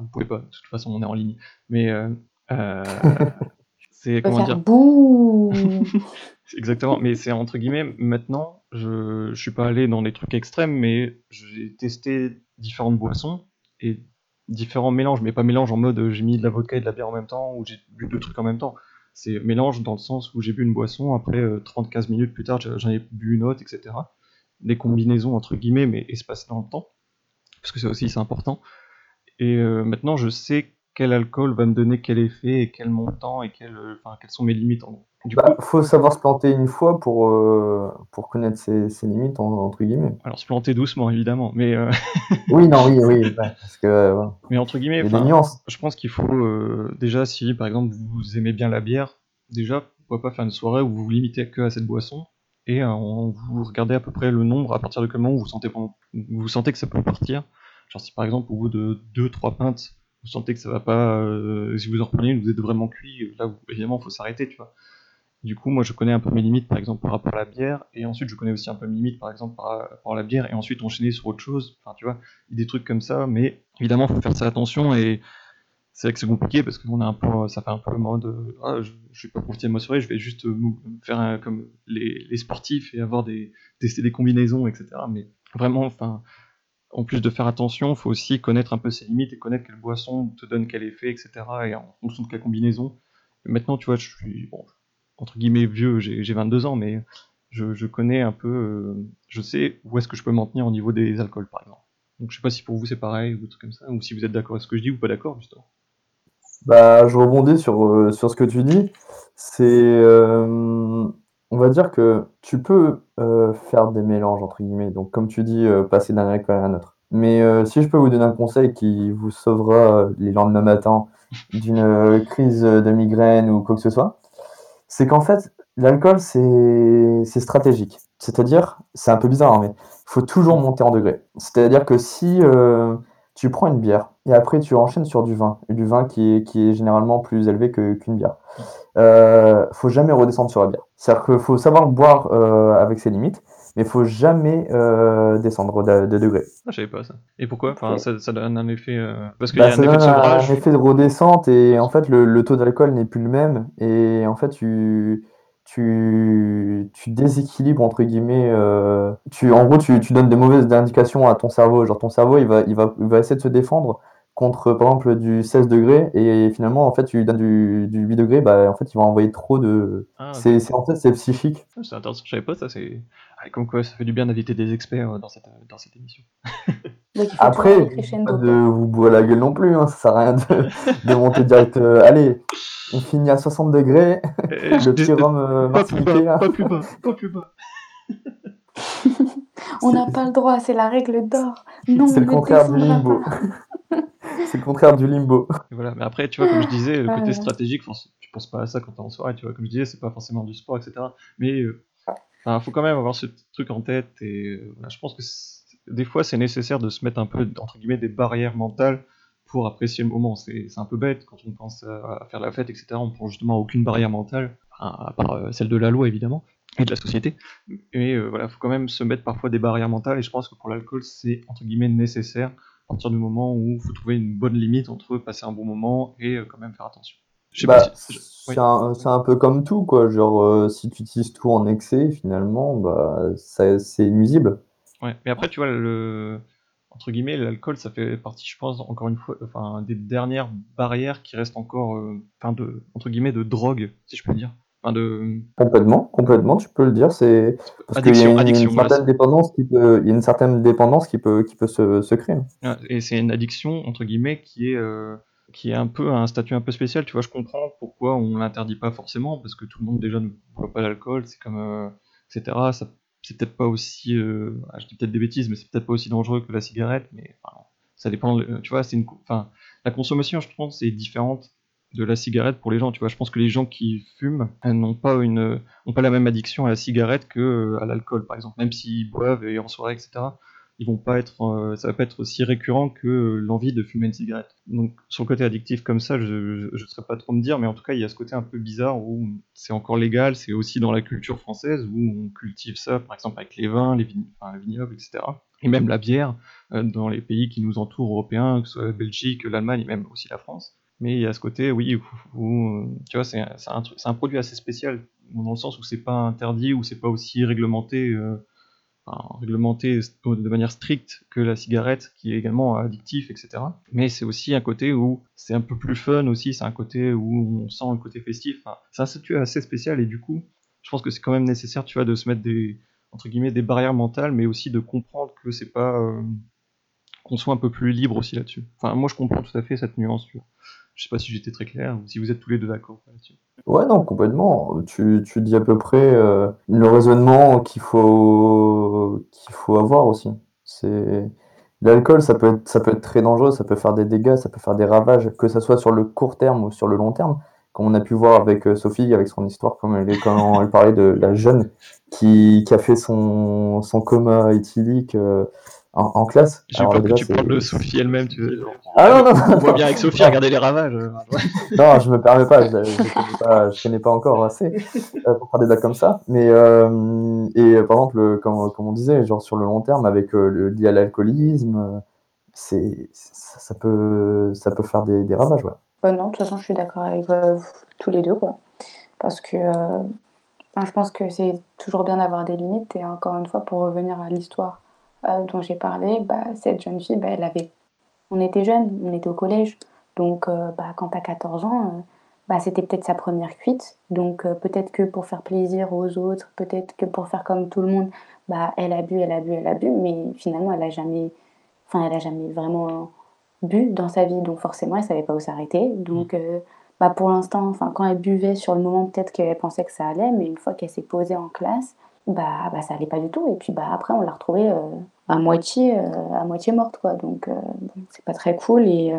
vous pouvez pas. De toute façon, on est en ligne. Mais euh, euh, c'est comment dire bouh Exactement, mais c'est entre guillemets, maintenant, je, je suis pas allé dans des trucs extrêmes, mais j'ai testé différentes boissons et différents mélanges, mais pas mélange en mode euh, j'ai mis de la vodka et de la bière en même temps, ou j'ai bu deux trucs en même temps. C'est mélange dans le sens où j'ai bu une boisson, après euh, 30-15 minutes plus tard, j'en ai bu une autre, etc. Des combinaisons entre guillemets, mais espacées dans le temps, parce que ça aussi c'est important. Et euh, maintenant, je sais quel alcool va me donner quel effet et quel montant et quel, euh, enfin, quelles sont mes limites en gros. Coup, Bah, faut savoir se planter une fois pour, euh, pour connaître ses, ses limites, en- entre guillemets. Alors se planter doucement évidemment, mais, euh, Oui, non, oui, oui, parce que euh, mais entre guillemets, il y a des enfin, nuances. je pense qu'il faut déjà si par exemple vous aimez bien la bière, déjà pourquoi pas faire une soirée où vous vous limitez que à cette boisson et vous regardez à peu près le nombre à partir de quel moment vous sentez vous sentez que ça peut partir. Genre si par exemple au bout de 2-3 pintes vous sentez que ça va pas, euh, si vous en reprenez vous êtes vraiment cuit, là vous- évidemment faut s'arrêter tu vois. Du coup, moi, je connais un peu mes limites, par exemple, par rapport à la bière, et ensuite, je connais aussi un peu mes limites, par exemple, par rapport à la bière, et ensuite enchaîner sur autre chose. Enfin, tu vois, des trucs comme ça, mais évidemment, faut faire ça attention, et c'est vrai que c'est compliqué parce qu'on a un peu, ça fait un peu le mode, euh, ah, je, je vais pas profiter de ma soirée, je vais juste euh, faire comme les, sportifs et avoir tester des combinaisons, etc. Mais vraiment, enfin, en plus de faire attention, faut aussi connaître un peu ses limites et connaître quelle boisson te donne quel effet, etc. Et en fonction de quelle combinaison. Maintenant, tu vois, je suis, bon, entre guillemets vieux, j'ai j'ai 22 ans, mais je, connais un peu, euh, je sais où est-ce que je peux m'en tenir au niveau des alcools, par exemple. Donc je sais pas si pour vous c'est pareil ou des comme ça, ou si vous êtes d'accord avec ce que je dis ou pas d'accord, justement. Bah, je rebondis sur, euh, ce que tu dis. C'est, euh, on va dire que tu peux euh, faire des mélanges, entre guillemets. Donc, comme tu dis, euh, passer d'un alcool à un autre. Mais euh, si je peux vous donner un conseil qui vous sauvera les lendemains matins d'une crise de migraine ou quoi que ce soit, c'est qu'en fait, l'alcool, c'est stratégique. C'est-à-dire, c'est un peu bizarre, hein, mais il faut toujours monter en degré. C'est-à-dire que si tu prends une bière et après tu enchaînes sur du vin, du vin qui est, qui est généralement plus élevé que- qu'une bière, euh, faut jamais redescendre sur la bière. C'est-à-dire qu'il faut savoir boire euh, avec ses limites, mais il faut jamais euh, descendre de, de degré. Ah, je savais pas ça. Et pourquoi? Enfin, ça, ça donne un effet. euh, Parce qu'il Bah, y a ça un effet de un, sevrage. effet de redescente et en fait le, le taux d'alcool n'est plus le même et en fait tu tu, tu déséquilibres entre guillemets euh, tu en gros tu, tu donnes de mauvaises indications à ton cerveau. Genre ton cerveau il va il va il va essayer de se défendre contre par exemple du 16 degrés et finalement en fait tu lui donnes du, du 8 degrés bah en fait il va envoyer trop de Ah, c'est en fait c'est psychique Ah, C'est intéressant, je savais pas ça. C'est ah, comme quoi ça fait du bien d'inviter des experts euh, dans cette, dans cette émission. Donc il faut après pas de vous boire la gueule non plus hein, ça sert à rien de, de monter direct euh, allez on finit à 60 degrés Eh, le petit rhum euh, pas plus bas, pas plus bas, pas plus bas. On n'a pas le droit, c'est la règle d'or. Non, c'est on le contraire du limbo. c'est le contraire du limbo Et voilà. Mais après, tu vois, comme je disais, le côté stratégique, tu penses pas à ça quand t'es en soirée, tu vois. Comme je disais, c'est pas forcément du sport, etc. Mais euh, enfin, faut quand même avoir ce petit truc en tête. Et euh, voilà, je pense que des fois, c'est nécessaire de se mettre un peu, entre guillemets, des barrières mentales pour apprécier le moment. C'est c'est un peu bête quand on pense à, faire la fête, etc. On prend justement aucune barrière mentale, à part euh, celle de la loi, évidemment, et de la société. Mais euh, voilà, faut quand même se mettre parfois des barrières mentales. Et je pense que pour l'alcool, c'est entre guillemets nécessaire à partir du moment où il faut trouver une bonne limite entre passer un bon moment et euh, quand même faire attention. Bah, si... oui. c'est un, peu comme tout, quoi. Genre, euh, si tu utilises tout en excès, finalement, bah, c'est nuisible. Ouais. Mais après, tu vois, le... entre guillemets, l'alcool, ça fait partie, je pense, encore une fois, enfin, des dernières barrières qui restent encore, euh, enfin, de, entre guillemets, de drogue, si je peux dire. Enfin, de Complètement, complètement, tu peux le dire. C'est parce qu'il y a une, addiction, une voilà, certaine dépendance qui peut, il y a une certaine dépendance qui peut, qui peut se, se créer. Ouais, Et c'est une addiction, entre guillemets, qui est, euh, qui est un peu un statut un peu spécial. Tu vois, je comprends pourquoi on l'interdit pas forcément, parce que tout le monde déjà ne boit pas l'alcool, c'est comme, euh, etc. Ça, c'est peut-être pas aussi, euh, ah, je dis peut-être des bêtises, mais c'est peut-être pas aussi dangereux que la cigarette, mais enfin, ça dépend. Tu vois, c'est une, enfin, la consommation, je pense, c'est différente de la cigarette pour les gens. Tu vois, je pense que les gens qui fument n'ont pas une, pas la même addiction à la cigarette que euh, à l'alcool, par exemple. Même s'ils boivent et en soirée, etc ils vont pas être, euh, ça va pas être aussi récurrent que euh, l'envie de fumer une cigarette. Donc sur le côté addictif comme ça, je, je saurais pas trop me dire, mais en tout cas il y a ce côté un peu bizarre où c'est encore légal, c'est aussi dans la culture française où on cultive ça, par exemple avec les vins, les, les vignobles, etc. Et même la bière dans les pays qui nous entourent européens, que ce soit la Belgique, l'Allemagne et même aussi la France. Mais il y a ce côté, oui, où, tu vois, c'est un, produit assez spécial dans le sens où c'est pas interdit, où c'est pas aussi réglementé. euh, réglementé de manière stricte que la cigarette, qui est également addictif, etc. Mais c'est aussi un côté où c'est un peu plus fun aussi, c'est un côté où on sent le côté festif. C'est un statut assez spécial et du coup, je pense que c'est quand même nécessaire, tu vois, de se mettre des entre guillemets des barrières mentales, mais aussi de comprendre que c'est pas euh, qu'on soit un peu plus libre aussi là-dessus. Enfin, moi je comprends tout à fait cette nuance. Je sais pas si j'étais très clair si vous êtes tous les deux d'accord là-dessus. Ouais, non, complètement. Tu, tu dis à peu près euh, le raisonnement qu'il faut, faut avoir aussi. C'est l'alcool, ça peut être, ça peut être très dangereux, ça peut faire des dégâts, ça peut faire des ravages, que ça soit sur le court terme ou sur le long terme. Comme on a pu voir avec euh, Sophie, avec son histoire, comme elle, quand elle parlait de la jeune qui, qui a fait son, son coma éthylique euh, en, en classe. J'ai peur que tu parles de Sophie elle-même, tu veux. Ah non, non, On voit bien avec Sophie, regarder les ravages. Non, je me permets pas, je, je connais pas, je connais pas encore assez euh, pour faire des blagues comme ça. Mais euh, et par exemple, comme, comme on disait, genre sur le long terme, avec euh, le lié à l'alcoolisme, c'est ça, ça peut ça peut faire des, des ravages, ouais. Bah non, de toute façon, je suis d'accord avec euh, tous les deux, quoi. Parce que euh, je pense que c'est toujours bien d'avoir des limites. Et encore une fois, pour revenir à l'histoire euh, dont j'ai parlé, bah, cette jeune fille, bah, elle avait... on était jeunes, on était au collège. Donc, bah, quand tu as 14 ans, bah, c'était peut-être sa première cuite. Donc, peut-être que pour faire plaisir aux autres, peut-être que pour faire comme tout le monde, bah, elle a bu, elle a bu, elle a bu. Mais finalement, elle a jamais, enfin, elle jamais vraiment bu dans sa vie, donc forcément elle savait pas où s'arrêter. Donc euh, bah, pour l'instant, enfin quand elle buvait sur le moment, peut-être qu'elle pensait que ça allait, mais une fois qu'elle s'est posée en classe, bah, bah ça allait pas du tout. Et puis bah après on l'a retrouvée euh, à moitié euh, à moitié morte quoi. Donc bon, c'est pas très cool et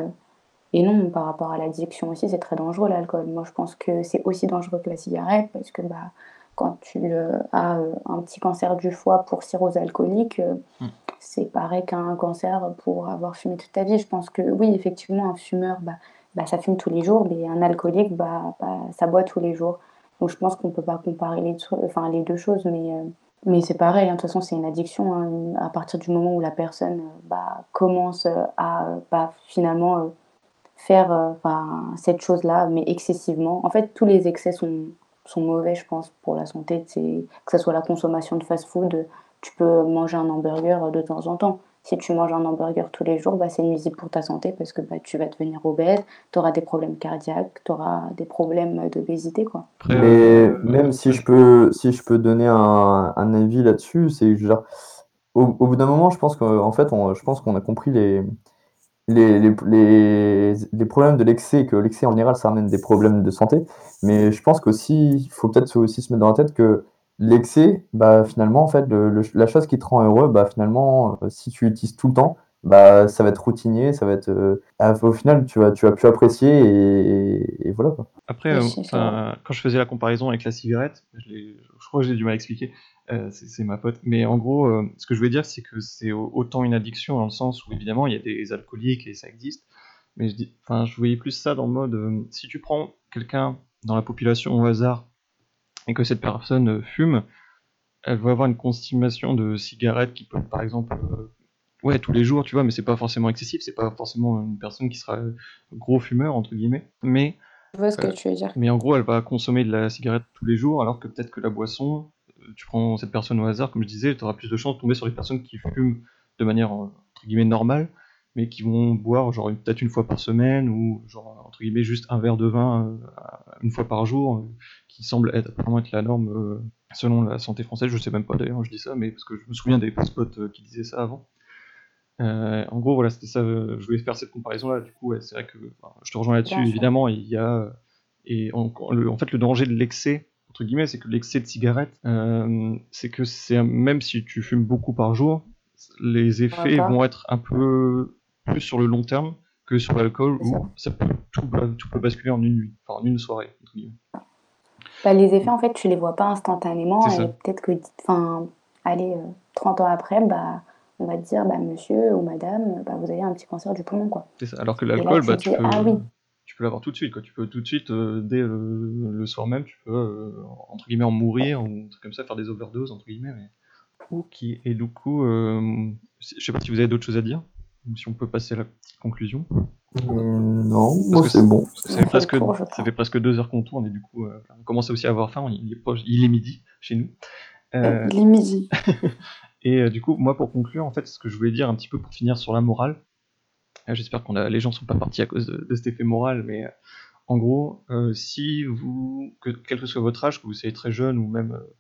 et non par rapport à l'addiction aussi c'est très dangereux l'alcool. Moi je pense que c'est aussi dangereux que la cigarette parce que bah quand tu euh, as euh, un petit cancer du foie pour cirrhose alcoolique, euh, Mm. C'est pareil qu'un cancer pour avoir fumé toute ta vie. Je pense que oui, effectivement, un fumeur, bah, bah, ça fume tous les jours, mais un alcoolique, bah, bah, ça boit tous les jours. Donc je pense qu'on peut pas comparer les, deux- enfin, les deux choses, mais, euh, mais c'est pareil. hein. De toute façon, c'est une addiction. hein. À partir du moment où la personne euh, bah, commence euh, à bah, finalement faire cette chose-là, mais excessivement. En fait, tous les excès sont, sont mauvais, je pense, pour la santé. Que ce soit la consommation de fast-food, tu peux manger un hamburger de temps en temps. si tu manges un hamburger tous les jours, bah, c'est nuisible pour ta santé parce que bah, tu vas devenir obèse, tu auras des problèmes cardiaques, tu auras des problèmes d'obésité. Quoi. Mais euh, même si je peux, si je peux donner un, un avis là-dessus, c'est genre, au, au bout d'un moment, je pense qu'en fait, on, je pense qu'on a compris les, les, les, les, problèmes de l'excès, que l'excès en général, ça amène des problèmes de santé. Mais je pense qu'aussi, il faut peut-être aussi se mettre dans la tête que l'excès, bah, finalement, en fait, le, la chose qui te rend heureux, bah, finalement, euh, si tu l'utilises tout le temps, bah, ça va être routinier, ça va être. Euh, au final, tu vas, tu vas plus apprécier et, et voilà. Quoi. Après, euh, quand je faisais la comparaison avec la cigarette, je, je crois que j'ai du mal à expliquer. Euh, c'est ma pote. Mais en gros, euh, ce que je veux dire, c'est que c'est autant une addiction dans le sens où évidemment il y a des alcooliques et ça existe. Mais je, dis, enfin, je voyais plus ça dans le mode euh, si tu prends quelqu'un dans la population au hasard et que cette personne fume, elle va avoir une consommation de cigarettes qui peut, par exemple, ouais, tous les jours, tu vois, mais c'est pas forcément excessif, c'est pas forcément une personne qui sera gros fumeur, entre guillemets. Mais. Je vois ce que tu veux dire. Mais en gros, elle va consommer de la cigarette tous les jours, alors que peut-être que la boisson, tu prends cette personne au hasard, comme je disais, tu auras plus de chances de tomber sur des personnes qui fument de manière entre guillemets normale, mais qui vont boire genre peut-être une fois par semaine ou genre entre guillemets juste un verre de vin euh, une fois par jour, euh, qui semble être apparemment être la norme euh, selon la santé française. Je sais même pas d'ailleurs, je dis ça, mais parce que je me souviens des spots qui disaient ça avant. en gros, voilà, c'était ça. je voulais faire cette comparaison-là. Du coup, c'est vrai que je te rejoins là-dessus. Évidemment, il y a et en, en fait le danger de l'excès guillemets, c'est que l'excès de cigarette, c'est que c'est même si tu fumes beaucoup par jour, les effets vont être un peu plus sur le long terme que sur l'alcool où ça peut, tout, peut basculer en une nuit, enfin en une soirée. Bah, les effets, en fait, tu les vois pas instantanément et peut-être que, enfin, allez, 30 euh, ans après, bah, on va te dire, bah, monsieur ou madame, bah, vous avez un petit cancer du poumon, quoi. Ça. Alors que l'alcool, bah, tu, peux... ah, oui tu peux l'avoir tout de suite. Quoi. Tu peux tout de suite, euh, dès le, soir même, tu peux, euh, entre guillemets, en mourir, ou comme ça, faire des overdoses, entre guillemets. Mais... Ok, et du coup, euh, je sais pas si vous avez d'autres choses à dire, ou si on peut passer à la conclusion. non, moi c'est bon. Ça fait, presque, ça fait presque deux heures qu'on tourne, et du coup, on commence aussi à avoir faim, il est, il est midi chez nous. il est midi. et du coup, moi, pour conclure, en fait, ce que je voulais dire un petit peu pour finir sur la morale, j'espère que les gens sont pas partis à cause de, cet effet moral, mais euh, en gros, euh, si vous, que, quel que soit votre âge, que vous soyez très jeune ou même euh,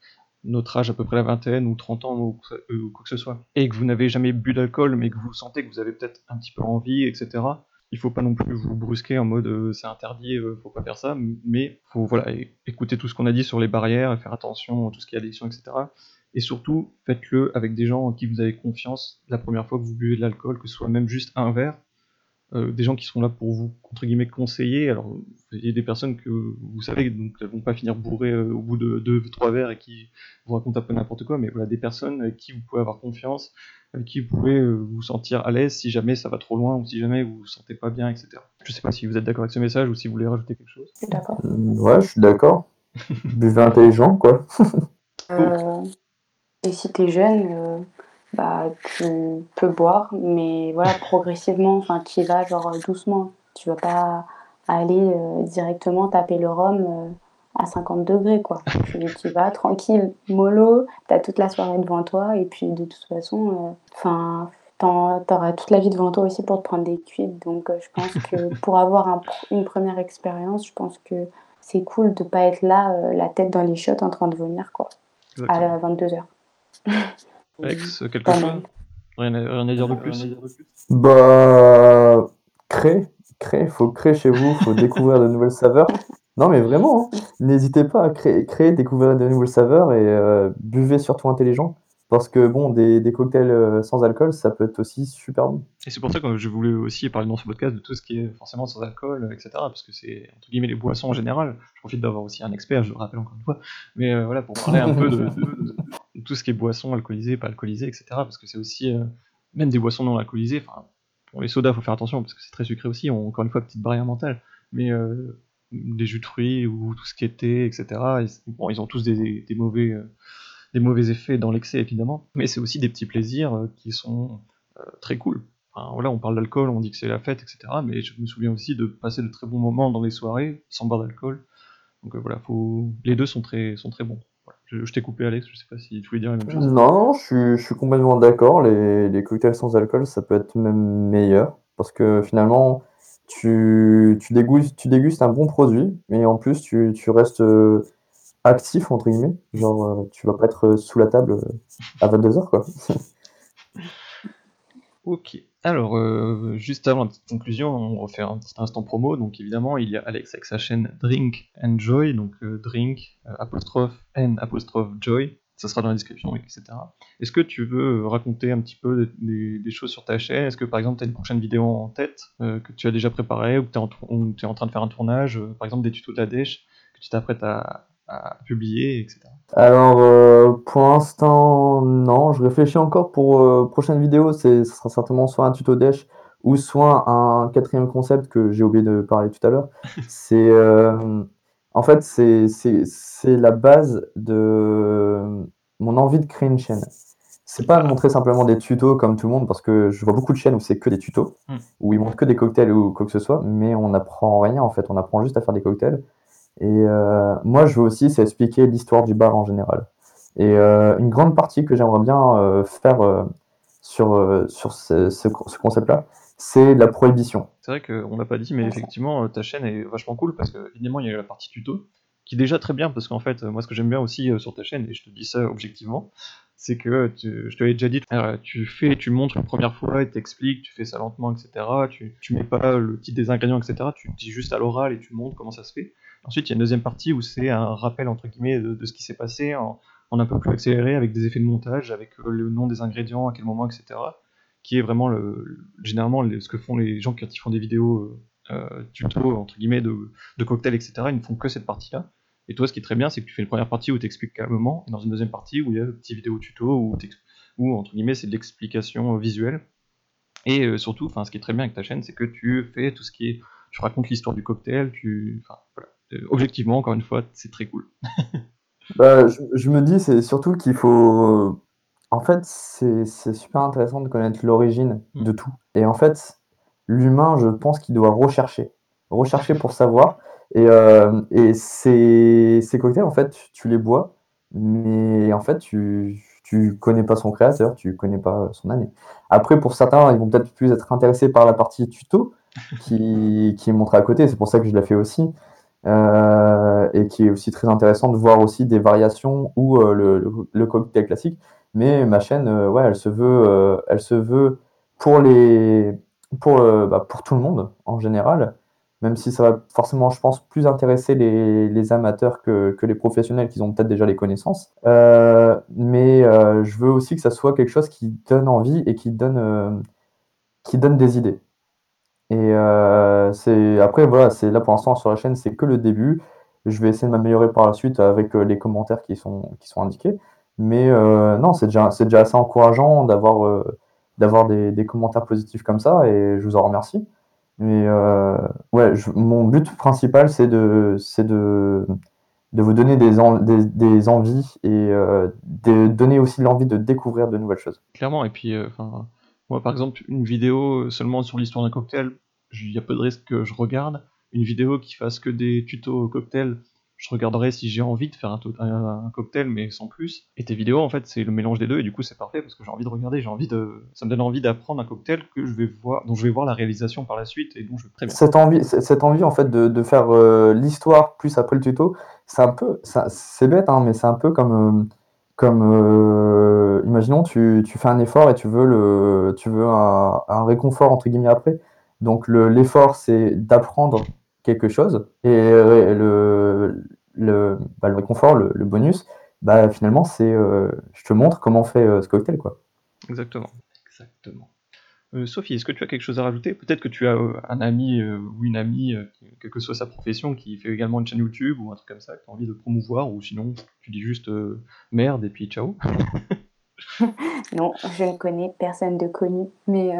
notre âge à peu près la vingtaine ou 30 ans ou, quoi que ce soit, et que vous n'avez jamais bu d'alcool, mais que vous sentez que vous avez peut-être un petit peu envie, etc., il faut pas non plus vous brusquer en mode c'est interdit, faut pas faire ça, mais faut voilà, écouter tout ce qu'on a dit sur les barrières, faire attention à tout ce qui est addiction, etc. Et surtout, faites-le avec des gens en qui vous avez confiance la première fois que vous buvez de l'alcool, que ce soit même juste un verre, euh, des gens qui sont là pour vous entre guillemets conseiller. Alors il y a des personnes que vous savez donc elles vont pas finir bourrées euh, au bout de deux trois verres et qui vous racontent un peu n'importe quoi, mais voilà des personnes avec qui vous pouvez avoir confiance, avec qui vous pouvez euh, vous sentir à l'aise si jamais ça va trop loin ou si jamais vous vous sentez pas bien, etc. Je sais pas si vous êtes d'accord avec ce message ou si vous voulez rajouter quelque chose. D'accord. ouais, je suis d'accord. Buvez intelligent quoi. et si t'es jeune bah, tu peux boire, mais voilà, progressivement, enfin, tu y vas genre doucement. Tu vas pas aller euh, directement taper le rhum euh, à 50 degrés, quoi. Tu, tu vas tranquille, mollo, tu as toute la soirée devant toi, et puis de toute façon, euh, enfin, t'auras toute la vie devant toi aussi pour te prendre des cuites. Donc, je pense que pour avoir une première expérience, je pense que c'est cool de pas être là, la tête dans les shots en train de vomir, quoi, à 22h. Alex, quelque chose rien à, dire de plus Bah, créer, créer, faut créer chez vous, faut découvrir de nouvelles saveurs. Non, mais vraiment, hein. n'hésitez pas à créer, créer, découvrir de nouvelles saveurs et euh, buvez surtout intelligent. Parce que bon, des, des, cocktails euh, sans alcool, ça peut être aussi super bon. Et c'est pour ça que je voulais aussi parler dans ce podcast de tout ce qui est forcément sans alcool, etc. Parce que c'est, entre guillemets, les boissons en général. Je profite d'avoir aussi un expert, je le rappelle encore une fois. Mais euh, voilà, pour parler un peu de, tout ce qui est boissons alcoolisées, pas alcoolisées, etc. Parce que c'est aussi, euh, même des boissons non alcoolisées, pour les sodas, faut faire attention parce que c'est très sucré aussi, ont encore une fois petite barrière mentale. Mais des jus de fruits ou tout ce qui est thé, etc. bon, ils ont tous des, des mauvais des mauvais effets dans l'excès évidemment, mais c'est aussi des petits plaisirs euh, qui sont euh, très cool. Enfin, voilà, on parle d'alcool, on dit que c'est la fête, etc. Mais je me souviens aussi de passer de très bons moments dans les soirées sans boire d'alcool. Donc euh, voilà, faut... les deux sont très, sont très bons. Je, je t'ai coupé, Alex, je sais pas si tu voulais dire la même chose. Non, je suis, je suis complètement d'accord. Les, les cocktails sans alcool, ça peut être même meilleur. Parce que finalement, tu, tu dégustes, tu dégustes un bon produit, mais en plus, tu, tu restes euh, actif, entre guillemets. Genre, euh, tu vas pas être sous la table euh, à 22h, quoi. Ok. Alors, euh, juste avant la petite conclusion, on refait un petit instant promo. Donc, évidemment, il y a Alex avec sa chaîne Drink and Joy. Donc, euh, Drink, euh, apostrophe N, apostrophe Joy. Ça sera dans la description, etc. Est-ce que tu veux raconter un petit peu des, choses sur ta chaîne? Est-ce que, par exemple, tu as une prochaine vidéo en tête que tu as déjà préparée ou que tu es, en train de faire un tournage Par exemple, des tutos d'Adèche que tu t'apprêtes à, à publier, etc. Alors, euh, pour l'instant, non. Je réfléchis encore pour euh, prochaine vidéo. Ce sera certainement soit un tuto Dash ou soit un quatrième concept que j'ai oublié de parler tout à l'heure. C'est, euh, en fait, c'est, la base de mon envie de créer une chaîne. C'est pas montrer simplement des tutos comme tout le monde, parce que je vois beaucoup de chaînes où c'est que des tutos, Hmm. où ils montrent que des cocktails ou quoi que ce soit, mais on n'apprend rien en fait. On apprend juste à faire des cocktails. Et euh, moi, je veux aussi, c'est expliquer l'histoire du bar en général. Et euh, une grande partie que j'aimerais bien euh, faire euh, sur, euh, sur ce, ce, ce concept-là, c'est la prohibition. C'est vrai qu'on l'a pas dit, mais effectivement, ta chaîne est vachement cool parce que, évidemment, il y a la partie tuto qui est déjà très bien parce qu'en fait, moi, ce que j'aime bien aussi euh, sur ta chaîne, et je te dis ça objectivement, c'est que tu- je te l'ai déjà dit, tu fais, tu montres une première fois et t'expliques, tu fais ça lentement, etc. Tu, tu mets pas le titre des ingrédients, etc. Tu dis juste à l'oral et tu montres comment ça se fait. Ensuite, il y a une deuxième partie où c'est un rappel, entre guillemets, de, ce qui s'est passé en, un peu plus accéléré avec des effets de montage, avec euh, le nom des ingrédients, à quel moment, etc qui est vraiment le, généralement le- ce que font les gens quand ils font des vidéos euh, euh, tuto entre guillemets de, de cocktails etc ils ne font que cette partie là et toi ce qui est très bien c'est que tu fais une première partie où tu expliques calmement et dans une deuxième partie où il y a une petite vidéo tuto où, entre guillemets c'est de l'explication euh, visuelle. Et surtout ce qui est très bien avec ta chaîne c'est que tu fais tout ce qui est tu racontes l'histoire du cocktail tu enfin voilà objectivement encore une fois c'est très cool Bah, je, je me dis, c'est surtout qu'il faut. En fait, c'est super intéressant de connaître l'origine Mm. de tout. Et en fait, l'humain, je pense qu'il doit rechercher. Rechercher pour savoir. Et, euh, et ces, ces cocktails, en fait, tu, tu les bois, mais en fait, tu, tu connais pas son créateur, tu connais pas son année. Après, pour certains, ils vont peut-être plus être intéressés par la partie tuto qui, qui est montrée à côté. C'est pour ça que je la fais aussi. Euh, et qui est aussi très intéressant de voir aussi des variations ou euh, le, le, cocktail classique. Mais ma chaîne, euh, ouais, elle se veut, elle se veut pour les, pour, bah, pour tout le monde en général. Même si ça va forcément, je pense, plus intéresser les, les amateurs que, que les professionnels qui ont peut-être déjà les connaissances. Mais je veux aussi que ça soit quelque chose qui donne envie et qui donne, qui donne des idées. Et euh, après voilà, c'est là pour l'instant sur la chaîne, c'est que le début. Je vais essayer de m'améliorer par la suite avec euh, les commentaires qui sont qui sont indiqués. Mais euh, non, c'est déjà déjà assez encourageant d'avoir d'avoir des, des commentaires positifs comme ça et je vous en remercie. Mais ouais, mon but principal c'est de de de vous donner des, des, des envies et de donner aussi l'envie de découvrir de nouvelles choses. clairement et puis moi par exemple une vidéo seulement sur l'histoire d'un cocktail il y a peu de risque que je regarde. Une vidéo qui fasse que des tutos cocktail je regarderai si j'ai envie de faire un, cocktail mais sans plus. Et tes vidéos en fait c'est le mélange des deux et du coup c'est parfait parce que j'ai envie de regarder j'ai envie de ça me donne envie d'apprendre un cocktail que je vais voir dont je vais voir la réalisation par la suite et dont je très Cette envie, en fait de, faire euh, l'histoire plus après le tuto, c'est un peu, c'est bête, hein, mais c'est un peu comme, euh, comme euh, imaginons tu, tu fais un effort et tu veux le, tu veux un, un réconfort entre guillemets après. Donc le, l'effort c'est d'apprendre quelque chose et euh, le, le, bah, le réconfort, le, le bonus, bah finalement c'est, euh, je te montre comment on fait euh, ce cocktail quoi. Exactement. Exactement. Euh, Sophie, est-ce que tu as quelque chose à rajouter? Peut-être que tu as euh, un ami euh, ou une amie, quelle que soit sa profession, qui fait également une chaîne YouTube ou un truc comme ça, que tu as envie de promouvoir, ou sinon tu dis juste merde et puis ciao? Non, je ne connais personne de connu, mais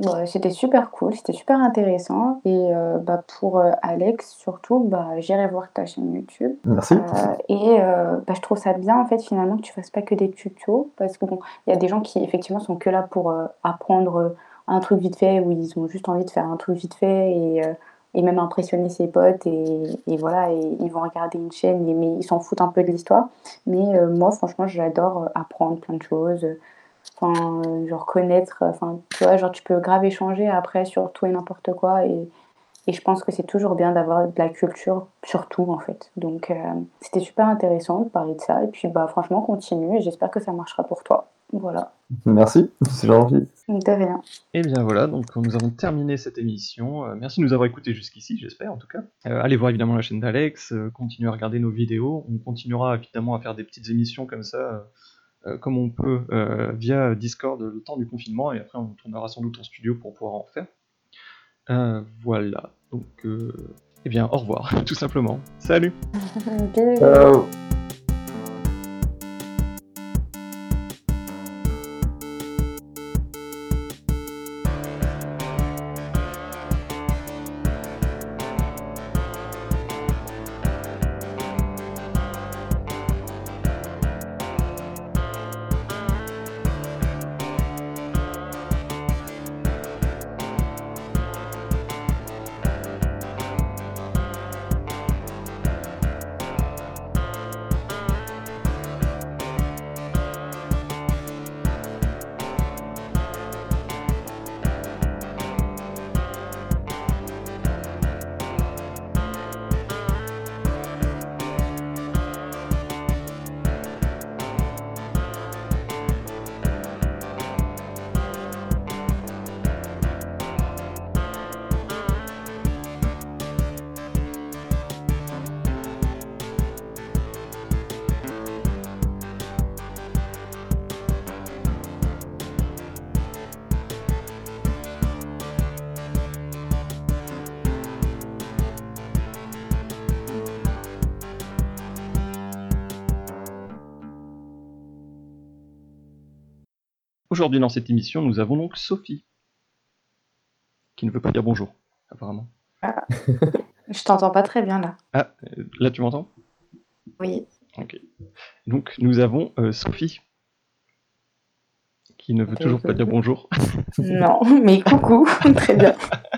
bah, c'était super cool, c'était super intéressant. Et euh, bah, pour euh, Alex, surtout, bah, j'irai voir ta chaîne YouTube. Merci. Euh, et bah, je trouve ça bien en fait finalement que tu fasses pas que des tutos parce que bon, il y a des gens qui effectivement sont que là pour apprendre un truc vite fait ou ils ont juste envie de faire un truc vite fait et et même impressionner ses potes et, et voilà et ils vont regarder une chaîne et, mais ils s'en foutent un peu de l'histoire mais moi franchement j'adore apprendre plein de choses enfin euh, genre connaître enfin tu vois genre tu peux grave échanger après sur tout et n'importe quoi et, et je pense que c'est toujours bien d'avoir de la culture sur tout en fait donc euh, c'était super intéressant de parler de ça et puis bah franchement continue et j'espère que ça marchera pour toi voilà Merci, c'est gentil. de rien Et bien voilà, donc nous avons terminé cette émission. Euh, merci de nous avoir écoutés jusqu'ici, j'espère en tout cas. Euh, allez voir évidemment la chaîne d'Alex, euh, continuez à regarder nos vidéos. On continuera évidemment à faire des petites émissions comme ça, euh, comme on peut euh, via Discord le temps du confinement, et après on tournera sans doute en studio pour pouvoir en faire. Euh, voilà, donc euh, eh bien au revoir, tout simplement. Salut. Ciao. Aujourd'hui dans cette émission, nous avons donc Sophie, qui ne veut pas dire bonjour, apparemment. je t'entends pas très bien là Ah, là tu m'entends? Oui Ok. Donc nous avons euh, Sophie, qui ne veut toujours pas dire bonjour. non mais coucou très bien